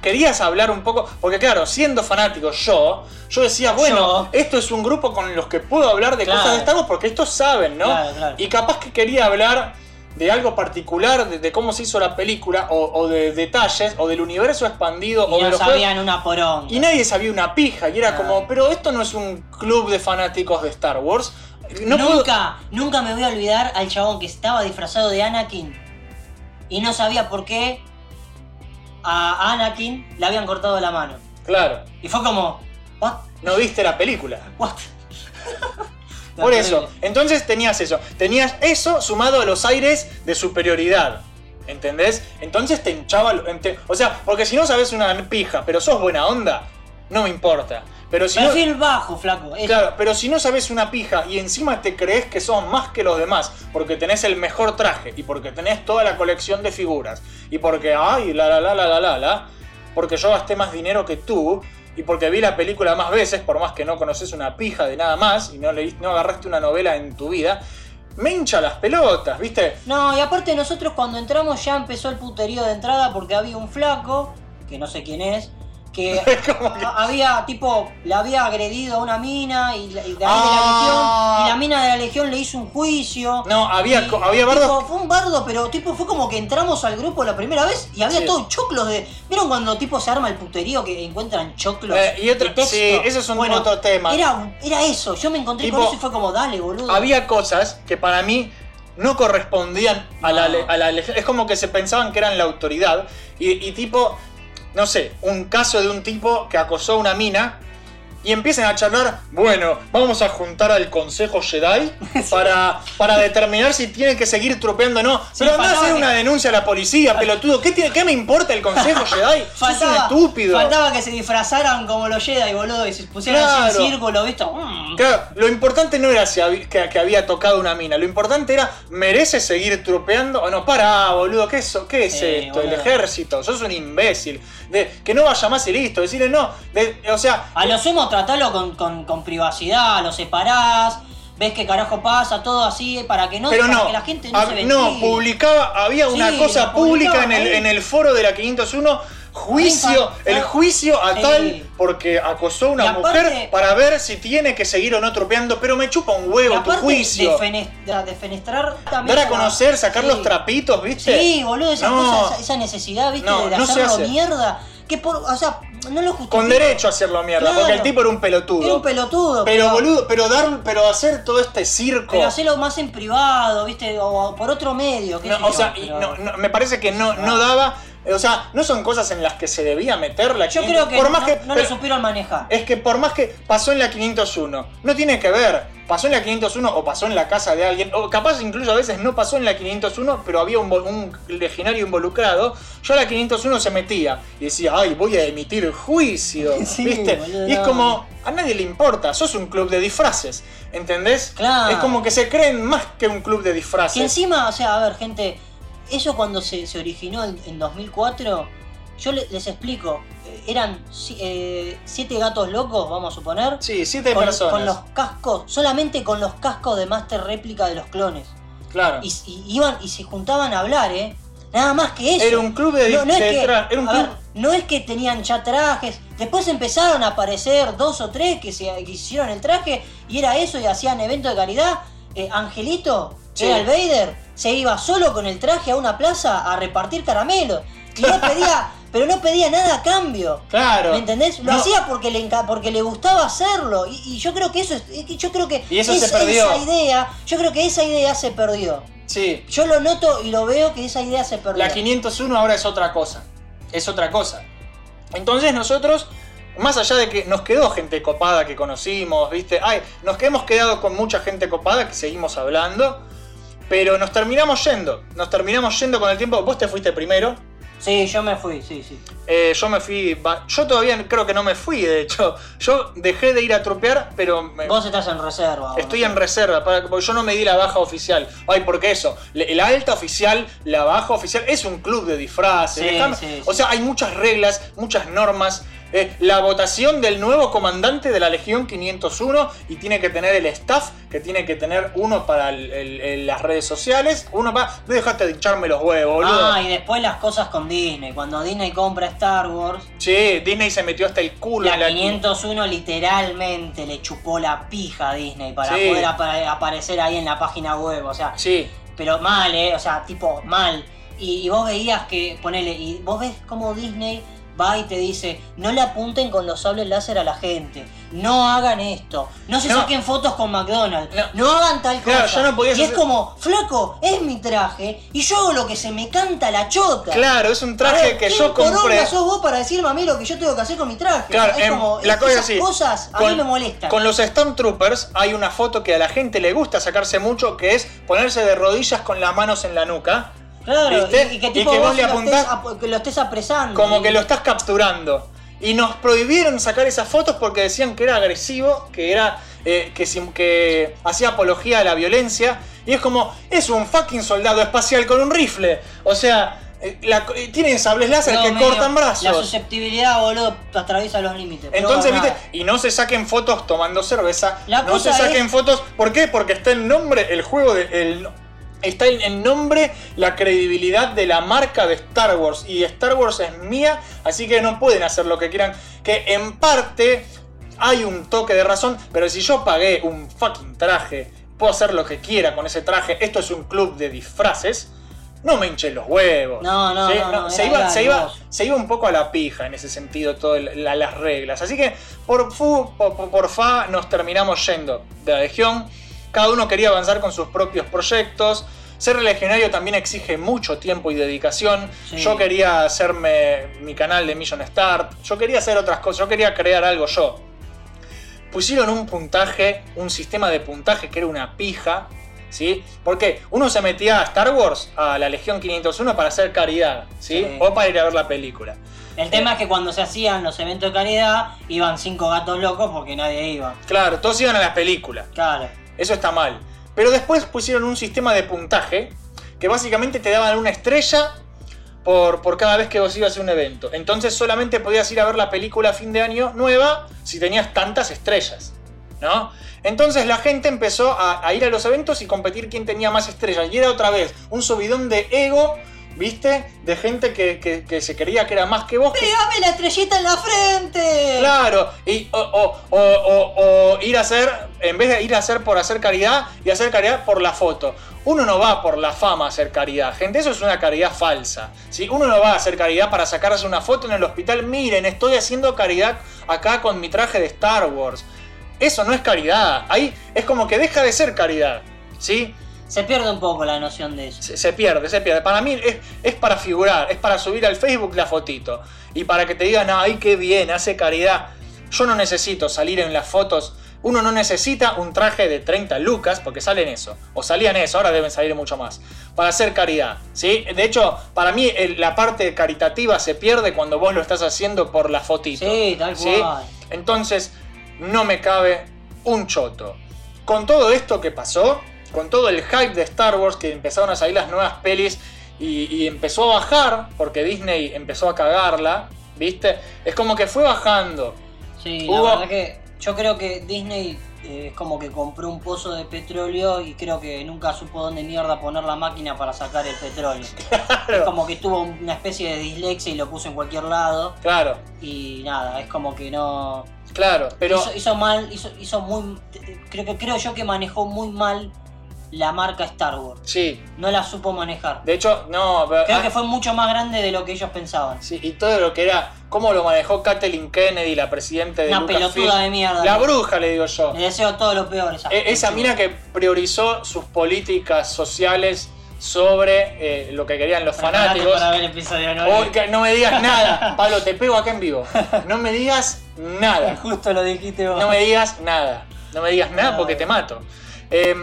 querías hablar un poco, porque claro, siendo fanático yo, yo decía, bueno, Yo. esto es un grupo con los que puedo hablar de Claro. cosas de Star Wars porque estos saben, ¿no? Claro, claro. Y capaz que quería hablar de algo particular, de, de cómo se hizo la película, o, o de detalles, o del universo expandido, o Y de no los juegos. sabían una poronga. Y nadie sabía una pija, y era Ah. como, pero esto no es un club de fanáticos de Star Wars. No puedo- nunca, nunca me voy a olvidar al chabón que estaba disfrazado de Anakin y no sabía por qué a Anakin le habían cortado la mano. Claro. Y fue como, ¿what? No viste la película. ¿What? Por eso. Entonces tenías eso. Tenías eso sumado a los aires de superioridad. ¿Entendés? Entonces te hinchaba. ente- O sea, porque si no sabes una pija, pero sos buena onda, no me importa. Pero si no. Perfil bajo, flaco. eso. Claro, pero si no sabes una pija y encima te crees que sos más que los demás, porque tenés el mejor traje y porque tenés toda la colección de figuras y porque, ay, la la la la la la la, porque yo gasté más dinero que tú y porque vi la película más veces, por más que no conoces una pija de nada más y no, leíste, no agarraste una novela en tu vida, me hincha las pelotas, ¿viste? No, y aparte nosotros cuando entramos ya empezó el puterío de entrada porque había un flaco, que no sé quién es, que había, tipo, le había agredido a una mina y, la- y de ahí de la Ah. legión, y la mina de la legión le hizo un juicio. No, había, Y, había bardos tipo, fue un bardo, pero tipo fue como que entramos al grupo la primera vez y había Sí. todo choclos de. ¿Vieron cuando tipo se arma el puterío que encuentran choclos? Eh, y otro- texto? sí, eso es un Bueno, otro tema. Era, era eso, yo me encontré Tipo, con eso y fue como, dale, boludo. había cosas que para mí no correspondían a la, a la Es como que se pensaban que eran la autoridad. Y, y tipo, no sé, un caso de un tipo que acosó a una mina. Y empiezan a charlar, bueno, vamos a juntar al Consejo Jedi para, para determinar si tiene que seguir tropeando o no. Pero anda a faltaba hacer que- una denuncia a la policía, pelotudo. ¿Qué, tiene, ¿Qué me importa el Consejo Jedi? Sos un Faltaba, estúpido. faltaba que se disfrazaran como los Jedi, boludo, y se pusieran así Claro. en círculo, ¿viste? Mm. Claro, lo importante no era si habí- que, que había tocado una mina, lo importante era, ¿merece seguir tropeando o no? Para, boludo, ¿qué es, eso? ¿Qué es Eh, esto? El ejército, sos un imbécil. De, que no vaya más y listo, decirle no. De- o sea, A lo sumo tratalo con, con, con privacidad, lo separás, ves qué carajo pasa, todo así, para que no, pero para no, que la gente no se ventile. no, publicaba, había una Sí, cosa pública en el, en el foro de la 501, juicio, el juicio a sí. tal porque acosó a una aparte- mujer para ver si tiene que seguir o no tropeando, pero me chupa un huevo tu juicio. De, fenestra- de fenestrar también. Dar a conocer, sacar sí. los trapitos, ¿viste? Sí, boludo, esa, No. cosa, esa, esa necesidad, ¿viste? No, de, no hacerlo hace. mierda. Que por, o sea, no lo justifico. Con derecho a hacerlo mierda, Claro. porque el tipo era un pelotudo. Era un pelotudo. pero boludo, pero dar, pero hacer todo este circo. Pero hacerlo más en privado, ¿viste? O, por otro medio. qué No, o yo, sea, pero- no, no, me parece que no, no daba. O sea, no son cosas en las que se debía meter la Yo 500 creo que por más no, que no lo supieron manejar. Es que por más que pasó en la 501, no tiene que ver. Pasó en la 501 o pasó en la casa de alguien, o capaz incluso a veces no pasó en la 501, pero había un, un legionario involucrado. Yo a la 501 se metía y decía, ay, voy a emitir juicio. Sí, ¿Viste? boludo, y es como, a nadie le importa, sos un club de disfraces. ¿Entendés? Claro. Es como que se creen más que un club de disfraces. Que encima, o sea, a ver, gente, eso cuando se, se originó en, en 2004, yo le- les explico, eh, eran eh, siete gatos locos, vamos a suponer. Sí, siete con, personas. Con los cascos, solamente con los cascos de Master Réplica de los clones. Claro. Y, y iban y se juntaban a hablar, ¿eh? Nada más que eso. Era un club de- no, no es que, tra- era un a club- ver, no es que tenían ya trajes. Después empezaron a aparecer dos o tres que se que hicieron el traje y era eso y hacían eventos de caridad. Eh, Angelito, Sí. era el Vader, se iba solo con el traje a una plaza a repartir caramelos. Y no pedía, pero no pedía nada a cambio. Claro. ¿Me entendés? Lo No. hacía porque le, enca- porque le gustaba hacerlo. Y, y yo creo que eso es, yo creo que Y eso se esa- perdió. esa idea, yo creo que esa idea se perdió. Sí. Yo lo noto y lo veo que esa idea se perdió. La 501 ahora es otra cosa. Es otra cosa. Entonces nosotros, más allá de que nos quedó gente copada que conocimos, ¿viste? Ay, nos que hemos quedado con mucha gente copada que seguimos hablando. Pero nos terminamos yendo. Nos terminamos yendo con el tiempo. Vos te fuiste primero. Sí, yo me fui, sí, sí. Eh, yo me fui. Yo todavía creo que no me fui, de hecho. Yo dejé de ir a trupear, pero. me- Vos estás en reserva. Estoy en reserva, porque yo no me di la baja oficial. Ay, porque eso, la alta oficial, la baja oficial, es un club de disfraces. Sí, sí, o sea, hay muchas reglas, muchas normas. Eh, la votación del nuevo comandante de la Legión 501 y tiene que tener el staff, que tiene que tener uno para el- el- el- las redes sociales, uno para... No dejaste de hincharme los huevos, boludo. Ah, y después las cosas con Disney. Cuando Disney compra Star Wars, Sí, Disney se metió hasta el culo en la la 501 literalmente le chupó la pija a Disney para Sí. poder apa- aparecer ahí en la página web. O sea, Sí. pero mal, ¿eh? O sea, tipo, mal. Y, y vos veías que, ponele, y vos ves cómo Disney va y te dice, no le apunten con los sables láser a la gente, no hagan esto, no se No. saquen fotos con McDonald's, no, hagan tal Claro, cosa. no y es como, flaco, es mi traje y yo hago lo que se me canta la chota. Claro, es un traje ver, que ¿quién yo compré. sos vos para decirme a mí lo que yo tengo que hacer con mi traje? Claro, es em, como, la cosa es esas así. cosas a Con- mí me molestan. Con los Stormtroopers hay una foto que a la gente le gusta sacarse mucho, que es ponerse de rodillas con las manos en la nuca. Claro, ¿viste? y, y que tipo vos vos le lo, estés, que lo estés apresando. como y- que lo estás capturando. Y nos prohibieron sacar esas fotos porque decían que era agresivo, que era eh, que, que hacía apología a la violencia. Y es como, es un fucking soldado espacial con un rifle. O sea, eh, la- eh, tienen sables láser No, que medio, cortan brazos. La susceptibilidad, boludo, atraviesa los límites. Entonces, viste, y no se saquen fotos tomando cerveza. La no se saquen es- fotos. ¿Por qué? Porque está en nombre el juego de. el- está en, nombre la credibilidad de la marca de Star Wars. Y Star Wars es mía, así que no pueden hacer lo que quieran. Que en parte hay un toque de razón, pero si yo pagué un fucking traje, puedo hacer lo que quiera con ese traje. Esto es un club de disfraces. No me hinchen los huevos. No, no, ¿sí? no, no, se, iba, se, iba, se iba un poco a la pija en ese sentido, todas las reglas. Así que por, fu, por, por- por fa nos terminamos yendo de la Legión. Cada uno quería avanzar con sus propios proyectos. Ser legionario también exige mucho tiempo y dedicación. Sí. Yo quería hacerme mi canal de Mission Start. Yo quería hacer otras cosas. Yo quería crear algo yo. Pusieron un puntaje, un sistema de puntaje que era una pija. ¿Sí? Porque uno se metía a Star Wars, a la Legión 501, para hacer caridad, ¿sí? Sí. O para ir a ver la película. El tema es que cuando se hacían los eventos de caridad, iban cinco gatos locos porque nadie iba. Claro, todos iban a las películas. Claro. Eso está mal. Pero después pusieron un sistema de puntaje que básicamente te daban una estrella por, por cada vez que vos ibas a un evento. Entonces solamente podías ir a ver la película a fin de año nueva si tenías tantas estrellas. ¿No? Entonces la gente empezó a, a ir a los eventos y competir quién tenía más estrellas. Y era otra vez un subidón de ego, ¿viste? De gente que, que- que se creía que era más que vos. que- ¡Pégame la estrellita en la frente! Claro, y, o, o- o- o- o ir a hacer, en vez de ir a hacer por hacer caridad, y hacer caridad por la foto. Uno no va por la fama a hacer caridad, gente, eso es una caridad falsa. ¿sí? Uno no va a hacer caridad para sacarse una foto en el hospital. Miren, estoy haciendo caridad acá con mi traje de Star Wars. Eso no es caridad, ahí es como que deja de ser caridad. ¿Sí? Se pierde un poco la noción de eso. Se, se pierde, se pierde. Para mí es, es para figurar, es para subir al Facebook la fotito. Y para que te digan, ay, qué bien, hace caridad. Yo no necesito salir en las fotos. Uno no necesita un traje de 30 lucas, porque salen eso. O salían eso, ahora deben salir mucho más. Para hacer caridad. ¿sí? De hecho, para mí el- la parte caritativa se pierde cuando vos lo estás haciendo por la fotito. Sí, tal ¿sí? cual. Entonces, no me cabe un choto. Con todo esto que pasó, con todo el hype de Star Wars, que empezaron a salir las nuevas pelis y, y empezó a bajar, porque Disney empezó a cagarla, ¿viste? Es como que fue bajando. Sí, Hubo- la verdad que yo creo que Disney eh, es como que compró un pozo de petróleo y creo que nunca supo dónde mierda poner la máquina para sacar el petróleo. Es como que tuvo una especie de dislexia y lo puso en cualquier lado. Claro, Y nada, es como que no. claro, pero hizo, hizo mal, hizo, hizo muy. Creo que creo yo que manejó muy mal la marca Star Wars. Sí. No la supo manejar. De hecho, no. pero- Creo ah, que fue mucho más grande de lo que ellos pensaban. Sí, y todo lo que era, cómo lo manejó Kathleen Kennedy, la presidenta de Una Lucasfilm. pelotuda de mierda. La bruja, le digo yo. Le deseo todo lo peor. Esa, E- Esa mina que priorizó sus políticas sociales sobre eh, lo que querían los Preparate fanáticos. para ver el episodio nueve. Oh, que no me digas nada. Pablo, te pego acá en vivo. No me digas nada. Justo lo dijiste vos. No me digas nada. No me digas nada porque te mato. Eh,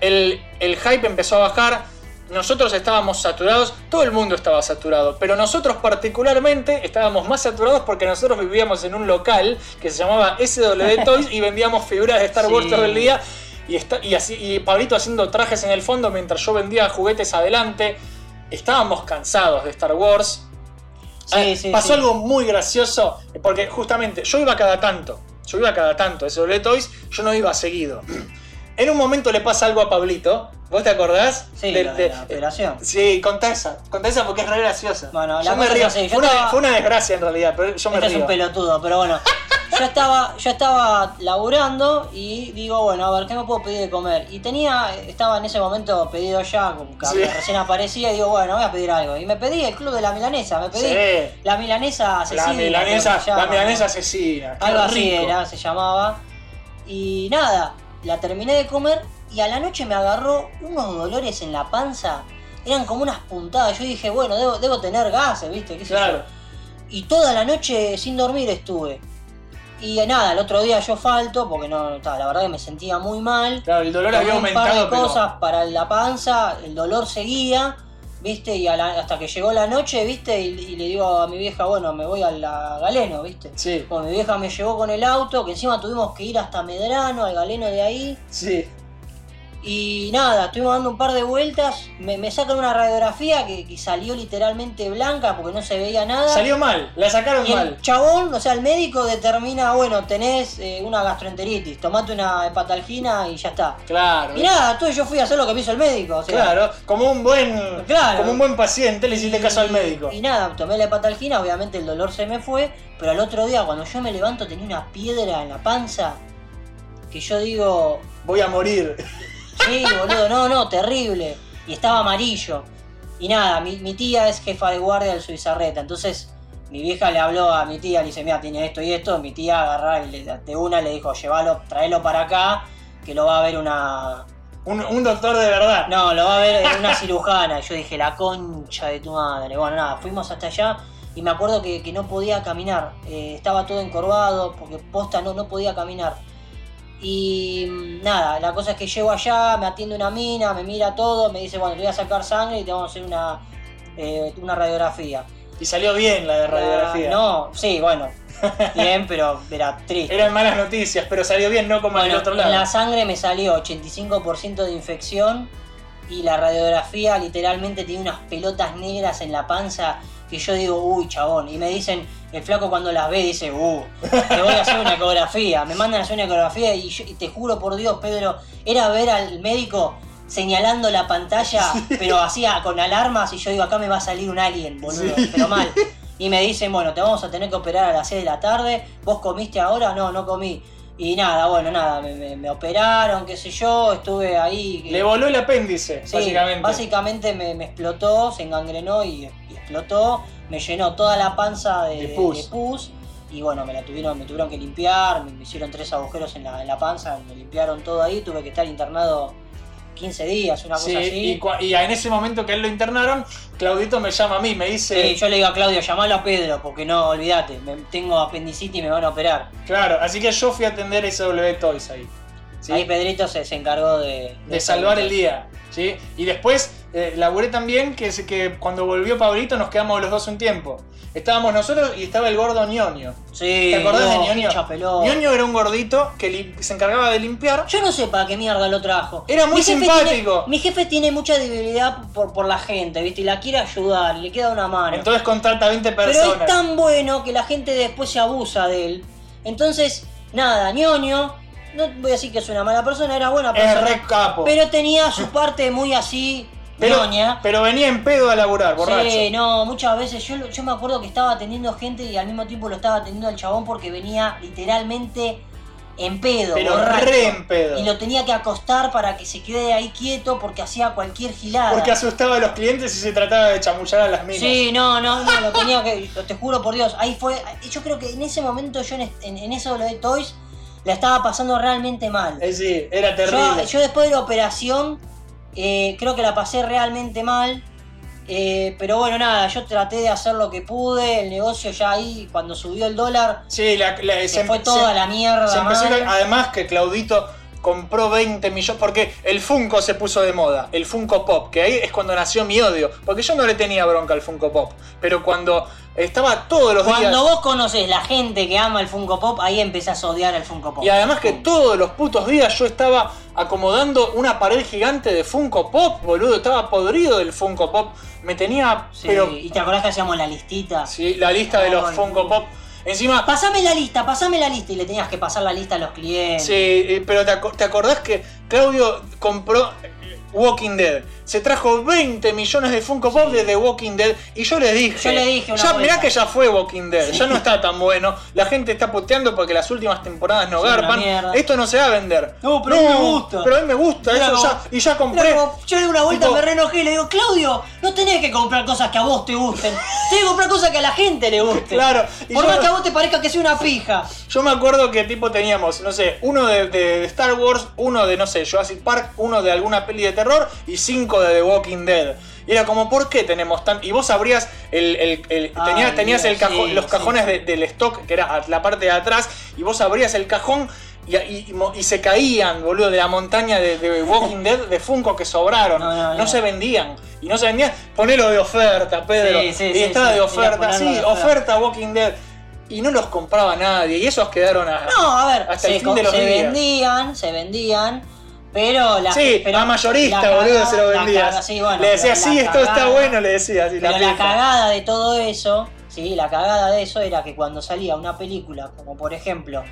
el, el hype empezó a bajar. Nosotros estábamos saturados, todo el mundo estaba saturado, pero nosotros particularmente estábamos más saturados porque nosotros vivíamos en un local que se llamaba SW Toys y vendíamos figuras de Star Wars Sí. todo el día y, está, y, así, y Pablito haciendo trajes en el fondo mientras yo vendía juguetes adelante. Estábamos cansados de Star Wars. Sí, Ah, sí, pasó algo muy gracioso, porque justamente yo iba cada tanto, yo iba cada tanto a SW Toys, yo no iba seguido. En un momento le pasa algo a Pablito, ¿vos te acordás? Sí, De- la operación. Sí, contá esa, contá esa porque es re graciosa. Bueno, la yo me cosa río. es así, yo fue, una, estaba- fue una desgracia en realidad, pero yo me Este es río. un pelotudo, pero bueno. Yo estaba, yo estaba laburando y digo, bueno, a ver, ¿qué me puedo pedir de comer? Y tenía, estaba en ese momento pedido ya, como que Sí. recién aparecía, y digo, bueno, voy a pedir algo. Y me pedí el club de la milanesa, me pedí Sí. la milanesa asesina. La milanesa, llama, la milanesa asesina. Algo así rico. era, se llamaba. Y nada, la terminé de comer y a la noche me agarró unos dolores en la panza. Eran como unas puntadas. Yo dije, bueno, debo, debo tener gases, ¿viste? ¿Qué? Claro. Y toda la noche sin dormir estuve. Y nada, el otro día yo falto porque no, la verdad que me sentía muy mal. Claro, el dolor había Tomé un par de aumentado, pero- cosas para la panza, el dolor seguía, ¿viste? Y a la- hasta que llegó la noche, ¿viste? Y, y le digo a mi vieja, bueno, me voy a la Galeno, ¿viste? Sí. Bueno, mi vieja me llevó con el auto, que encima tuvimos que ir hasta Medrano, al Galeno de ahí. Sí. Y nada, estuvimos dando un par de vueltas, me, me sacan una radiografía que, que salió literalmente blanca porque no se veía nada. Salió mal, la sacaron Y el mal. chabón, o sea, el médico determina, bueno, tenés eh, una gastroenteritis, tomate una hepatalgina y ya está. Claro. Y nada, entonces yo fui a hacer lo que me hizo el médico. o sea, Claro, como un buen Claro. como un buen paciente le hiciste caso al médico. Y nada, tomé la hepatalgina, obviamente el dolor se me fue, pero al otro día cuando yo me levanto tenía una piedra en la panza que yo digo, Voy a morir. sí, boludo, no, no, terrible. Y estaba amarillo. Y nada, mi, mi tía es jefa de guardia del Suizarreta, entonces mi vieja le habló a mi tía, le dice, mira, tiene esto y esto, mi tía agarrá y le- de una le dijo, llévalo, tráelo para acá, que lo va a ver una, Un, un doctor de verdad. no, lo va a ver una cirujana. Y yo dije, la concha de tu madre. Bueno, nada, fuimos hasta allá y me acuerdo que, que no podía caminar. Eh, estaba todo encorvado porque posta no, no podía caminar. Y nada, la cosa es que llego allá, me atiende una mina, me mira todo, me dice, bueno, te voy a sacar sangre y te vamos a hacer una, eh, una radiografía. Y salió bien la de radiografía. Ah, no, sí, bueno, bien, pero era triste. Eran malas noticias, pero salió bien, no como en el Bueno, otro en lado. la sangre me salió 85% de infección y la radiografía literalmente tiene unas pelotas negras en la panza que yo digo, uy, chabón. Y me dicen, el flaco cuando las ve dice, uh, te voy a hacer una ecografía. Me mandan a hacer una ecografía y, yo- y te juro por Dios, Pedro, era ver al médico señalando la pantalla, pero hacía con alarmas y yo digo, acá me va a salir un alien, boludo, Sí. pero mal. Y me dicen, bueno, te vamos a tener que operar a las 6 de la tarde. ¿Vos comiste ahora? No, no comí. Y nada, bueno, nada, me, me- me operaron, qué sé yo, estuve ahí. Le voló el apéndice, Sí, básicamente. básicamente me, me explotó, se engangrenó y, y explotó. Me llenó toda la panza de, pus. de pus. Y bueno, me la tuvieron, me tuvieron que limpiar, me, me hicieron tres agujeros en la, en la panza, me limpiaron todo ahí, tuve que estar internado 15 días, una Sí, cosa así. y, en ese momento que él lo internaron, Claudito me llama a mí, me dice. Sí, yo le digo a Claudio, llamalo a Pedro, porque no, olvídate, tengo apendicitis y me van a operar. Claro, así que yo fui a atender ese W Toys ahí. ¿sí? Ahí Pedrito se, se encargó de... de salvar el día. ¿sí? Y después eh, laburé también que, que cuando volvió Pablito nos quedamos los dos un tiempo. Estábamos nosotros y estaba el gordo ñoño. Sí, ¿Te acordás no, de ñoño? era un gordito que se encargaba de limpiar. Yo no sé para qué mierda lo trajo. Era muy Mi simpático. tiene- mi jefe tiene mucha debilidad por, por la gente, ¿viste? Y la quiere ayudar, le queda una mano. Entonces contrata a 20 Pero personas. es tan bueno que la gente después se abusa de él. Entonces, nada, ñoño. No voy a decir que es una mala persona, era buena Es persona. re capo. Pero tenía su parte muy así, Pero, ñoña. pero venía en pedo a laburar, borracho. Sí, no, muchas veces yo, yo me acuerdo que estaba atendiendo gente y al mismo tiempo lo estaba atendiendo al chabón porque venía literalmente en pedo, Pero borracho. re en pedo. Y lo tenía que acostar para que se quede ahí quieto porque hacía cualquier gilada. Porque asustaba a los clientes y se trataba de chamullar a las minas. Sí, no, no, no, lo tenía que. Te juro por Dios, ahí fue. Yo creo que en ese momento yo en, en, en eso de lo de Toys la estaba pasando realmente mal. Eh, sí, era Yo, terrible. yo después de la operación, eh, creo que la pasé realmente mal. eh, pero bueno, nada, yo traté de hacer lo que pude. El negocio ya ahí, cuando subió el dólar, Sí, la, la- se fue toda la mierda. se empezó mal. a- además que Claudito compró 20 millones, porque el Funko se puso de moda, el Funko Pop, que ahí es cuando nació mi odio, porque yo no le tenía bronca al Funko Pop, pero cuando estaba todos los días... Cuando vos conoces la gente que ama el Funko Pop, ahí empezás a odiar el Funko Pop. Y además que todos los putos días yo estaba acomodando una pared gigante de Funko Pop, boludo, estaba podrido del Funko Pop, me tenía... Sí, pero ¿Y te acordás que hacíamos la listita? Sí, la lista de los Funko Pop. Encima, Pasame la lista, pasame la lista. Y le tenías que pasar la lista a los clientes. Sí, eh, pero te, aco- te acordás que Claudio compró Walking Dead. Se trajo 20 millones de Funko Pop de The Walking Dead. Y yo le dije. Yo le dije una Ya, vuelta. mirá que ya fue Walking Dead. Ya no está tan bueno. La gente está puteando porque las últimas temporadas no Sí, garpan. Esto no se va a vender. No, pero a mí me gusta. Pero a mí me gusta. Eso como- ya. Y ya compré. Como yo le di una vuelta, Tipo- me re enojé y le digo, Claudio, no tenés que comprar cosas que a vos te gusten. Tenés que comprar cosas que a la gente le gusten. Claro, y Por yo- más que a vos te parezca que sea una pija. Yo me acuerdo que tipo teníamos, no sé, uno de, de Star Wars, uno de, no sé, Jurassic Park, uno de alguna peli de terror y cinco de The Walking Dead. Y era como, ¿por qué tenemos tan...? Y vos abrías el... el- el- Ay, tenías tenías el cajón, sí, los sí. cajones de- del stock, que era la parte de atrás, y vos abrías el cajón y, se caían, boludo, de la montaña de, de Walking Dead de Funko que sobraron. No, No, no, no. se vendían. Y no se vendían. Ponelo de oferta, Pedro. Sí, sí, y sí, estaba de oferta, sí, de oferta. Walking Dead. Y no los compraba nadie. Y esos quedaron a, No, a ver, hasta se, el fin de los se días. vendían, se vendían, pero la Sí, pero a mayorista, la boludo, cagada- se lo sí, bueno, le decía, sí, esto está bueno, le decía. así, Pero la cagada de todo eso, sí, la cagada de eso era que cuando salía una película, como por ejemplo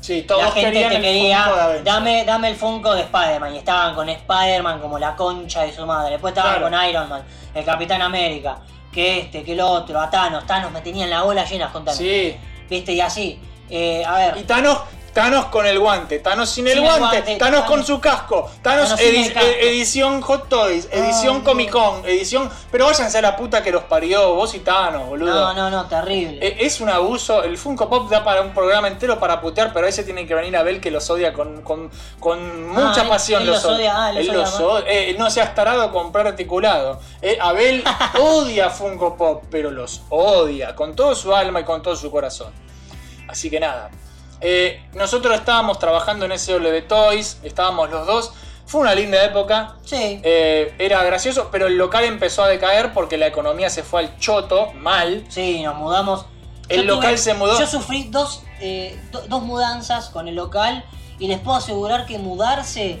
Sí, todos la gente querían te quería, dame, dame el Funko de Spider-Man. Y estaban con Spider-Man como la concha de su madre. Después estaban Claro. con Iron Man, el Capitán América, que este, que el otro, a Thanos. Thanos me tenían la bola llena con Thanos. Sí. ¿Viste? Y así. Eh, a ver. Y Thanos, Thanos con el guante, Thanos sin, el, Sin el guante, guante, Thanos, con su casco, Thanos, Thanos sin edi- el casco. eh, edición Hot Toys, edición Comic Con, edición... Pero váyanse a la puta que los parió, vos y Thanos, boludo. No, no, no, terrible. Eh, Es un abuso, el Funko Pop da para un programa entero para putear, pero ahí se tiene que venir a ver que los odia con, con, con mucha Ah, pasión. él los odia, ah, él los Él odia los odia. Eh, no seas tarado a comprar articulado. Eh, Abel odia Funko Pop, pero los odia con todo su alma y con todo su corazón. Así que nada. Eh, nosotros estábamos trabajando en SW Toys, estábamos los dos. Fue una linda época. Sí. Eh, era gracioso, pero el local empezó a decaer porque la economía se fue al choto, mal. Sí, nos mudamos. El Yo local se mudó. Yo sufrí dos, eh, do- dos mudanzas con el local y les puedo asegurar que mudarse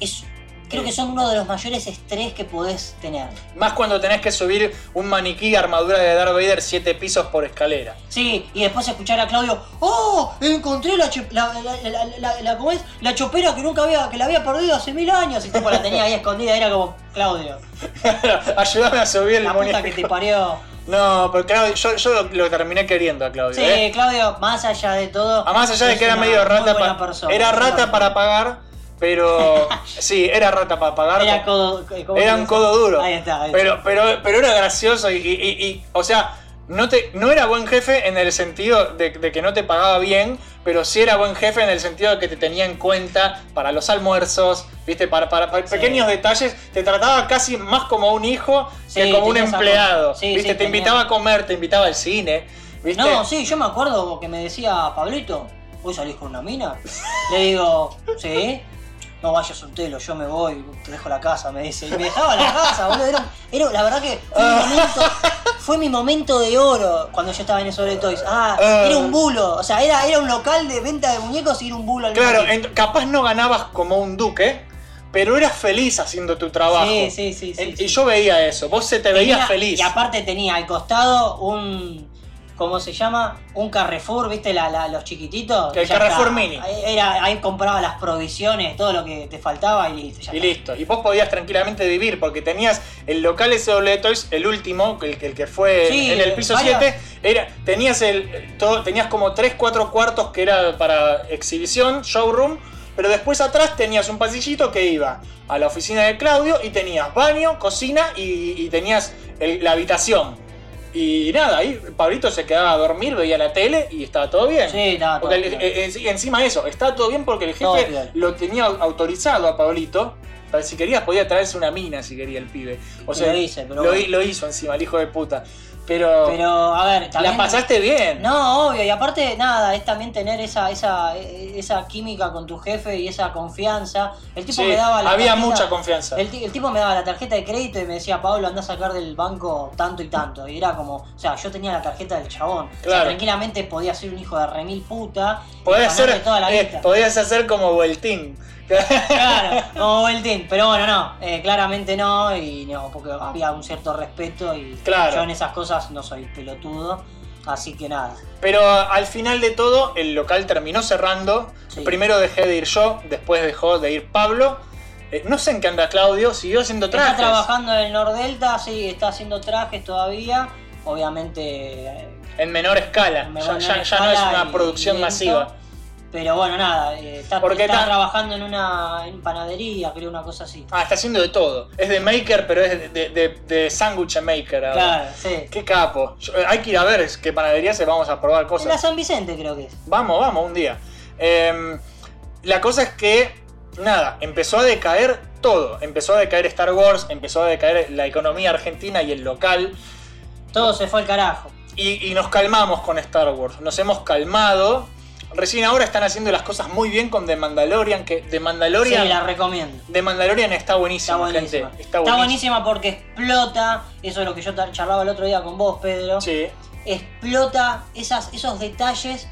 es. Creo que son uno de los mayores estrés que podés tener. Más cuando tenés que subir un maniquí armadura de Darth Vader siete pisos por escalera. Sí, y después escuchar a Claudio, ¡Oh! Encontré la, la, chopera que nunca había, que la había perdido hace mil años. Y tipo la tenía ahí escondida, era como, Claudio, Ayúdame a subir el la puta que te parió. No, pero Claudio, yo, yo lo, lo terminé queriendo a Claudio. Sí, ¿eh? Claudio, más allá de todo. A más allá de que era medio rata para. persona, Era rata para pagar, pero. sí, era rata para pagar. Era codo. ¿cómo Era se un codo duro. Ahí está. ahí está. Pero, pero, pero era gracioso y, y- y- y, o sea, no, te, no era buen jefe en el sentido de, de que no te pagaba bien, pero sí era buen jefe en el sentido de que te tenía en cuenta para los almuerzos, viste, para, para, para Sí. pequeños detalles, te trataba casi más como un hijo que como un empleado. Sí, viste, te tenía. invitaba a comer, te invitaba al cine, viste. No, sí, yo me acuerdo que me decía Pablito, ¿vos salís con una mina? Le digo, sí. No vayas un telo, yo me voy, te dejo la casa, me dice. Y me dejaba la casa, boludo. Era, era- la verdad que fue mi, momento, fue mi momento de oro cuando yo estaba en Sobre Toys. Ah, era un bulo. O sea, era, era un local de venta de muñecos y era un bulo al Claro, en- capaz no ganabas como un duque, pero eras feliz haciendo tu trabajo. Sí, sí, sí, sí. Y yo veía eso, vos se te veías feliz. Y aparte tenía al costado un, ¿cómo se llama? Un Carrefour, ¿viste? La, la- los chiquititos. El Ya Carrefour está. Mini. Ahí, era, ahí compraba las provisiones, todo lo que te faltaba y listo. ya Y está. listo. Y vos podías tranquilamente vivir porque tenías el local SW Toys, el último, el, que- el que fue Sí, en el piso varias- 7, era, tenías, el, todo, tenías como 3, 4 cuartos que era para exhibición, showroom, pero después atrás tenías un pasillito que iba a la oficina de Claudio y tenías baño, cocina y, y tenías el- la habitación. Y nada, ahí Pablito se quedaba a dormir, veía la tele y estaba todo bien. Sí, bien. eh, en- encima de eso, estaba todo bien porque el jefe lo tenía autorizado a Pablito. Si querías podía traerse una mina si quería el pibe. O sea, lo hice, pero lo, bueno. hi- lo hizo encima, el hijo de puta. Pero, Pero, a ver, también. la pasaste bien. No, obvio, y aparte, nada, es también tener esa, esa, esa química con tu jefe y esa confianza. El tipo Sí, me daba la había tarjeta- mucha confianza. El, ti- el tipo me daba la tarjeta de crédito y me decía, Pablo, anda a sacar del banco tanto y tanto. Y era como, o sea, yo tenía la tarjeta del chabón. O sea, Claro. tranquilamente podía ser un hijo de remil puta. Podías ser, toda la eh, podías hacer como Vueltín. Claro, como Beltín. Pero bueno, no, eh, claramente no, y no, porque había un cierto respeto y Claro. yo en esas cosas no soy pelotudo. Así que nada. Pero al final de todo, el local terminó cerrando. Sí. Primero dejé de ir yo, después dejó de ir Pablo. Eh, no sé en qué anda Claudio, siguió haciendo trajes. Está trabajando en el Nordelta, sí, está haciendo trajes todavía. Obviamente. En menor escala. en Ya, menor ya- ya no es escala una producción masiva. Pero bueno, nada, eh, está, Porque está está- trabajando en una en panadería, creo, una cosa así. Ah, está haciendo de todo. Es de maker, pero es de, de, de, maker ahora. Claro, sí. Qué capo. Yo- eh, hay que ir a ver qué panadería se vamos a probar En la cosas. San Vicente creo que es. Vamos, vamos, un día. Em, la cosa es que, nada, empezó a decaer todo. Empezó a decaer Star Wars, empezó a decaer la economía argentina y el local. Todo se fue al carajo. Y, y nos calmamos con Star Wars. Nos hemos calmado. Recién ahora están haciendo las cosas muy bien con The Mandalorian. Que The Mandalorian, Sí, la recomiendo. The Mandalorian está Está buenísima, buenísima. gente. Está, buenísima porque explota. Eso es lo que yo charlaba el otro día con vos, Pedro. Sí. Explota esas, esos detalles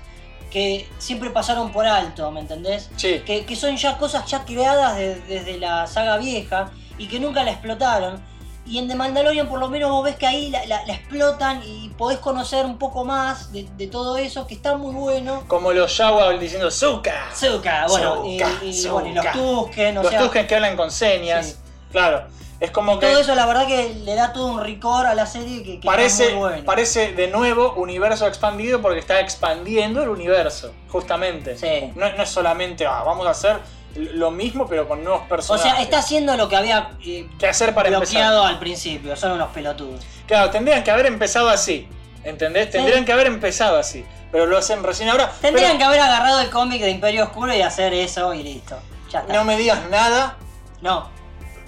que siempre pasaron por alto, ¿me entendés? Sí. Que, que son ya cosas ya creadas de- desde la saga vieja y que nunca la explotaron. Y en The Mandalorian por lo menos vos ves que ahí la, la- la explotan y podés conocer un poco más de, de todo eso, que está muy bueno. Como los Jawa diciendo Zuka. Zuka, bueno, y, Zuka, y- bueno, y los. Tusken, o Los sea, Tusken que hablan con señas. Sí. Claro. Es como que todo eso la verdad que le da todo un ricor a la serie que, que parece, muy bueno. parece de nuevo universo expandido porque está expandiendo el universo, justamente. Sí. No, no es solamente, ah, vamos a hacer lo mismo pero con nuevos O personajes. sea, está haciendo lo que había eh, ¿Qué hacer para bloqueado empezar? al principio, son unos pelotudos. Claro, tendrían que haber empezado así. ¿Entendés? Tendrían que haber empezado así. Pero lo hacen recién ahora. Tendrían Pero que haber agarrado el cómic de Imperio Oscuro y hacer eso y listo. Ya está. No me digas nada. No.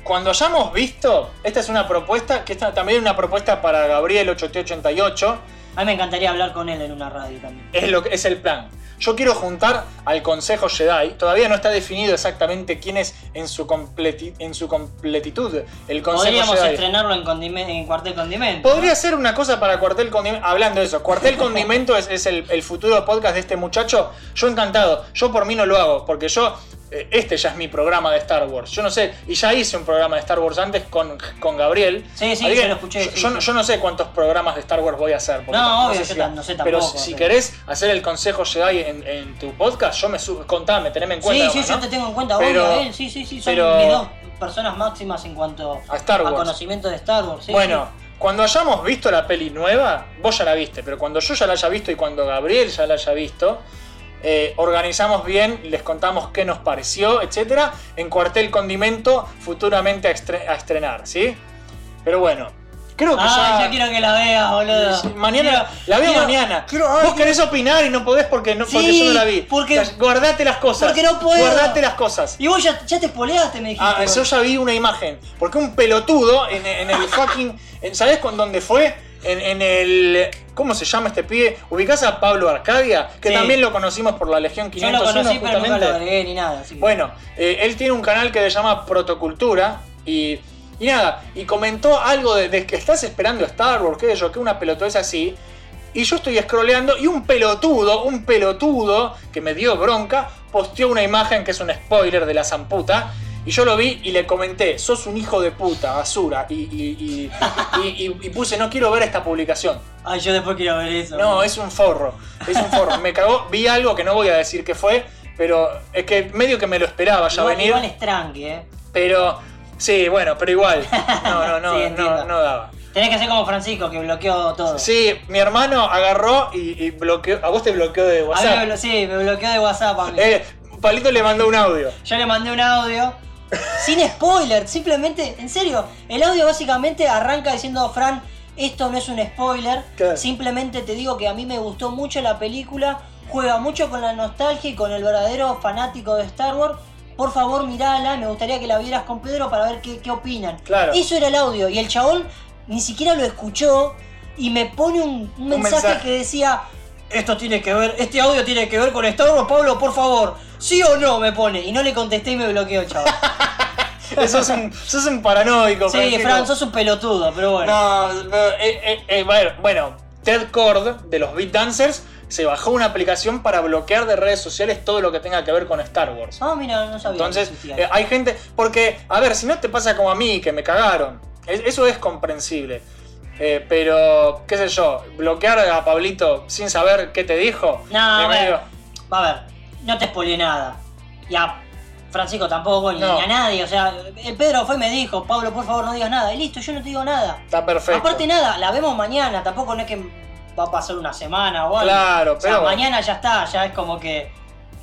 Cuando hayamos visto, esta es una propuesta, que esta también es una propuesta para Gabriel 8888. A mí me encantaría hablar con él en una radio también. es lo que es el plan. Yo quiero juntar al Consejo Jedi. Todavía no está definido exactamente quién es en su, completi- en su completitud el Consejo Podríamos Jedi. estrenarlo en, condime- en Cuartel Condimento. Podría ser una cosa para Cuartel Condimento. Hablando de eso, Cuartel Condimento es, es el, el futuro podcast de este muchacho. Yo encantado. Yo por mí no lo hago, porque yo. Eh, Este ya es mi programa de Star Wars. Yo no sé, y ya hice un programa de Star Wars antes con, con Gabriel. Sí, sí, yo que lo escuché, Yo, sí, yo sí. no- yo no sé cuántos programas de Star Wars voy a hacer. porque No, obvio, sé yo si- no sé Pero tampoco, si pero- querés hacer el Consejo Jedi en, en tu podcast, yo me subo. Contame, teneme en cuenta. Sí, sí, yo ¿no? te tengo en cuenta, Pero- obvio, él, sí, sí, sí, son pero- mis dos personas máximas en cuanto A Star Wars. conocimiento de Star Wars. sí, bueno, cuando hayamos visto la peli nueva, vos ya la viste, pero cuando yo ya la haya visto y cuando Gabriel ya la haya visto, eh, organizamos bien, les contamos qué nos pareció, etcétera, en Cuartel Condimento, futuramente a, estre- a estrenar, ¿sí? Pero bueno, creo que Ay, ya. ya quiero que la veas, boludo. Mañana Quiero- la veo quiero- mañana. quiero- ay, Vos querés opinar y no podés porque, no, porque yo no la vi. porque- guardate las cosas. porque no puedo. Guardate las cosas. Y vos ya, ya te spoileaste, me dijiste. Ah, yo ya vi una imagen. Porque un pelotudo en, en el fucking. ¿Sabés con dónde fue? En, en el. ¿Cómo se llama este pibe? ¿Ubicás a Pablo Arcadia? Que Sí. también lo conocimos por la Legión Yo lo 501, conocí, pero nunca justamente. lo agregué ni nada. así que- Bueno, eh, él tiene un canal que se llama Protocultura y, y nada, y comentó algo de, de que estás esperando Star Wars, qué sé yo, que una pelotudez así. Y yo estoy scrolleando y un pelotudo, un pelotudo que me dio bronca, posteó una imagen que es un spoiler de la zamputa. Y yo lo vi y le comenté, sos un hijo de puta, basura. Y, y- puse, no quiero ver esta publicación. Ay, yo después quiero ver eso. No, es un forro. Es un forro. Me cagó. Vi algo que no voy a decir qué fue, pero es que medio que me lo esperaba ya igual, venir. igual es tranqui, eh. Pero, sí, bueno, pero igual. No, no, no, Sí, no, no daba. Tenés que ser como Francisco, que bloqueó todo. Sí, mi hermano agarró y, y bloqueó. A vos te bloqueó de A mí me WhatsApp. sí, me bloqueó de WhatsApp a mí. Eh, Palito le mandó un audio. Yo le mandé un audio. Sin spoiler, simplemente, en serio, el audio básicamente arranca diciendo, Fran, esto no es un spoiler, simplemente te digo que a mí me gustó mucho la película, juega mucho con la nostalgia y con el verdadero fanático de Star Wars. Por favor, mirala, me gustaría que la vieras con Pedro para ver qué, qué opinan. Claro. Eso era el audio, y el chabón ni siquiera lo escuchó y me pone un, un mensaje, mensaje. que decía, esto tiene que ver, este audio tiene que ver con Star Wars, Pablo, por favor, sí o no, me pone. Y no le contesté y me bloqueó chabón. sos, un, sos un paranoico. Sí. Fran, sos un pelotudo, pero bueno. No, no, eh, eh, eh, bueno, bueno, Ted Cord de los Beat Dancers se bajó una aplicación para bloquear de redes sociales todo lo que tenga que ver con Star Wars. Ah, mira, no sabía. Entonces, eh, hay gente. Porque, a ver, si no te pasa como a mí, que me cagaron. es- Eso es comprensible. Eh, pero, qué sé yo, bloquear a Pablito sin saber qué te dijo. No, eh, a ver, a ver, no te spoileé nada. Y a Francisco tampoco, ni, No. ni a nadie. O sea, el Pedro fue y me dijo, Pablo, por favor, no digas nada. Y listo, yo no te digo nada. Está perfecto. Aparte nada, la vemos mañana, tampoco no es que va a pasar una semana o algo. Claro, o sea, pero- mañana ya está, ya es como que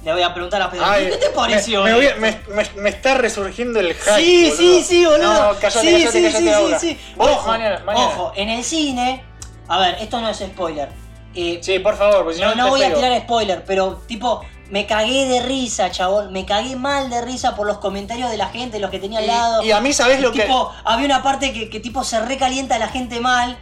le voy a preguntar a Pedro, Ay, ¿qué te pareció? Me, me voy a- esto?" me- me- me está resurgiendo el hype. Sí, boludo. sí, sí, boludo. No, callate, sí, callate, sí, callate sí, ahora. sí, Ojo, mañana, mañana. ojo, en el cine, a ver, esto no es spoiler. Eh, Sí, por favor, porque si no, no, no voy a tirar spoiler, pero tipo, me cagué de risa, chabón. Me cagué mal de risa por los comentarios de la gente, los que tenía al lado. y a mí, ¿sabés lo que- tipo, Había una parte que, que tipo se recalienta a la gente mal.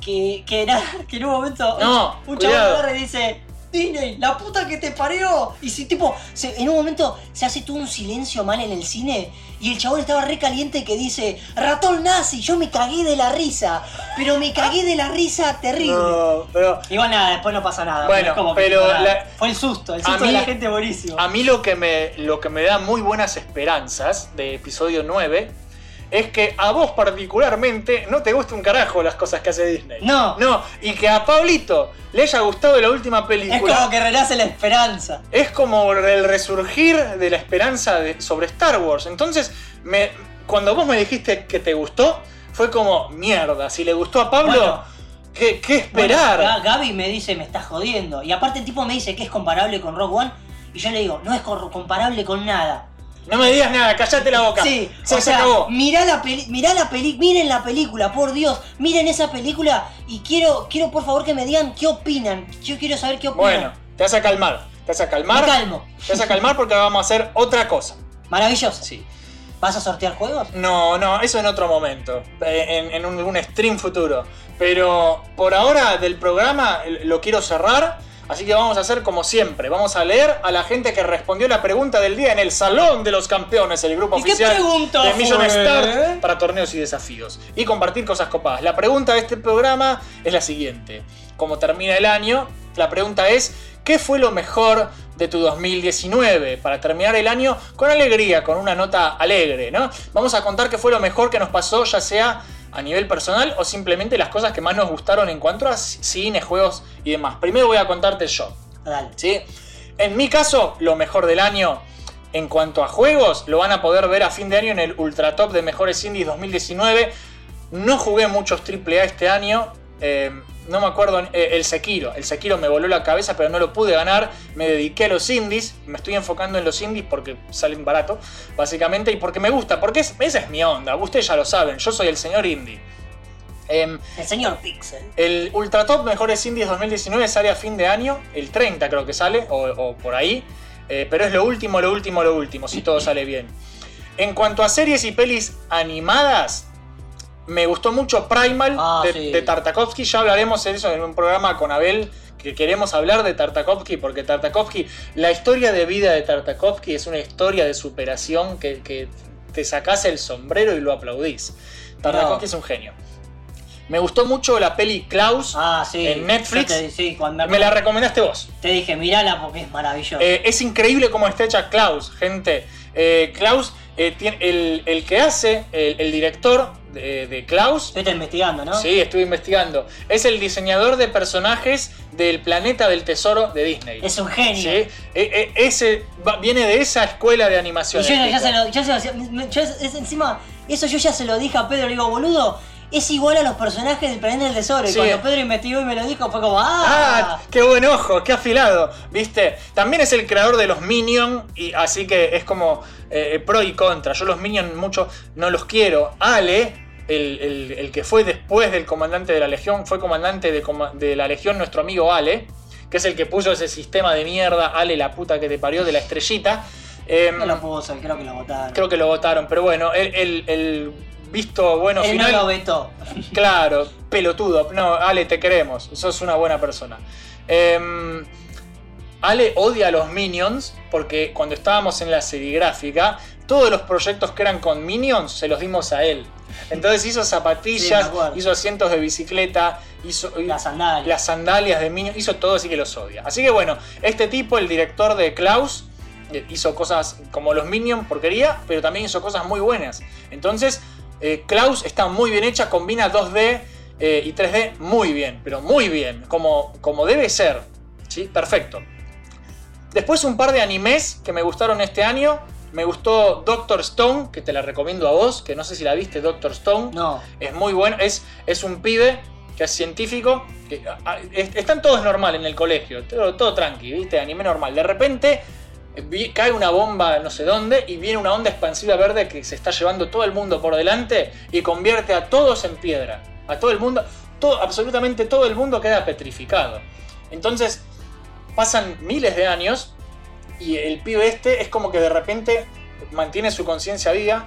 Que, que, era, que en un momento No, un chabón cuidado. agarra y dice. Disney, la puta que te parió. Y si tipo, se- en un momento se hace todo un silencio mal en el cine. Y el chabón estaba re caliente que dice, ratón nazi, yo me cagué de la risa. Pero me cagué de la risa terrible. No, pero Igual nada, después no pasa nada. Bueno, como pero la- fue el susto, el susto mí- de la gente buenísimo. a mí lo que, me, lo que me da muy buenas esperanzas de episodio 9 es que a vos particularmente no te gusta un carajo las cosas que hace Disney. No. No, y que a Pablito le haya gustado la última es película. como que renace la esperanza. es como el resurgir de la esperanza de- sobre Star Wars. Entonces, me, cuando vos me dijiste que te gustó, fue como, mierda, si le gustó a Pablo, Bueno. ¿qué, qué esperar? Ga- Gaby me dice, me estás jodiendo. Y aparte el tipo me dice que es comparable con Rock One. Y yo le digo, no es comparable con nada. No me digas nada, callate la boca. Sí, se, o se sea, acabó. mirá la peli, mirá la peli, miren la película, por Dios, miren esa película y quiero, quiero por favor que me digan qué opinan. Yo quiero saber qué opinan. Bueno, te vas a calmar. Te vas a calmar. Me calmo. Te vas a calmar porque vamos a hacer otra cosa. Maravilloso. Sí. ¿Vas a sortear juegos? No, no, eso en otro momento. eh, En, en un, un stream futuro. Pero por ahora del programa lo quiero cerrar. Así que vamos a hacer como siempre. Vamos a leer a la gente que respondió la pregunta del día en el Salón de los Campeones, el grupo ¿Y qué oficial pregunta de Mission fue? Start para torneos y desafíos. Y compartir cosas copadas. La pregunta de este programa es la siguiente. Como termina el año, la pregunta es, ¿qué fue lo mejor de tu 2019? Para terminar el año con alegría, con una nota alegre, ¿no? Vamos a contar qué fue lo mejor que nos pasó, ya sea a nivel personal o simplemente las cosas que más nos gustaron en cuanto a cine, juegos y demás. Primero voy a contarte yo. Dale. ¿sí? En mi caso, lo mejor del año en cuanto a juegos, lo van a poder ver a fin de año en el Ultra Top de Mejores Indies 2019. No jugué muchos AAA este año. eh, no me acuerdo, eh, el Sekiro. El Sekiro me voló la cabeza, pero no lo pude ganar. Me dediqué a los indies. Me estoy enfocando en los indies porque salen barato, básicamente, y porque me gusta, porque es- esa es mi onda. Ustedes ya lo saben, yo soy el señor indie. Em, El señor Pixel. el Ultra Top Mejores Indies 2019 sale a fin de año, el 30 creo que sale, o, o por ahí. Eh, pero es lo último, lo último, lo último, si todo sale bien. En cuanto a series y pelis animadas, me gustó mucho Primal Ah, de, sí. de Tartakovsky. Ya hablaremos de eso en un programa con Abel, que queremos hablar de Tartakovsky, porque Tartakovsky, la historia de vida de Tartakovsky es una historia de superación que, que te sacás el sombrero y lo aplaudís. Tartakovsky No. es un genio. Me gustó mucho la peli Klaus Ah, sí. en Netflix. Te- sí, cuando Me la recomendaste vos. Te dije, mirala porque es maravilloso. Eh, es increíble cómo está hecha Klaus, gente. Eh, Klaus eh, el, el que hace, el, el director de, de Klaus, Estuviste investigando, ¿no? Sí, estuve investigando. Es el diseñador de personajes del planeta del tesoro de Disney. Es un genio. Sí, e- e- ese va- viene de esa escuela de Y animación. yo ya se lo, ya se lo- encima, eso yo ya se lo dije a Pedro, le digo, boludo, es igual a los personajes del planeta del tesoro. Y cuando Pedro investigó y me lo dijo, fue como, ¡ah! Ah, qué buen ojo, qué afilado, ¿viste? También es el creador de los Minions, y así que es como eh, pro y contra. Yo los Minions mucho no los quiero. Ale, el, el- el que fue después del comandante de la Legión, fue comandante de, de la Legión, nuestro amigo Ale, que es el que puso ese sistema de mierda, Ale la puta que te parió de la estrellita. Em, No lo puso, creo que lo votaron. creo que lo votaron, pero bueno, el visto bueno Él final. no lo vetó. Claro, pelotudo. No, Ale, te queremos. Sos una buena persona. Em, Ale odia a los Minions porque cuando estábamos en la serigráfica, todos los proyectos que eran con Minions se los dimos a él. Entonces hizo zapatillas, hizo asientos de bicicleta, hizo Las sandalias. las sandalias de Minions, hizo todo así que los odia. Así que bueno, este tipo, el director de Klaus, eh, hizo cosas como los Minions, porquería, pero también hizo cosas muy buenas. Entonces, eh, Klaus está muy bien hecha, combina 2D eh, y 3D muy bien, pero muy bien, como, como debe ser. ¿sí? Perfecto. Después un par de animes que me gustaron este año. Me gustó Doctor Stone, que te la recomiendo a vos, que no sé si la viste, Doctor Stone. No. Es muy bueno. Es, es un pibe que es científico. Que, a- a- es- están todos normal en el colegio. Todo, todo tranqui, ¿viste? Anime normal. De repente cae una bomba no sé dónde y viene una onda expansiva verde que se está llevando todo el mundo por delante y convierte a todos en piedra. A todo el mundo. Todo, absolutamente todo el mundo queda petrificado. Entonces pasan miles de años y el pibe este es como que de repente mantiene su conciencia viva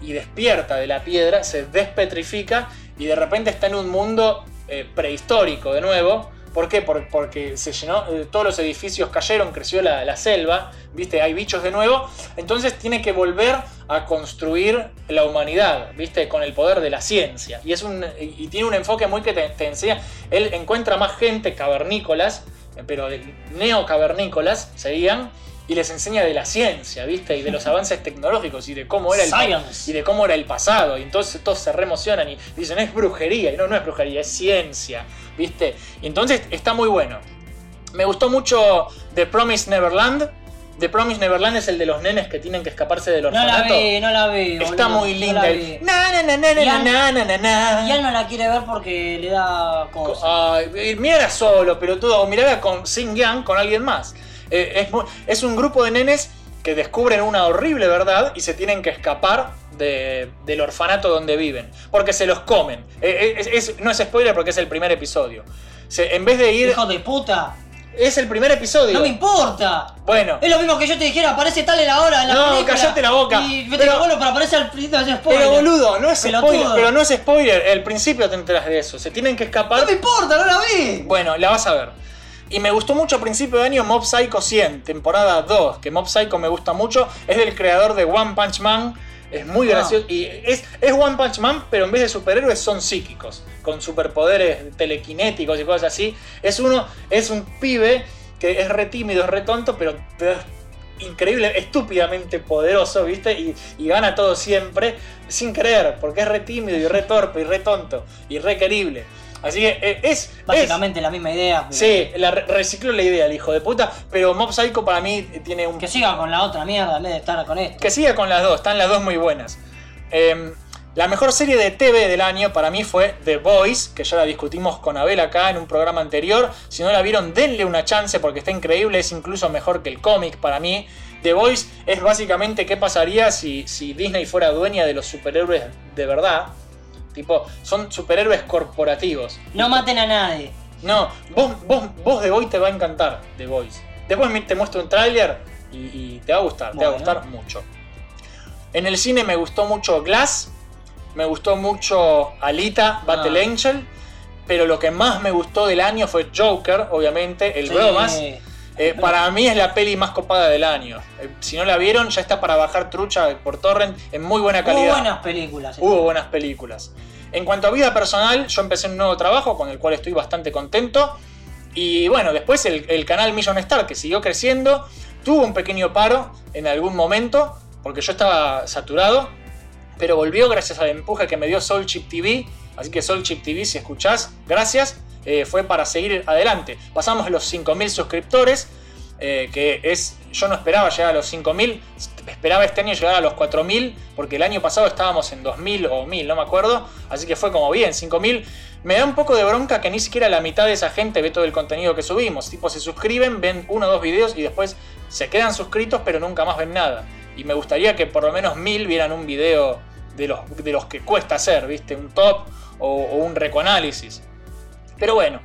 y despierta de la piedra, se despetrifica y de repente está en un mundo eh, prehistórico de nuevo. ¿Por qué? Por- porque se llenó, eh, todos los edificios cayeron, creció la, selva, ¿viste? Hay bichos de nuevo. Entonces tiene que volver a construir la humanidad, ¿viste? Con el poder de la ciencia. Y, es un, y tiene un enfoque muy que te, te enseña. Él encuentra más gente cavernícolas, eh, pero neocavernícolas serían, y les enseña de la ciencia, ¿viste? Y de los avances tecnológicos y de cómo era el Science. y de cómo era el pasado. Y entonces todos se reemocionan y dicen, es brujería. Y no, no es brujería, es ciencia, ¿viste? Y entonces está muy bueno. Me gustó mucho The Promised Neverland. The Promised Neverland es el de los nenes que tienen que escaparse del No la orfanato. vi, no la vi. Está boludo, muy no linda. la el-. Na, na, na, na, na, Ian- na, na, no la quiere ver porque le da cosas. Ay, mirala solo, pelotudo, o mirala con Sing Yang, con alguien más. Eh, es, un grupo de nenes que descubren una horrible verdad y se tienen que escapar de- del orfanato donde viven. Porque se los comen. Eh, es- es- no es spoiler porque es el primer episodio. Se- en vez de ir. Hijo de puta. Es el primer episodio. No me importa. Bueno. Es lo mismo que yo te dijera, aparece tal en la hora en la No, película. callate la boca. Y yo te Pero- pero aparece al principio de spoiler. Pero boludo, no es Pelotudo. spoiler. Pero no es spoiler. El principio te enteras de eso. Se tienen que escapar. No me importa, no la vi. Bueno, la vas a ver. Y me gustó mucho a principio de año Mob Psycho 100, temporada 2, que Mob Psycho me gusta mucho. Es del creador de One Punch Man. Es muy Ah. gracioso. Y es, es One Punch Man, pero en vez de superhéroes son psíquicos. Con superpoderes telequinéticos y cosas así. Es uno, es un pibe que es re tímido, es re tonto, pero es increíble, estúpidamente poderoso, ¿viste? Y, y gana todo siempre, sin creer, porque es re tímido y re torpe y re tonto y re querible. Así que eh, es. es- Básicamente la misma idea. pero- Sí, la re- recicló la idea el hijo de puta, pero Mob Psycho para mí tiene un... Que siga con la otra mierda en vez de estar con esto. Que siga con las dos, están las dos muy buenas. Eh, la mejor serie de TV del año para mí fue The Voice, que ya la discutimos con Abel acá en un programa anterior. Si no la vieron, denle una chance porque está increíble, es incluso mejor que el cómic para mí. The Voice es básicamente qué pasaría si, si Disney fuera dueña de los superhéroes de verdad. Tipo, son superhéroes corporativos. No maten a nadie. No, vos, vos, vos The Voice te va a encantar, The Voice. Después te muestro un tráiler y, y te va a gustar, te va a gustar mucho. En el cine me gustó mucho Glass, me gustó mucho Alita, Battle Ah. Angel, pero lo que más me gustó del año fue Joker, obviamente, el Sí. bromas. Eh, para mí es la peli más copada del año. Eh, si no la vieron, ya está para bajar trucha por torrent en muy buena Hubo calidad. buenas películas. Hubo buenas películas. En cuanto a vida personal, yo empecé un nuevo trabajo con el cual estoy bastante contento. Y bueno, después el, el canal Million Star, que siguió creciendo, tuvo un pequeño paro en algún momento, porque yo estaba saturado, pero volvió gracias al empuje que me dio Soul Chip TV. Así que Soul Chip TV, si escuchás, gracias. Eh, fue para seguir adelante. Pasamos los 5.000 suscriptores, eh, que es, yo no esperaba llegar a los 5.000, esperaba este año llegar a los 4.000, porque el año pasado estábamos en 2.000 o 1.000, no me acuerdo, así que fue como bien, 5.000. Me da un poco de bronca que ni siquiera la mitad de esa gente ve todo el contenido que subimos, tipo se suscriben, ven uno o dos videos y después se quedan suscritos pero nunca más ven nada. Y me gustaría que por lo menos 1.000 vieran un video de los, de los que cuesta hacer, ¿viste? Un top o, o un recoanálisis. Pero bueno,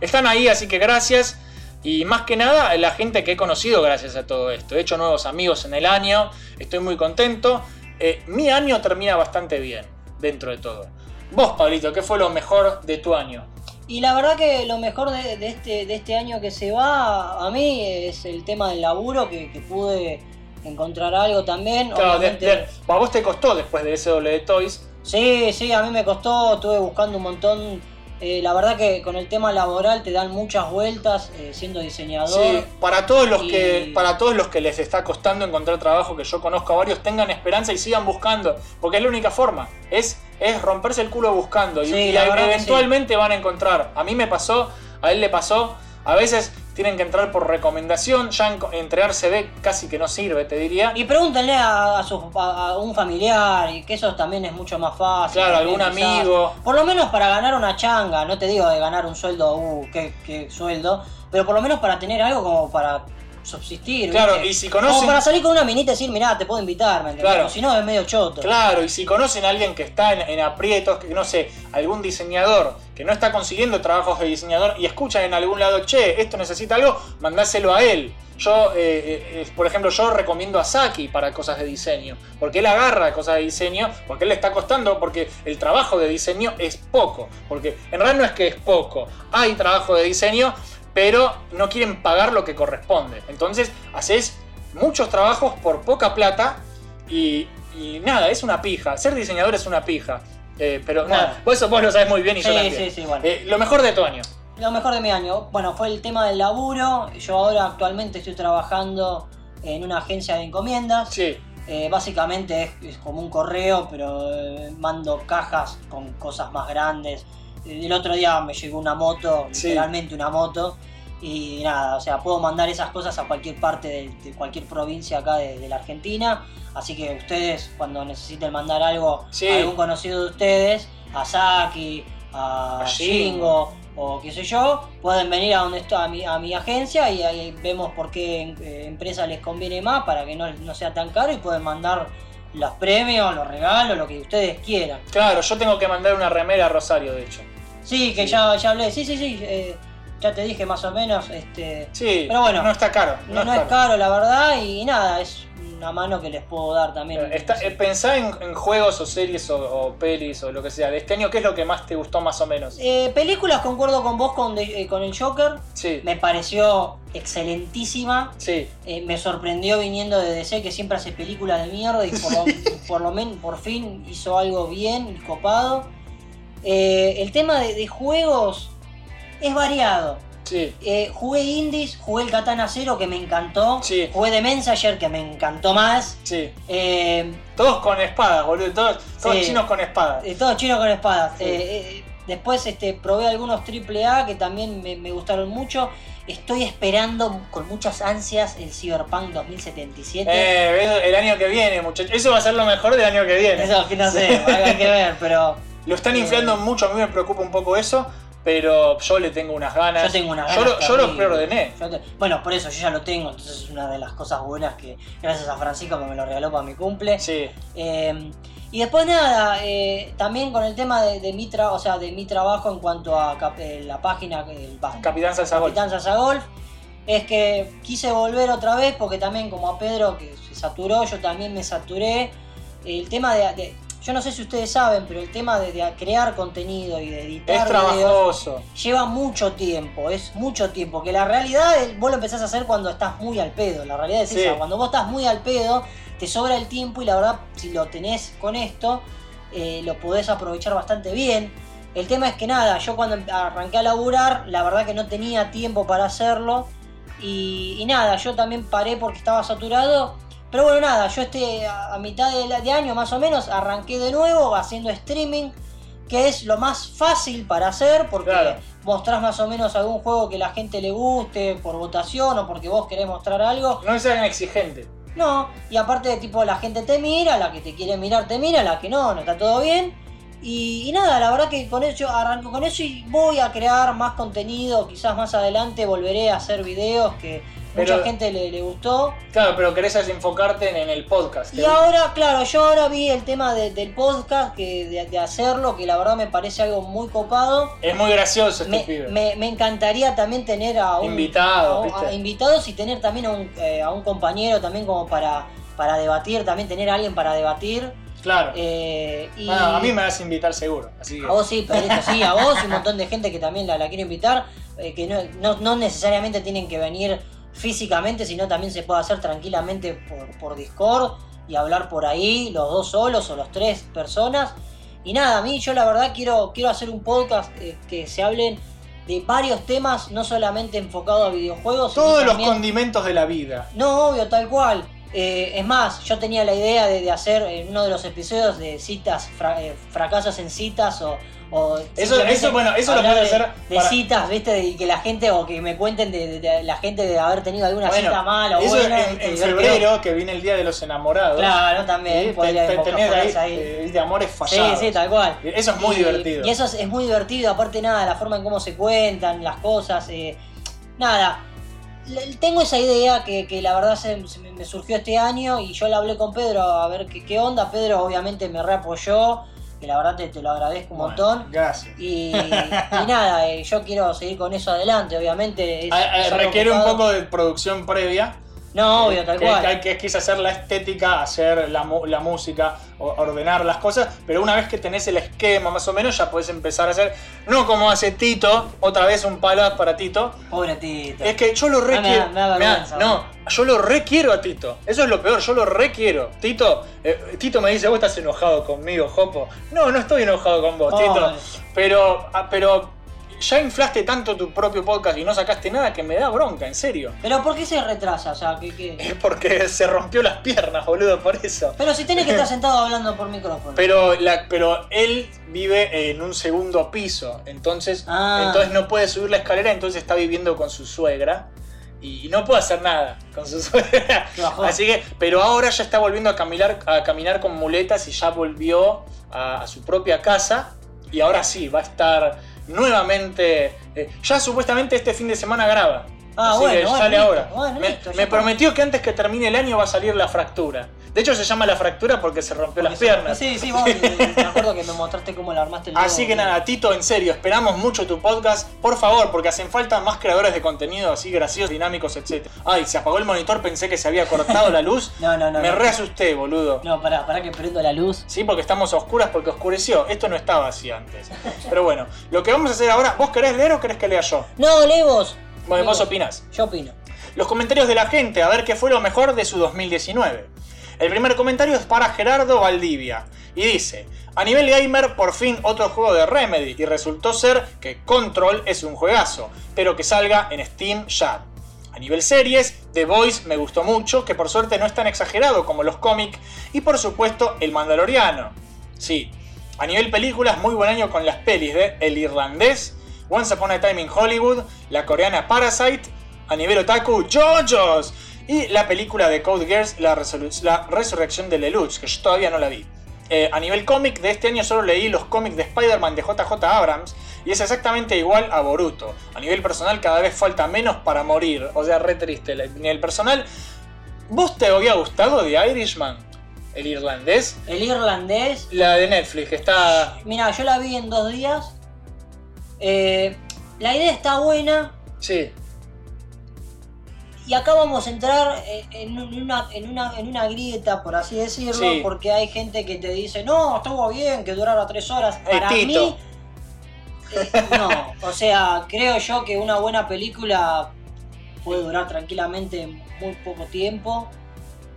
están ahí, así que gracias. Y más que nada, la gente que he conocido gracias a todo esto. He hecho nuevos amigos en el año, estoy muy contento. Eh, mi año termina bastante bien, dentro de todo. Vos, Pablito, ¿qué fue lo mejor de tu año? Y la verdad que lo mejor de, de este, de este año que se va a mí es el tema del laburo, que, que pude encontrar algo también. Claro, de- Obviamente- de- a vos te costó después de SW de Toys. Sí, sí, a mí me costó, estuve buscando un montón. Eh, la verdad que con el tema laboral te dan muchas vueltas eh, siendo diseñador. Sí, para todos los Y- que para todos los que les está costando encontrar trabajo, que yo conozco a varios, tengan esperanza y sigan buscando, porque es la única forma. Es, es romperse el culo buscando y, Sí, eventualmente van a encontrar. A mí me pasó, a él le pasó. A veces tienen que entrar por recomendación, ya en- entregar CV casi que no sirve, te diría. Y pregúntenle a, a, a un familiar, y que eso también es mucho más fácil. Claro, algún quizás. amigo. Por lo menos para ganar una changa, no te digo de ganar un sueldo, uh, qué, qué sueldo, pero por lo menos para tener algo como para subsistir. Claro, ¿viste? y si conocen- Como para salir con una minita y decir, mirá, te puedo invitar, ¿me? Claro. Si no, es medio choto. Claro, y si conocen a alguien que está en, en aprietos, que no sé, algún diseñador que no está consiguiendo trabajos de diseñador y escuchan en algún lado, che, esto necesita algo, mandáselo a él. Yo, eh, eh, por ejemplo, yo recomiendo a Saki para cosas de diseño, porque él agarra cosas de diseño, porque él le está costando, porque el trabajo de diseño es poco, porque en realidad no es que es poco, hay trabajo de diseño, pero no quieren pagar lo que corresponde. Entonces, haces muchos trabajos por poca plata y, y nada, es una pija. Ser diseñador es una pija. Eh, pero Bueno. nada, vos eso vos lo sabes muy bien y yo Sí, también. sí, sí, bueno. Eh, lo mejor de tu año. Lo mejor de mi año, bueno, fue el tema del laburo. Yo ahora actualmente estoy trabajando en una agencia de encomiendas. Sí. Eh, básicamente es, es como un correo, pero eh, mando cajas con cosas más grandes. El otro día me llegó una moto, Sí. literalmente una moto. Y nada, o sea, puedo mandar esas cosas a cualquier parte de, de cualquier provincia acá de, de la Argentina. Así que ustedes, cuando necesiten mandar algo Sí. a algún conocido de ustedes, a Saki, a, A Shingo. O qué sé yo, pueden venir a donde está a mi, a mi agencia y ahí vemos por qué eh, empresa les conviene más para que no, no sea tan caro y pueden mandar los premios, los regalos, lo que ustedes quieran. Claro, yo tengo que mandar una remera a Rosario, de hecho. Sí, que Ya, ya hablé, sí, sí, sí, eh, ya te dije más o menos, este, Sí, pero bueno, no está caro. no, no es caro la verdad y nada, es una mano que les puedo dar también. Está, eh, pensá en, en juegos o series o, o pelis o lo que sea. De este año, ¿qué es lo que más te gustó más o menos? Eh, películas, concuerdo con vos con, de- eh, con el Joker. Sí. Me pareció excelentísima. Sí. Eh, me sorprendió viniendo de DC que siempre hace películas de mierda y por lo, por lo menos por fin hizo algo bien y copado. Eh, el tema de, de juegos es variado. Sí. Eh, jugué indies, jugué el Katana Zero que me encantó. Jugué The Messenger que me encantó más. Sí. Eh, Todos con espadas, boludo. Todos, todos Sí. chinos con espadas. todos chinos con espadas. Sí. Después este, probé algunos AAA que también me, me gustaron mucho. Estoy esperando con muchas ansias el Cyberpunk 2077. Eh, el año que viene, muchachos. Eso va a ser lo mejor del año que viene. Eso que no sé, hay que ver, pero. Lo están inflando mucho, a mí me preocupa un poco eso, pero yo le tengo unas ganas. Yo tengo unas Yo ganas. lo, yo lo preordené. Yo te- Bueno, por eso yo ya lo tengo, entonces es una de las cosas buenas que gracias a Francisco que me lo regaló para mi cumple. Sí. Eh, y después nada, eh, también con el tema de, de mi tra- o sea, de mi trabajo en cuanto a cap- eh, la página el, va, Capitán Salsa Golf. Capitán Salsa Golf, es que quise volver otra vez porque también como a Pedro que se saturó, yo también me saturé. El tema de, de- yo no sé si ustedes saben, pero el tema de, de crear contenido y de editar Es videos trabajoso. lleva mucho tiempo, es mucho tiempo. Que la realidad es- vos lo empezás a hacer cuando estás muy al pedo. La realidad es Sí. esa. Cuando vos estás muy al pedo, te sobra el tiempo y la verdad, si lo tenés con esto, eh, lo podés aprovechar bastante bien. El tema es que nada, yo cuando em- arranqué a laburar, la verdad que no tenía tiempo para hacerlo. Y, y nada, yo también paré porque estaba saturado. Pero bueno, nada, yo este a mitad de, de año más o menos arranqué de nuevo haciendo streaming, que es lo más fácil para hacer porque Claro. mostrás más o menos algún juego que la gente le guste por votación o porque vos querés mostrar algo. No es tan exigente. No, y aparte, tipo, la gente te mira, la que te quiere mirar te mira, la que no, no está todo bien. Y, y nada, la verdad que con eso arranco con eso y voy a crear más contenido. Quizás más adelante volveré a hacer videos que Pero- mucha gente le, le gustó. Claro, pero querés enfocarte en, en el podcast. Y ahora, claro, yo ahora vi el tema de- del podcast, que de, de hacerlo, que la verdad me parece algo muy copado. Es muy gracioso este Me, pibe. me- me encantaría también tener a un Invitados, a invitados y tener también a un, eh, a un compañero también como para, para debatir, también tener a alguien para debatir. Claro. Eh, y Bueno, a mí me vas a invitar seguro. Así que... a vos sí, Pedrito, sí, a vos y un montón de gente que también la, la quiere invitar, eh, que no, no, no necesariamente tienen que venir físicamente, sino también se puede hacer tranquilamente por, por Discord y hablar por ahí, los dos solos o los tres personas. Y nada, a mí yo la verdad quiero, quiero hacer un podcast eh, que se hablen de varios temas, no solamente enfocado a videojuegos. Todos los condimentos de la vida. no, obvio, tal cual. Eh, es más, yo tenía la idea de, de hacer en uno de los episodios de citas, fra- eh, fracasos en citas o... o Eso- bueno, eso lo puedes de- hacer De para- citas, ¿viste? Y que la gente, o que me cuenten de, de- de la gente de haber tenido alguna Bueno, cita mala o eso buena. en, febrero, que viene el Día de los Enamorados. Claro, también, Sí, podría te- te- tenés ahí, ponerse ahí. eh, de amores fallados. Sí, sí, tal cual. Eso es muy Y- divertido. Y eso es, es muy divertido, aparte nada, la forma en cómo se cuentan las cosas. eh, nada, tengo esa idea que, que la verdad se, me surgió este año y yo la hablé con Pedro a ver qué, qué onda. Pedro obviamente me reapoyó, que la verdad te, te lo agradezco un montón. Gracias. Y, y nada, eh, yo quiero seguir con eso adelante, obviamente. es- Ah, es algo requiere un poco de producción previa. No, obvio, tal que, cual. que hay que quise hacer la estética, hacer la, la música, ordenar las cosas, pero una vez que tenés el esquema más o menos ya podés empezar a hacer, no como hace Tito, otra vez un palo para Tito. Pobre Tito. Es que yo lo requiero. vergüenza, no, yo lo requiero a Tito. Eso es lo peor, yo lo requiero. Tito, eh, Tito me dice, vos estás enojado conmigo, Jopo. No, no estoy enojado con vos, Tito. Ay. Pero, ah, pero ya inflaste tanto tu propio podcast y no sacaste nada que me da bronca, en serio. Pero ¿por qué se retrasa? O sea, que, que- Es porque se rompió las piernas, boludo, por eso. Pero si tenés que estar sentado hablando por micrófono. Pero, la, pero él vive en un segundo piso, entonces, Ah. entonces no puede subir la escalera, entonces está viviendo con su suegra y no puede hacer nada con su suegra. Qué. Así que, pero ahora ya está volviendo a caminar, a caminar con muletas y ya volvió a, a su propia casa y ahora sí, va a estar nuevamente, eh, ya supuestamente este fin de semana graba. Ah, Así bueno, que bueno, sale listo, ahora. bueno, me listo, prometió que antes que termine el año va a salir la fractura. De hecho se llama la fractura porque se rompió las piernas. Sí, sí, vos me acuerdo que me mostraste cómo le armaste el Así que nada, Tito, en serio, esperamos mucho tu podcast. Por favor, porque hacen falta más creadores de contenido así graciosos, dinámicos, etc. Ay, se apagó el monitor, pensé que se había cortado la luz. No, no, no. Me no. reasusté, boludo. No, pará, pará que prendo la luz. Sí, porque estamos a oscuras porque oscureció. Esto no estaba así antes. Pero bueno, lo que vamos a hacer ahora, ¿vos querés leer o querés que lea yo? No, lee vos. Bueno, vos. opinás. Yo opino. Los comentarios de la gente, a ver qué fue lo mejor de su 2019. El primer comentario es para Gerardo Valdivia y dice, a nivel gamer por fin otro juego de Remedy y resultó ser que Control es un juegazo, pero que salga en Steam ya. A nivel series, The Voice me gustó mucho, que por suerte no es tan exagerado como los cómics, y por supuesto El Mandaloriano. Sí, a nivel películas, muy buen año con las pelis de El Irlandés, Once Upon a Time in Hollywood, la coreana Parasite, a nivel otaku, JoJo's, y la película de Code Geass, la, resurrección de Lelouch, que yo todavía no la vi. Eh, a nivel cómic, de este año solo leí los cómics de Spider-Man de JJ Abrams, y es exactamente igual a Boruto. A nivel personal, cada vez falta menos para morir, o sea, re triste. A nivel personal, ¿vos te había gustado The Irishman? El irlandés. El irlandés. La de Netflix, que está. Mira, yo la vi en dos días. Eh, la idea está buena. Sí. Y acá vamos a entrar eh, en una, en una, en una grieta, por así decirlo, Sí. porque hay gente que te dice, no, estuvo bien, que durara tres horas. Para mí, eh, no. O sea, creo yo que una buena película puede durar tranquilamente muy poco tiempo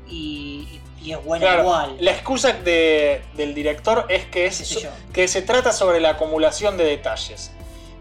y, y es buena Claro, igual. La excusa de- del director es que, es, que se trata sobre la acumulación de detalles.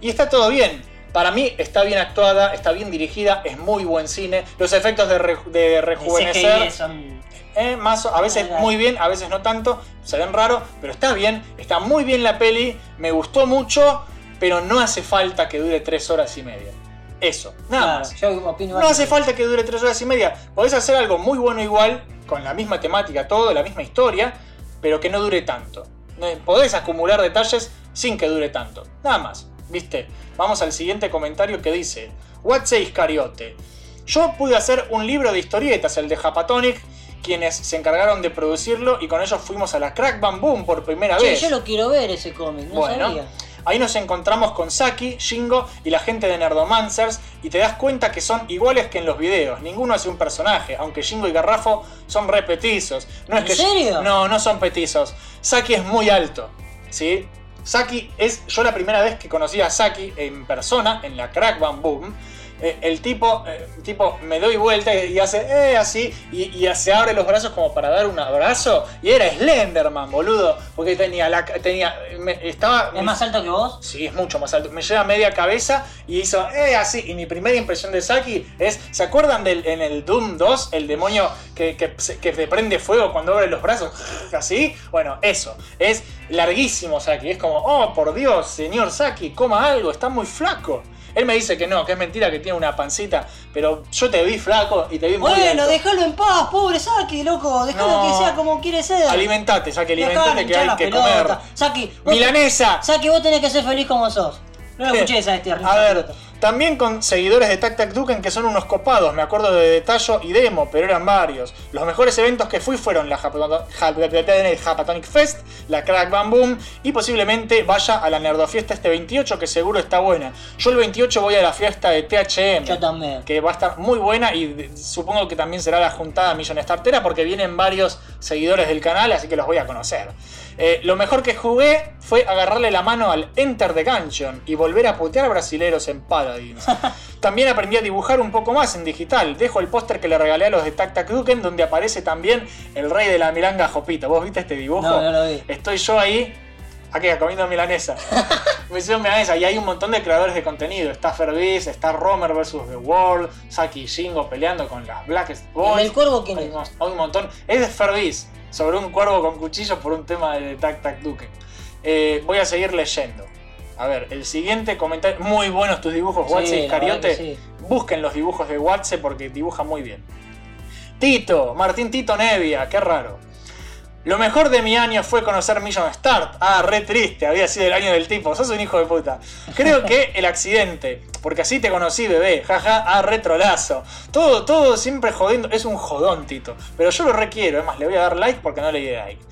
Y está todo bien. Para mí está bien actuada, está bien dirigida, es muy buen cine. Los efectos de, re- de El rejuvenecer son- eh, más, a veces muy bien, a veces no tanto, se ven raro, pero está bien, está muy bien la peli, me gustó mucho, pero no hace falta que dure tres horas y media. Eso, nada Claro, más. yo opino No hace falta que dure tres horas y media. Podés hacer algo muy bueno igual, con la misma temática, todo, la misma historia, pero que no dure tanto. Podés acumular detalles sin que dure tanto. Nada más. ¿Viste? Vamos al siguiente comentario que dice: What says Cariote? Yo pude hacer un libro de historietas, el de Japatonic, quienes se encargaron de producirlo y con ellos fuimos a la Crack Bam Boom por primera Che, vez. yo lo quiero ver ese cómic, no Bueno, sabía. ahí nos encontramos con Saki, Shingo y la gente de Nerdomancers y te das cuenta que son iguales que en los videos. Ninguno hace un personaje, aunque Shingo y Garrafo son repetizos. No es ¿En que serio? No, no son petizos. Saki es muy alto, ¿sí? Saki es yo la primera vez que conocí a Saki en persona en la Crack Bam Boom. Eh, el tipo, eh, tipo me doy vuelta y hace eh, así y, y se abre los brazos como para dar un abrazo y era Slenderman, boludo, porque tenía la tenía me- estaba ¿Es más alto que vos? Sí, es mucho más alto. Me lleva media cabeza y hizo, eh, así. Y mi primera impresión de Saki es, ¿se acuerdan del en el Doom 2, el demonio que, que, se- que te prende fuego cuando abre los brazos? Así. Bueno, eso. Es larguísimo Saki. Es como, oh, por Dios, señor Saki, coma algo, está muy flaco. Él me dice que no, que es mentira, que tiene una pancita, pero yo te vi flaco y te vi muy Bueno, déjalo en paz, pobre Saki, loco. Déjalo No. que sea como quiere ser. Alimentate, Saki, alimentate que hay que pelota. comer. Saki, ¡Milanesa! Saki, vos tenés que ser feliz como sos. No lo escuché esa este A ver, también con seguidores de Tac Tac Duken que son unos copados, me acuerdo de Detallo y Demo, pero eran varios. Los mejores eventos que fui fueron la Japato- Jap- Japatonic Fest, la Crack Bam Boom y posiblemente vaya a la Nerdofiesta este 28 que seguro está buena. Yo el 28 voy a la fiesta de THM. Yo también. Que va a estar muy buena y supongo que también será la juntada Million Startera porque vienen varios seguidores del canal, así que los voy a conocer. Eh, lo mejor que jugué fue agarrarle la mano al Enter the Gungeon y volver a putear brasileros en Paladins. También aprendí a dibujar un poco más en digital. Dejo el póster que le regalé a los de Tac Tac Duken, donde aparece también el rey de la milanga Jopito. ¿Vos viste este dibujo? No, no lo vi. Estoy yo ahí, aquí comiendo milanesa. Me hicieron milanesa y hay un montón de creadores de contenido. Está Ferbiz, está Romer vs. The World, Saki y Shingo peleando con las Blackest Boys. ¿El del cuervo quién hay, es? hay un montón. Es de Ferbiz, sobre un cuervo con cuchillos por un tema de Tac Tac Duken. Eh, voy a seguir leyendo. A ver, el siguiente comentario. Muy buenos tus dibujos, Sí, Watse la y verdad Cariote. que sí. Busquen los dibujos de Watse porque dibuja muy bien. Tito, Martín Tito Nevia, qué raro. Lo mejor de mi año fue conocer Million Start. Ah, re triste, había sido el año del tipo. Sos un hijo de puta. Creo que el accidente, porque así te conocí, bebé. Jaja, ah, re trolazo. Todo, todo siempre jodiendo. Es un jodón, Tito. Pero yo lo requiero. Es más, le voy a dar like porque no le di like.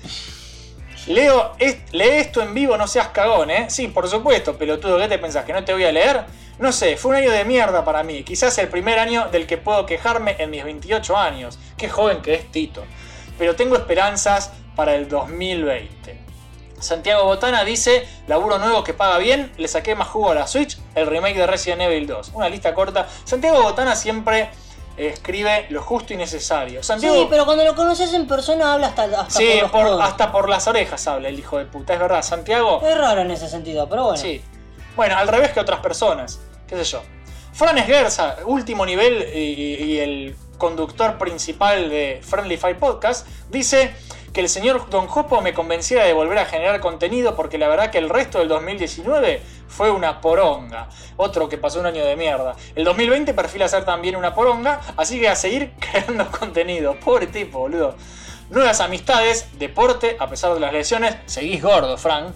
Leo, es- lee esto en vivo, no seas cagón, ¿eh? Sí, por supuesto, pelotudo, ¿qué te pensás? ¿Que no te voy a leer? No sé, fue un año de mierda para mí. Quizás el primer año del que puedo quejarme en mis 28 años. Qué joven que es Tito. Pero tengo esperanzas para el 2020. Santiago Botana dice, laburo nuevo que paga bien, le saqué más jugo a la Switch, el remake de Resident Evil 2. Una lista corta. Santiago Botana siempre eh, escribe lo justo y necesario. Santiago, Sí, pero cuando lo conoces en persona habla hasta, hasta Sí, por por- hasta por las orejas habla el hijo de puta, es verdad. Santiago. Es raro en ese sentido, pero bueno. Sí. Bueno, al revés que otras personas. ¿Qué sé yo? Fran Esguerza, último nivel y, y el conductor principal de Friendly Fire Podcast, dice que el señor Don Jopo me convenciera de volver a generar contenido porque la verdad que el resto del 2019 fue una poronga. Otro que pasó un año de mierda. El 2020 perfila ser también una poronga, así que a seguir creando contenido. Pobre tipo, boludo. Nuevas amistades, deporte, a pesar de las lesiones, seguís gordo, Frank.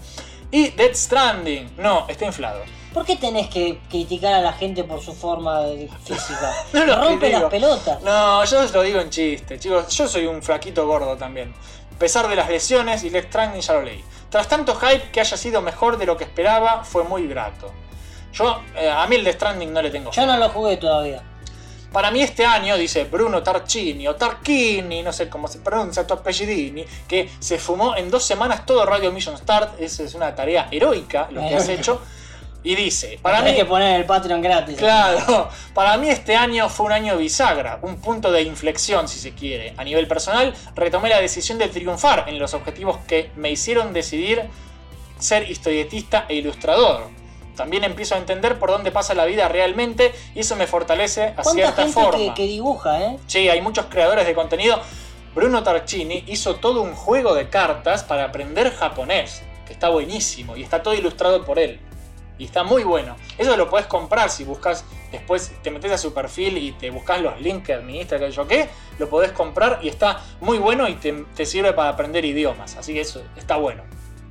Y Dead Stranding, no, está inflado. ¿Por qué tenés que criticar a la gente por su forma de- física? No lo Rompe critico. las pelotas. No, yo os lo digo en chiste, chicos. Yo soy un flaquito gordo también. A pesar de las lesiones y Death Stranding ya lo leí. Tras tanto hype que haya sido mejor de lo que esperaba, fue muy grato. Yo, eh, a mí el Death Stranding no le tengo Yo no lo jugué todavía. Para mí este año, dice Bruno Tarchini o Tarquini, no sé cómo se pronuncia tu apellidini, que se fumó en dos semanas todo Radio Mission Start. Esa es una tarea heroica lo que has hecho. Y dice, para mí... que poner el Patreon gratis. Claro, para mí este año fue un año bisagra, un punto de inflexión si se quiere. A nivel personal, retomé la decisión de triunfar en los objetivos que me hicieron decidir ser historietista e ilustrador. También empiezo a entender por dónde pasa la vida realmente y eso me fortalece a ¿Cuánta cierta gente forma. que, que dibuja, eh? Sí, hay muchos creadores de contenido. Bruno Tarchini hizo todo un juego de cartas para aprender japonés, que está buenísimo y está todo ilustrado por él. Y está muy bueno. Eso lo puedes comprar si buscas, después te metes a su perfil y te buscas los links que administra, que yo qué, lo podés comprar y está muy bueno y te, sirve para aprender idiomas. Así que eso está bueno.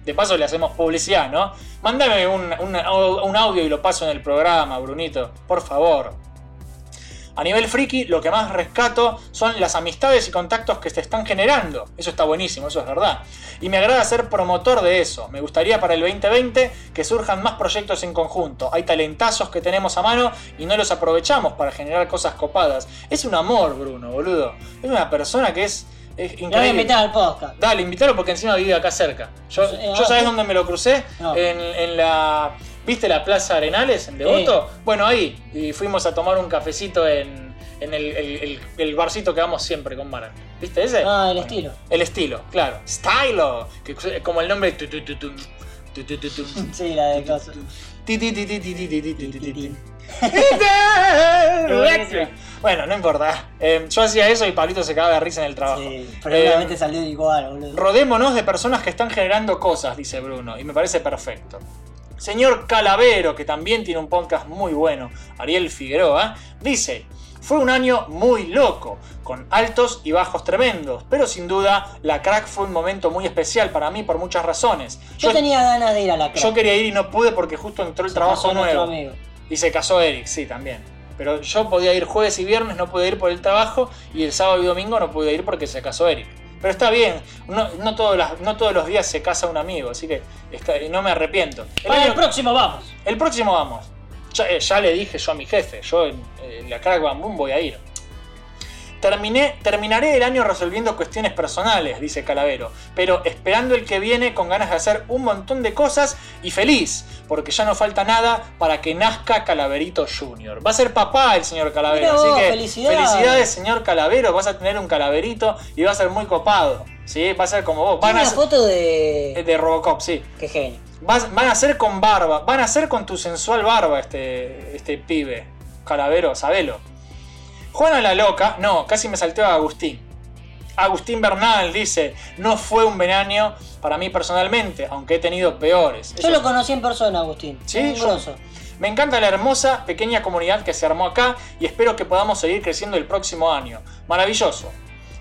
De paso le hacemos publicidad, ¿no? Mándame un- un audio y lo paso en el programa, Brunito. Por favor. A nivel friki, lo que más rescato son las amistades y contactos que se están generando. Eso está buenísimo, eso es verdad. Y me agrada ser promotor de eso. Me gustaría para el 2020 que surjan más proyectos en conjunto. Hay talentazos que tenemos a mano y no los aprovechamos para generar cosas copadas. Es un amor, Bruno, boludo. Es una persona que es, es Lo voy a increíble. invitar al podcast. Dale, invítalo porque encima vive acá cerca. Yo, Eh, yo ah, ¿sabes sí. dónde me lo crucé? No. En, en la. ¿Viste la Plaza Arenales en Devoto? Sí. Bueno, ahí. Y fuimos a tomar un cafecito en, en el, el, el, el, barcito que vamos siempre con Mara. ¿Viste ese? Ah, el bueno, estilo. El estilo, claro. Stylo. Que, como el nombre. Tu, tu, tu, sí, la de bueno, no importa. Eh, yo hacía eso y Pablito se cagaba de risa en el trabajo. Sí, pero eh, salió igual, boludo. Rodémonos de personas que están generando cosas, dice Bruno, y me parece perfecto. Señor Calavero, que también tiene un podcast muy bueno, Ariel Figueroa, dice, fue un año muy loco, con altos y bajos tremendos, pero sin duda la crack fue un momento muy especial para mí por muchas razones. Yo tenía ganas de ir a la crack. yo quería ir y no pude porque justo entró el Se trabajo nuevo. amigo. Y se casó Eric, sí, también. Pero yo podía ir jueves y viernes, no pude ir por el trabajo, y el sábado y domingo no pude ir porque se casó Eric. Pero está bien, no, no, todos, las- no todos los días se casa un amigo, así que está- no me arrepiento. El, Para año- el próximo vamos. el próximo vamos. Ya, eh, ya le dije yo a mi jefe, yo en, en la Crack Bam Boom voy a ir. Terminé, terminaré el año resolviendo cuestiones personales, dice Calavero, pero esperando el que viene con ganas de hacer un montón de cosas y feliz, porque ya no falta nada para que nazca Calaverito Jr. Va a ser papá el señor Calavero, así que felicidades. felicidades señor Calavero, vas a tener un calaverito y va a ser muy copado, ¿sí? Va a ser como vos. Van a una ser- foto de. de Robocop, sí. Qué genio. Vas- van a ser con barba, van a ser con tu sensual barba este, este pibe. Calavero, sabelo. Juana la loca, no, casi me salteo a Agustín. Agustín Bernal dice, no fue un buen año para mí personalmente, aunque he tenido peores. Yo lo conocí en persona, Agustín. Sí, yo-. Me encanta la hermosa pequeña comunidad que se armó acá y espero que podamos seguir creciendo el próximo año. Maravilloso.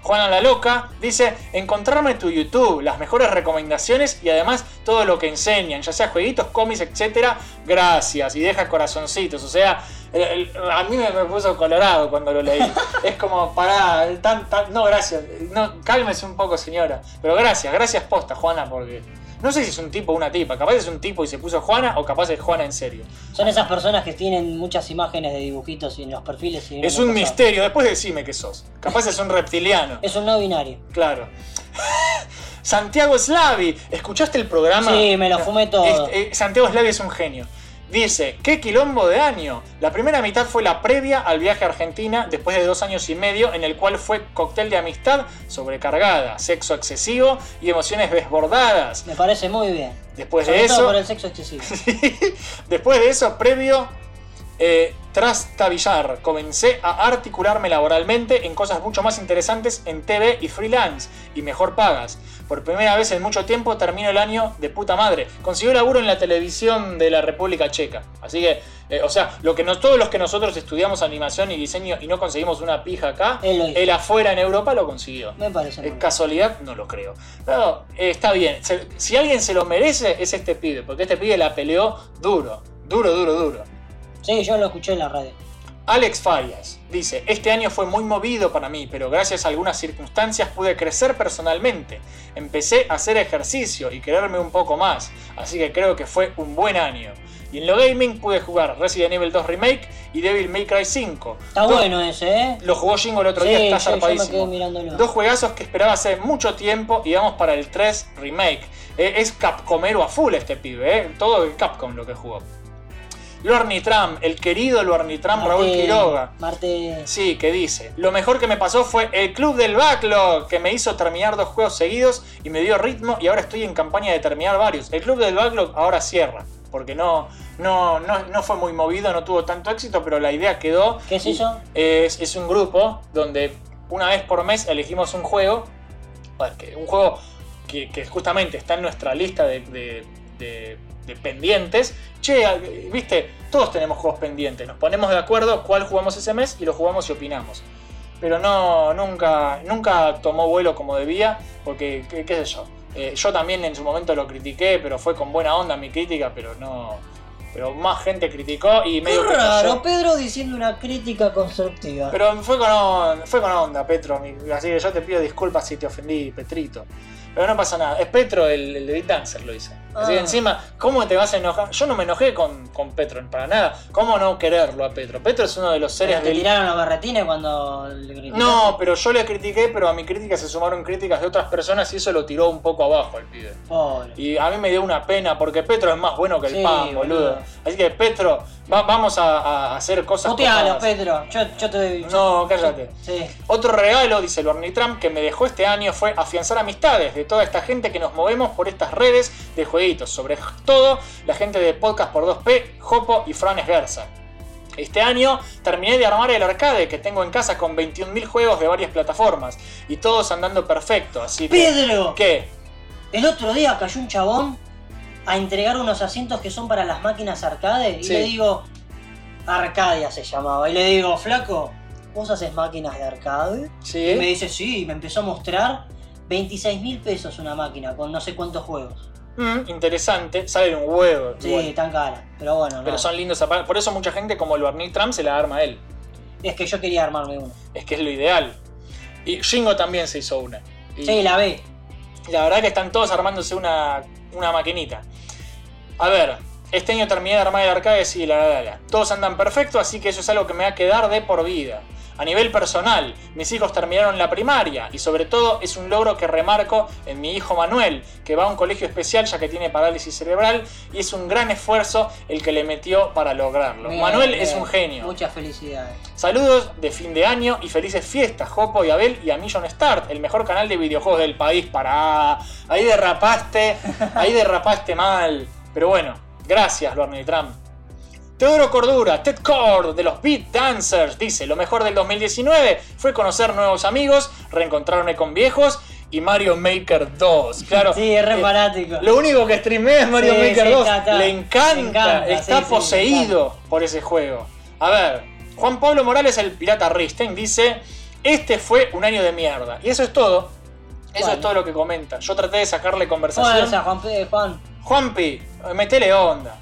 Juana la Loca dice, encontrarme en tu YouTube, las mejores recomendaciones y además todo lo que enseñan, ya sea jueguitos, cómics, etc. Gracias. Y deja corazoncitos. O sea, el- el- a mí me, me puso colorado cuando lo leí. es como, pará, tan, tan- no, gracias. No, cálmese un poco, señora. Pero gracias, gracias posta, Juana, porque... No sé si es un tipo o una tipa, capaz es un tipo y se puso Juana o capaz es Juana en serio. Son esas personas que tienen muchas imágenes de dibujitos en los perfiles. Y Es un pasa. misterio, después decime que sos. Capaz es un reptiliano. Es un no binario. Claro. Santiago Slavi, ¿escuchaste el programa? Sí, me lo fumé todo. Eh, Santiago Slavi es un genio. Dice, qué quilombo de año. La primera mitad fue la previa al viaje a Argentina después de dos años y medio en el cual fue cóctel de amistad sobrecargada, sexo excesivo y emociones desbordadas. Me parece muy bien. Después Sobre de todo eso, por el sexo excesivo. Después de eso, previo eh, trastabillar, comencé a articularme laboralmente en cosas mucho más interesantes en TV y freelance y mejor pagas. Por primera vez en mucho tiempo termino el año de puta madre. Consiguió laburo en la televisión de la República Checa. Así que, eh, o sea, lo que nos, todos los que nosotros estudiamos animación y diseño y no conseguimos una pija acá, Él él afuera en Europa lo consiguió. Me parece muy ¿Es bien. casualidad? No lo creo. Pero eh, está bien. Se- si alguien se lo merece, es este pibe. Porque este pibe la peleó duro. Duro, duro, duro. Sí, yo lo escuché en la radio. Alex Farias dice, este año fue muy movido para mí, pero gracias a algunas circunstancias pude crecer personalmente. Empecé a hacer ejercicio y quererme un poco más, así que creo que fue un buen año. Y en lo gaming pude jugar Resident Evil 2 Remake y Devil May Cry 5. Está Dos- bueno ese, ¿eh? Lo jugó Jingo el otro Sí, día, está zarpadísimo. Dos juegazos que esperaba hace mucho tiempo y vamos para el 3 Remake. Eh, es Capcomero a full este pibe, eh. todo de Capcom lo que jugó. Lornitram, el querido Lornitram Raúl Marte- Quiroga. Marte. Sí, que dice, lo mejor que me pasó fue el Club del Backlog, que me hizo terminar dos juegos seguidos y me dio ritmo y ahora estoy en campaña de terminar varios. El Club del Backlog ahora cierra, porque no, no, no, no fue muy movido, no tuvo tanto éxito, pero la idea quedó. ¿Qué es eso? Es, es un grupo donde una vez por mes elegimos un juego que un juego que, que justamente está en nuestra lista de, de- de- de pendientes. Che, viste, todos tenemos juegos pendientes. Nos ponemos de acuerdo cuál jugamos ese mes y lo jugamos y opinamos. Pero no, nunca, nunca tomó vuelo como debía, porque, qué, qué sé yo. Eh, yo también en su momento lo critiqué, pero fue con buena onda mi crítica, pero no. Pero más gente criticó y Qué medio que raro. Pedro diciendo una crítica constructiva. Pero fue con, on- fue con onda, Petro. Así que yo te pido disculpas si te ofendí, Petrito. Pero no pasa nada. Es Petro el, el de Dancer lo hizo. Así Ah. encima, ¿cómo te vas a enojar? Yo no me enojé con, con Petro para nada. ¿Cómo no quererlo a Petro? Petro es uno de los seres ¿Te del. tiraron los berretines cuando le criticaste? No, pero yo le critiqué, pero a mi crítica se sumaron críticas de otras personas y eso lo tiró un poco abajo el pibe. Pobre. Y a mí me dio una pena porque Petro es más bueno que el Sí, pan, boludo. boludo. Así que Petro, va- vamos a, a hacer cosas Mutealo, copadas. Pedro. Yo, yo te. No, cállate. Sí. Otro regalo, dice el Barney Trump, que me dejó este año fue afianzar amistades de toda esta gente que nos movemos por estas redes de Sobre todo, la gente de Podcast por 2P, Jopo y Fran Esguerza. Este año terminé de armar el arcade que tengo en casa con 21.000 juegos de varias plataformas y todos andando perfecto, así que... ¡Pedro! ¿Qué? El otro día cayó un chabón a entregar unos asientos que son para las máquinas arcade y Sí. le digo, Arcadia se llamaba, y le digo, flaco, ¿vos haces máquinas de arcade? Sí. Y me dice, sí, y me empezó a mostrar 26 mil pesos una máquina con no sé cuántos juegos. Mm, interesante, sale un huevo. Sí, igual. tan cara, pero bueno, Pero no. son lindos aparatos. Por eso mucha gente como el Barney Trump se la arma a él. Es que yo quería armarme uno. Es que es lo ideal. Y Shingo también se hizo una. Y- Sí, la ve. La verdad que están todos armándose una, una maquinita. A ver, este año terminé de armar el arcade, sí, la, la, la. Todos andan perfecto, así que eso es algo que me va a quedar de por vida. A nivel personal, mis hijos terminaron la primaria y sobre todo es un logro que remarco en mi hijo Manuel, que va a un colegio especial ya que tiene parálisis cerebral y es un gran esfuerzo el que le metió para lograrlo. Bien, Manuel bien. es un genio. Muchas felicidades. Saludos de fin de año y felices fiestas, Jopo y Abel y a Million Start, el mejor canal de videojuegos del país. Para ahí derrapaste, ahí derrapaste mal. Pero bueno, gracias, Barney Trump. Teodoro Cordura, Ted Cord de los Beat Dancers, dice: Lo mejor del 2019 fue conocer nuevos amigos, reencontrarme con viejos y Mario Maker 2. Claro, Sí, es re eh, fanático. lo único que streamea es Mario Sí, Maker sí, 2. está, está. Le encanta, está sí, poseído por ese juego. A ver, Juan Pablo Morales, el pirata Risten, dice: Este fue un año de mierda. Y eso es todo. Eso Bueno. es todo lo que comenta. Yo traté de sacarle conversación. Fuerza, Juan, P- Juan. Juanpi, metele onda.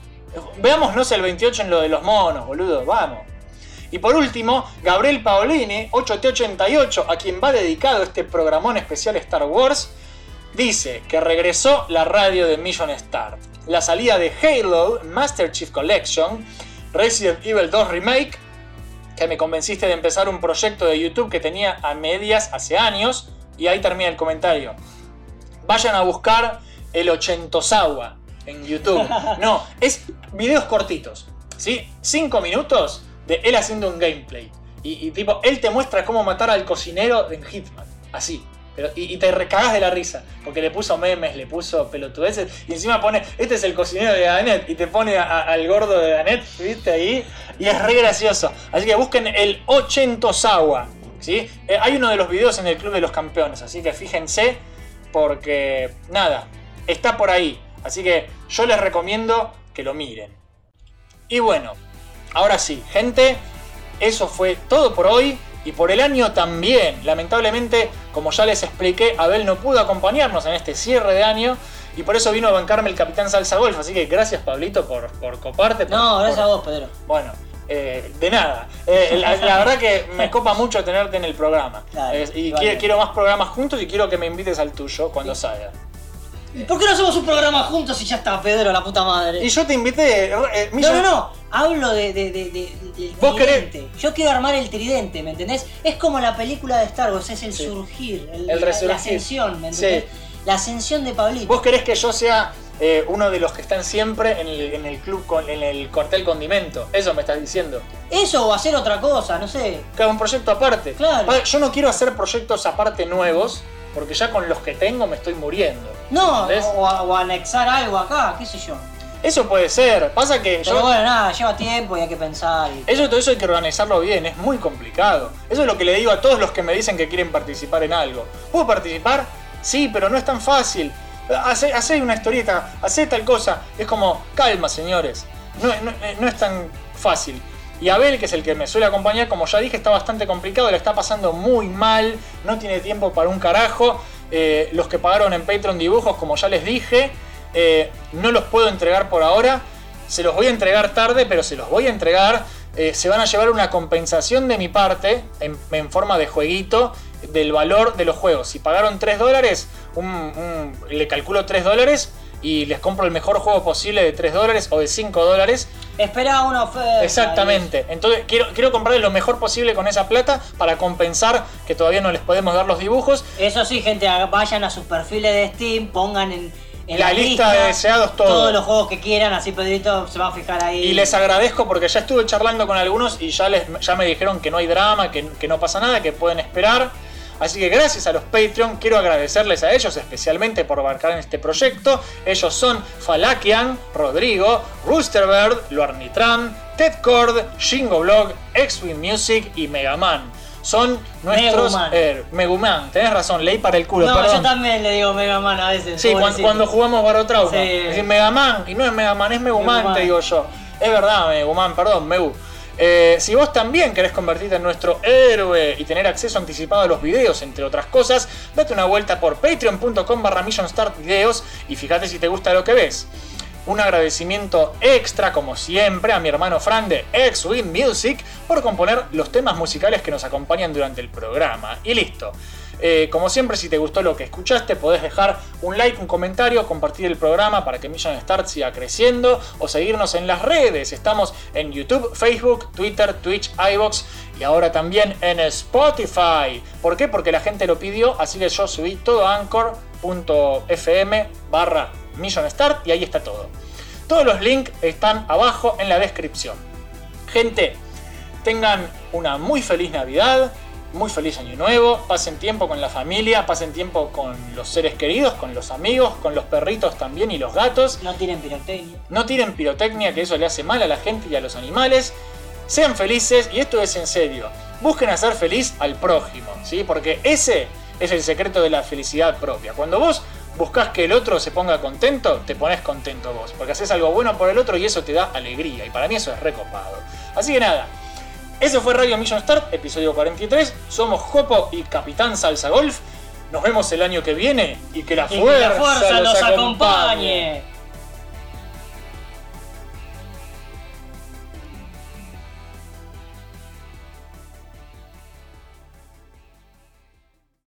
Veámonos el 28 en lo de los monos, boludo. Vamos. Y por último, Gabriel Paolini, 8T88, a quien va dedicado este programón especial Star Wars, dice que regresó la radio de Million Start. La salida de Halo Master Chief Collection, Resident Evil 2 Remake, que me convenciste de empezar un proyecto de YouTube que tenía a medias hace años, y ahí termina el comentario. Vayan a buscar el Ochentosawa en YouTube. No, es videos cortitos, ¿sí? Cinco minutos de él haciendo un gameplay. Y, tipo, él te muestra cómo matar al cocinero en Hitman. Así. Pero, y, te recagas de la risa. Porque le puso memes, le puso pelotudeces. Y encima pone, este es el cocinero de Danet. Y te pone al gordo de Danet, ¿viste? Ahí. Y es re gracioso. Así que busquen el Ochentosawa. ¿sí? Eh, hay uno de los videos en el Club de los Campeones. Así que fíjense. Porque, nada, está por ahí. Así que yo les recomiendo que lo miren. Y bueno, ahora sí, gente, eso fue todo por hoy y por el año también. Lamentablemente, como ya les expliqué, Abel no pudo acompañarnos en este cierre de año y por eso vino a bancarme el Capitán Salsa Golf. Así que gracias, Pablito, por, por coparte. por- No, gracias por- a vos, Pedro. Bueno, eh, de nada. Eh, la, la verdad que me copa mucho tenerte en el programa. Dale, Eh, y quiero más programas juntos y quiero que me invites al tuyo cuando salga. ¿Y ¿Por qué no hacemos un programa juntos y ya está, Pedro, la puta madre? Y yo te invité. eh, No, Millon- no, no. Hablo de, de, de, de- del ¿Vos querés- tridente. Yo quiero armar el tridente, ¿me entendés? Es como la película de Star Wars, es el surgir, el, El la- resurgir. la ascensión, ¿me entendés? Sí. La ascensión de Pablito. ¿Vos querés que yo sea eh, uno de los que están siempre en el, en el club, con, en el cortel condimento? Eso me estás diciendo. Eso o hacer otra cosa, no sé. Que haga un proyecto aparte. Claro. Pa- Yo no quiero hacer proyectos aparte nuevos, porque ya con los que tengo me estoy muriendo. No, ¿Entendés? o, o anexar algo acá, qué sé yo. Eso puede ser. Pasa que Pero yo. bueno, nada, lleva tiempo y hay que pensar. y- Eso, todo eso hay que organizarlo bien, es muy complicado. Eso es lo que le digo a todos los que me dicen que quieren participar en algo. ¿Puedo participar? Sí, pero no es tan fácil. Hace, hace una historieta, hace tal cosa. Es como, calma, señores. No, no- no es tan fácil. Y Abel, que es el que me suele acompañar, como ya dije, está bastante complicado, le está pasando muy mal, no tiene tiempo para un carajo. Eh, los que pagaron en Patreon dibujos, como ya les dije, eh, no los puedo entregar por ahora. Se los voy a entregar tarde, pero se los voy a entregar. Eh, se van a llevar una compensación de mi parte en, forma de jueguito del valor de los juegos. Si pagaron 3 dólares, le calculo 3 dólares y les compro el mejor juego posible de 3 dólares o de 5 dólares. Espera una oferta. Exactamente. Entonces quiero, quiero comprarles lo mejor posible con esa plata para compensar que todavía no les podemos dar los dibujos. Eso sí, gente, vayan a sus perfiles de Steam, pongan en, en La lista de deseados todo. todos los juegos que quieran, así Pedrito se va a fijar ahí. Y les agradezco porque ya estuve charlando con algunos y ya, les, ya me dijeron que no hay drama, que, que no pasa nada, que pueden esperar. Así que gracias a los Patreon, quiero agradecerles a ellos especialmente por abarcar en este proyecto. Ellos son Falakian, Rodrigo, Roosterbird, Luarnitran, Ted Cord, Shingo Blog, X-Wing Music y Megaman. Son nuestros. Meguman. eh, Meguman, tenés razón, leí para el culo, No, perdón. yo también le digo Mega Man a veces. Sí, cuan- pobrecito. cuando, jugamos Barotrauma. Sí. Es decir, Megaman, y no es Megaman, es Meguman, Meguman. te digo yo. Es verdad, Meguman, perdón, Megu. Eh, si vos también querés convertirte en nuestro héroe y tener acceso anticipado a los videos, entre otras cosas, date una vuelta por patreon.com barra y fíjate si te gusta lo que ves. Un agradecimiento extra, como siempre, a mi hermano Fran de X-Wing Music por componer los temas musicales que nos acompañan durante el programa. Y listo. Eh, como siempre, si te gustó lo que escuchaste, podés dejar un like, un comentario, compartir el programa para que Mission Start siga creciendo o seguirnos en las redes. Estamos en YouTube, Facebook, Twitter, Twitch, iBox y ahora también en Spotify. ¿Por qué? Porque la gente lo pidió, así que yo subí todo a anchor.fm barra Mission Start y ahí está todo. Todos los links están abajo en la descripción. Gente, tengan una muy feliz Navidad, muy feliz Año Nuevo, pasen tiempo con la familia, pasen tiempo con los seres queridos, con los amigos, con los perritos también y los gatos. No tienen pirotecnia. No tiren pirotecnia, que eso le hace mal a la gente y a los animales. Sean felices, y esto es en serio. Busquen hacer feliz al prójimo, ¿sí? Porque ese es el secreto de la felicidad propia. Cuando vos buscas que el otro se ponga contento, te pones contento vos. Porque haces algo bueno por el otro y eso te da alegría. Y para mí eso es recopado. Así que nada. Eso fue Radio Mission Start, episodio 43. Somos Jopo y Capitán Salsa Golf. Nos vemos el año que viene y que la Y que fuerza, la acompañe. acompañe.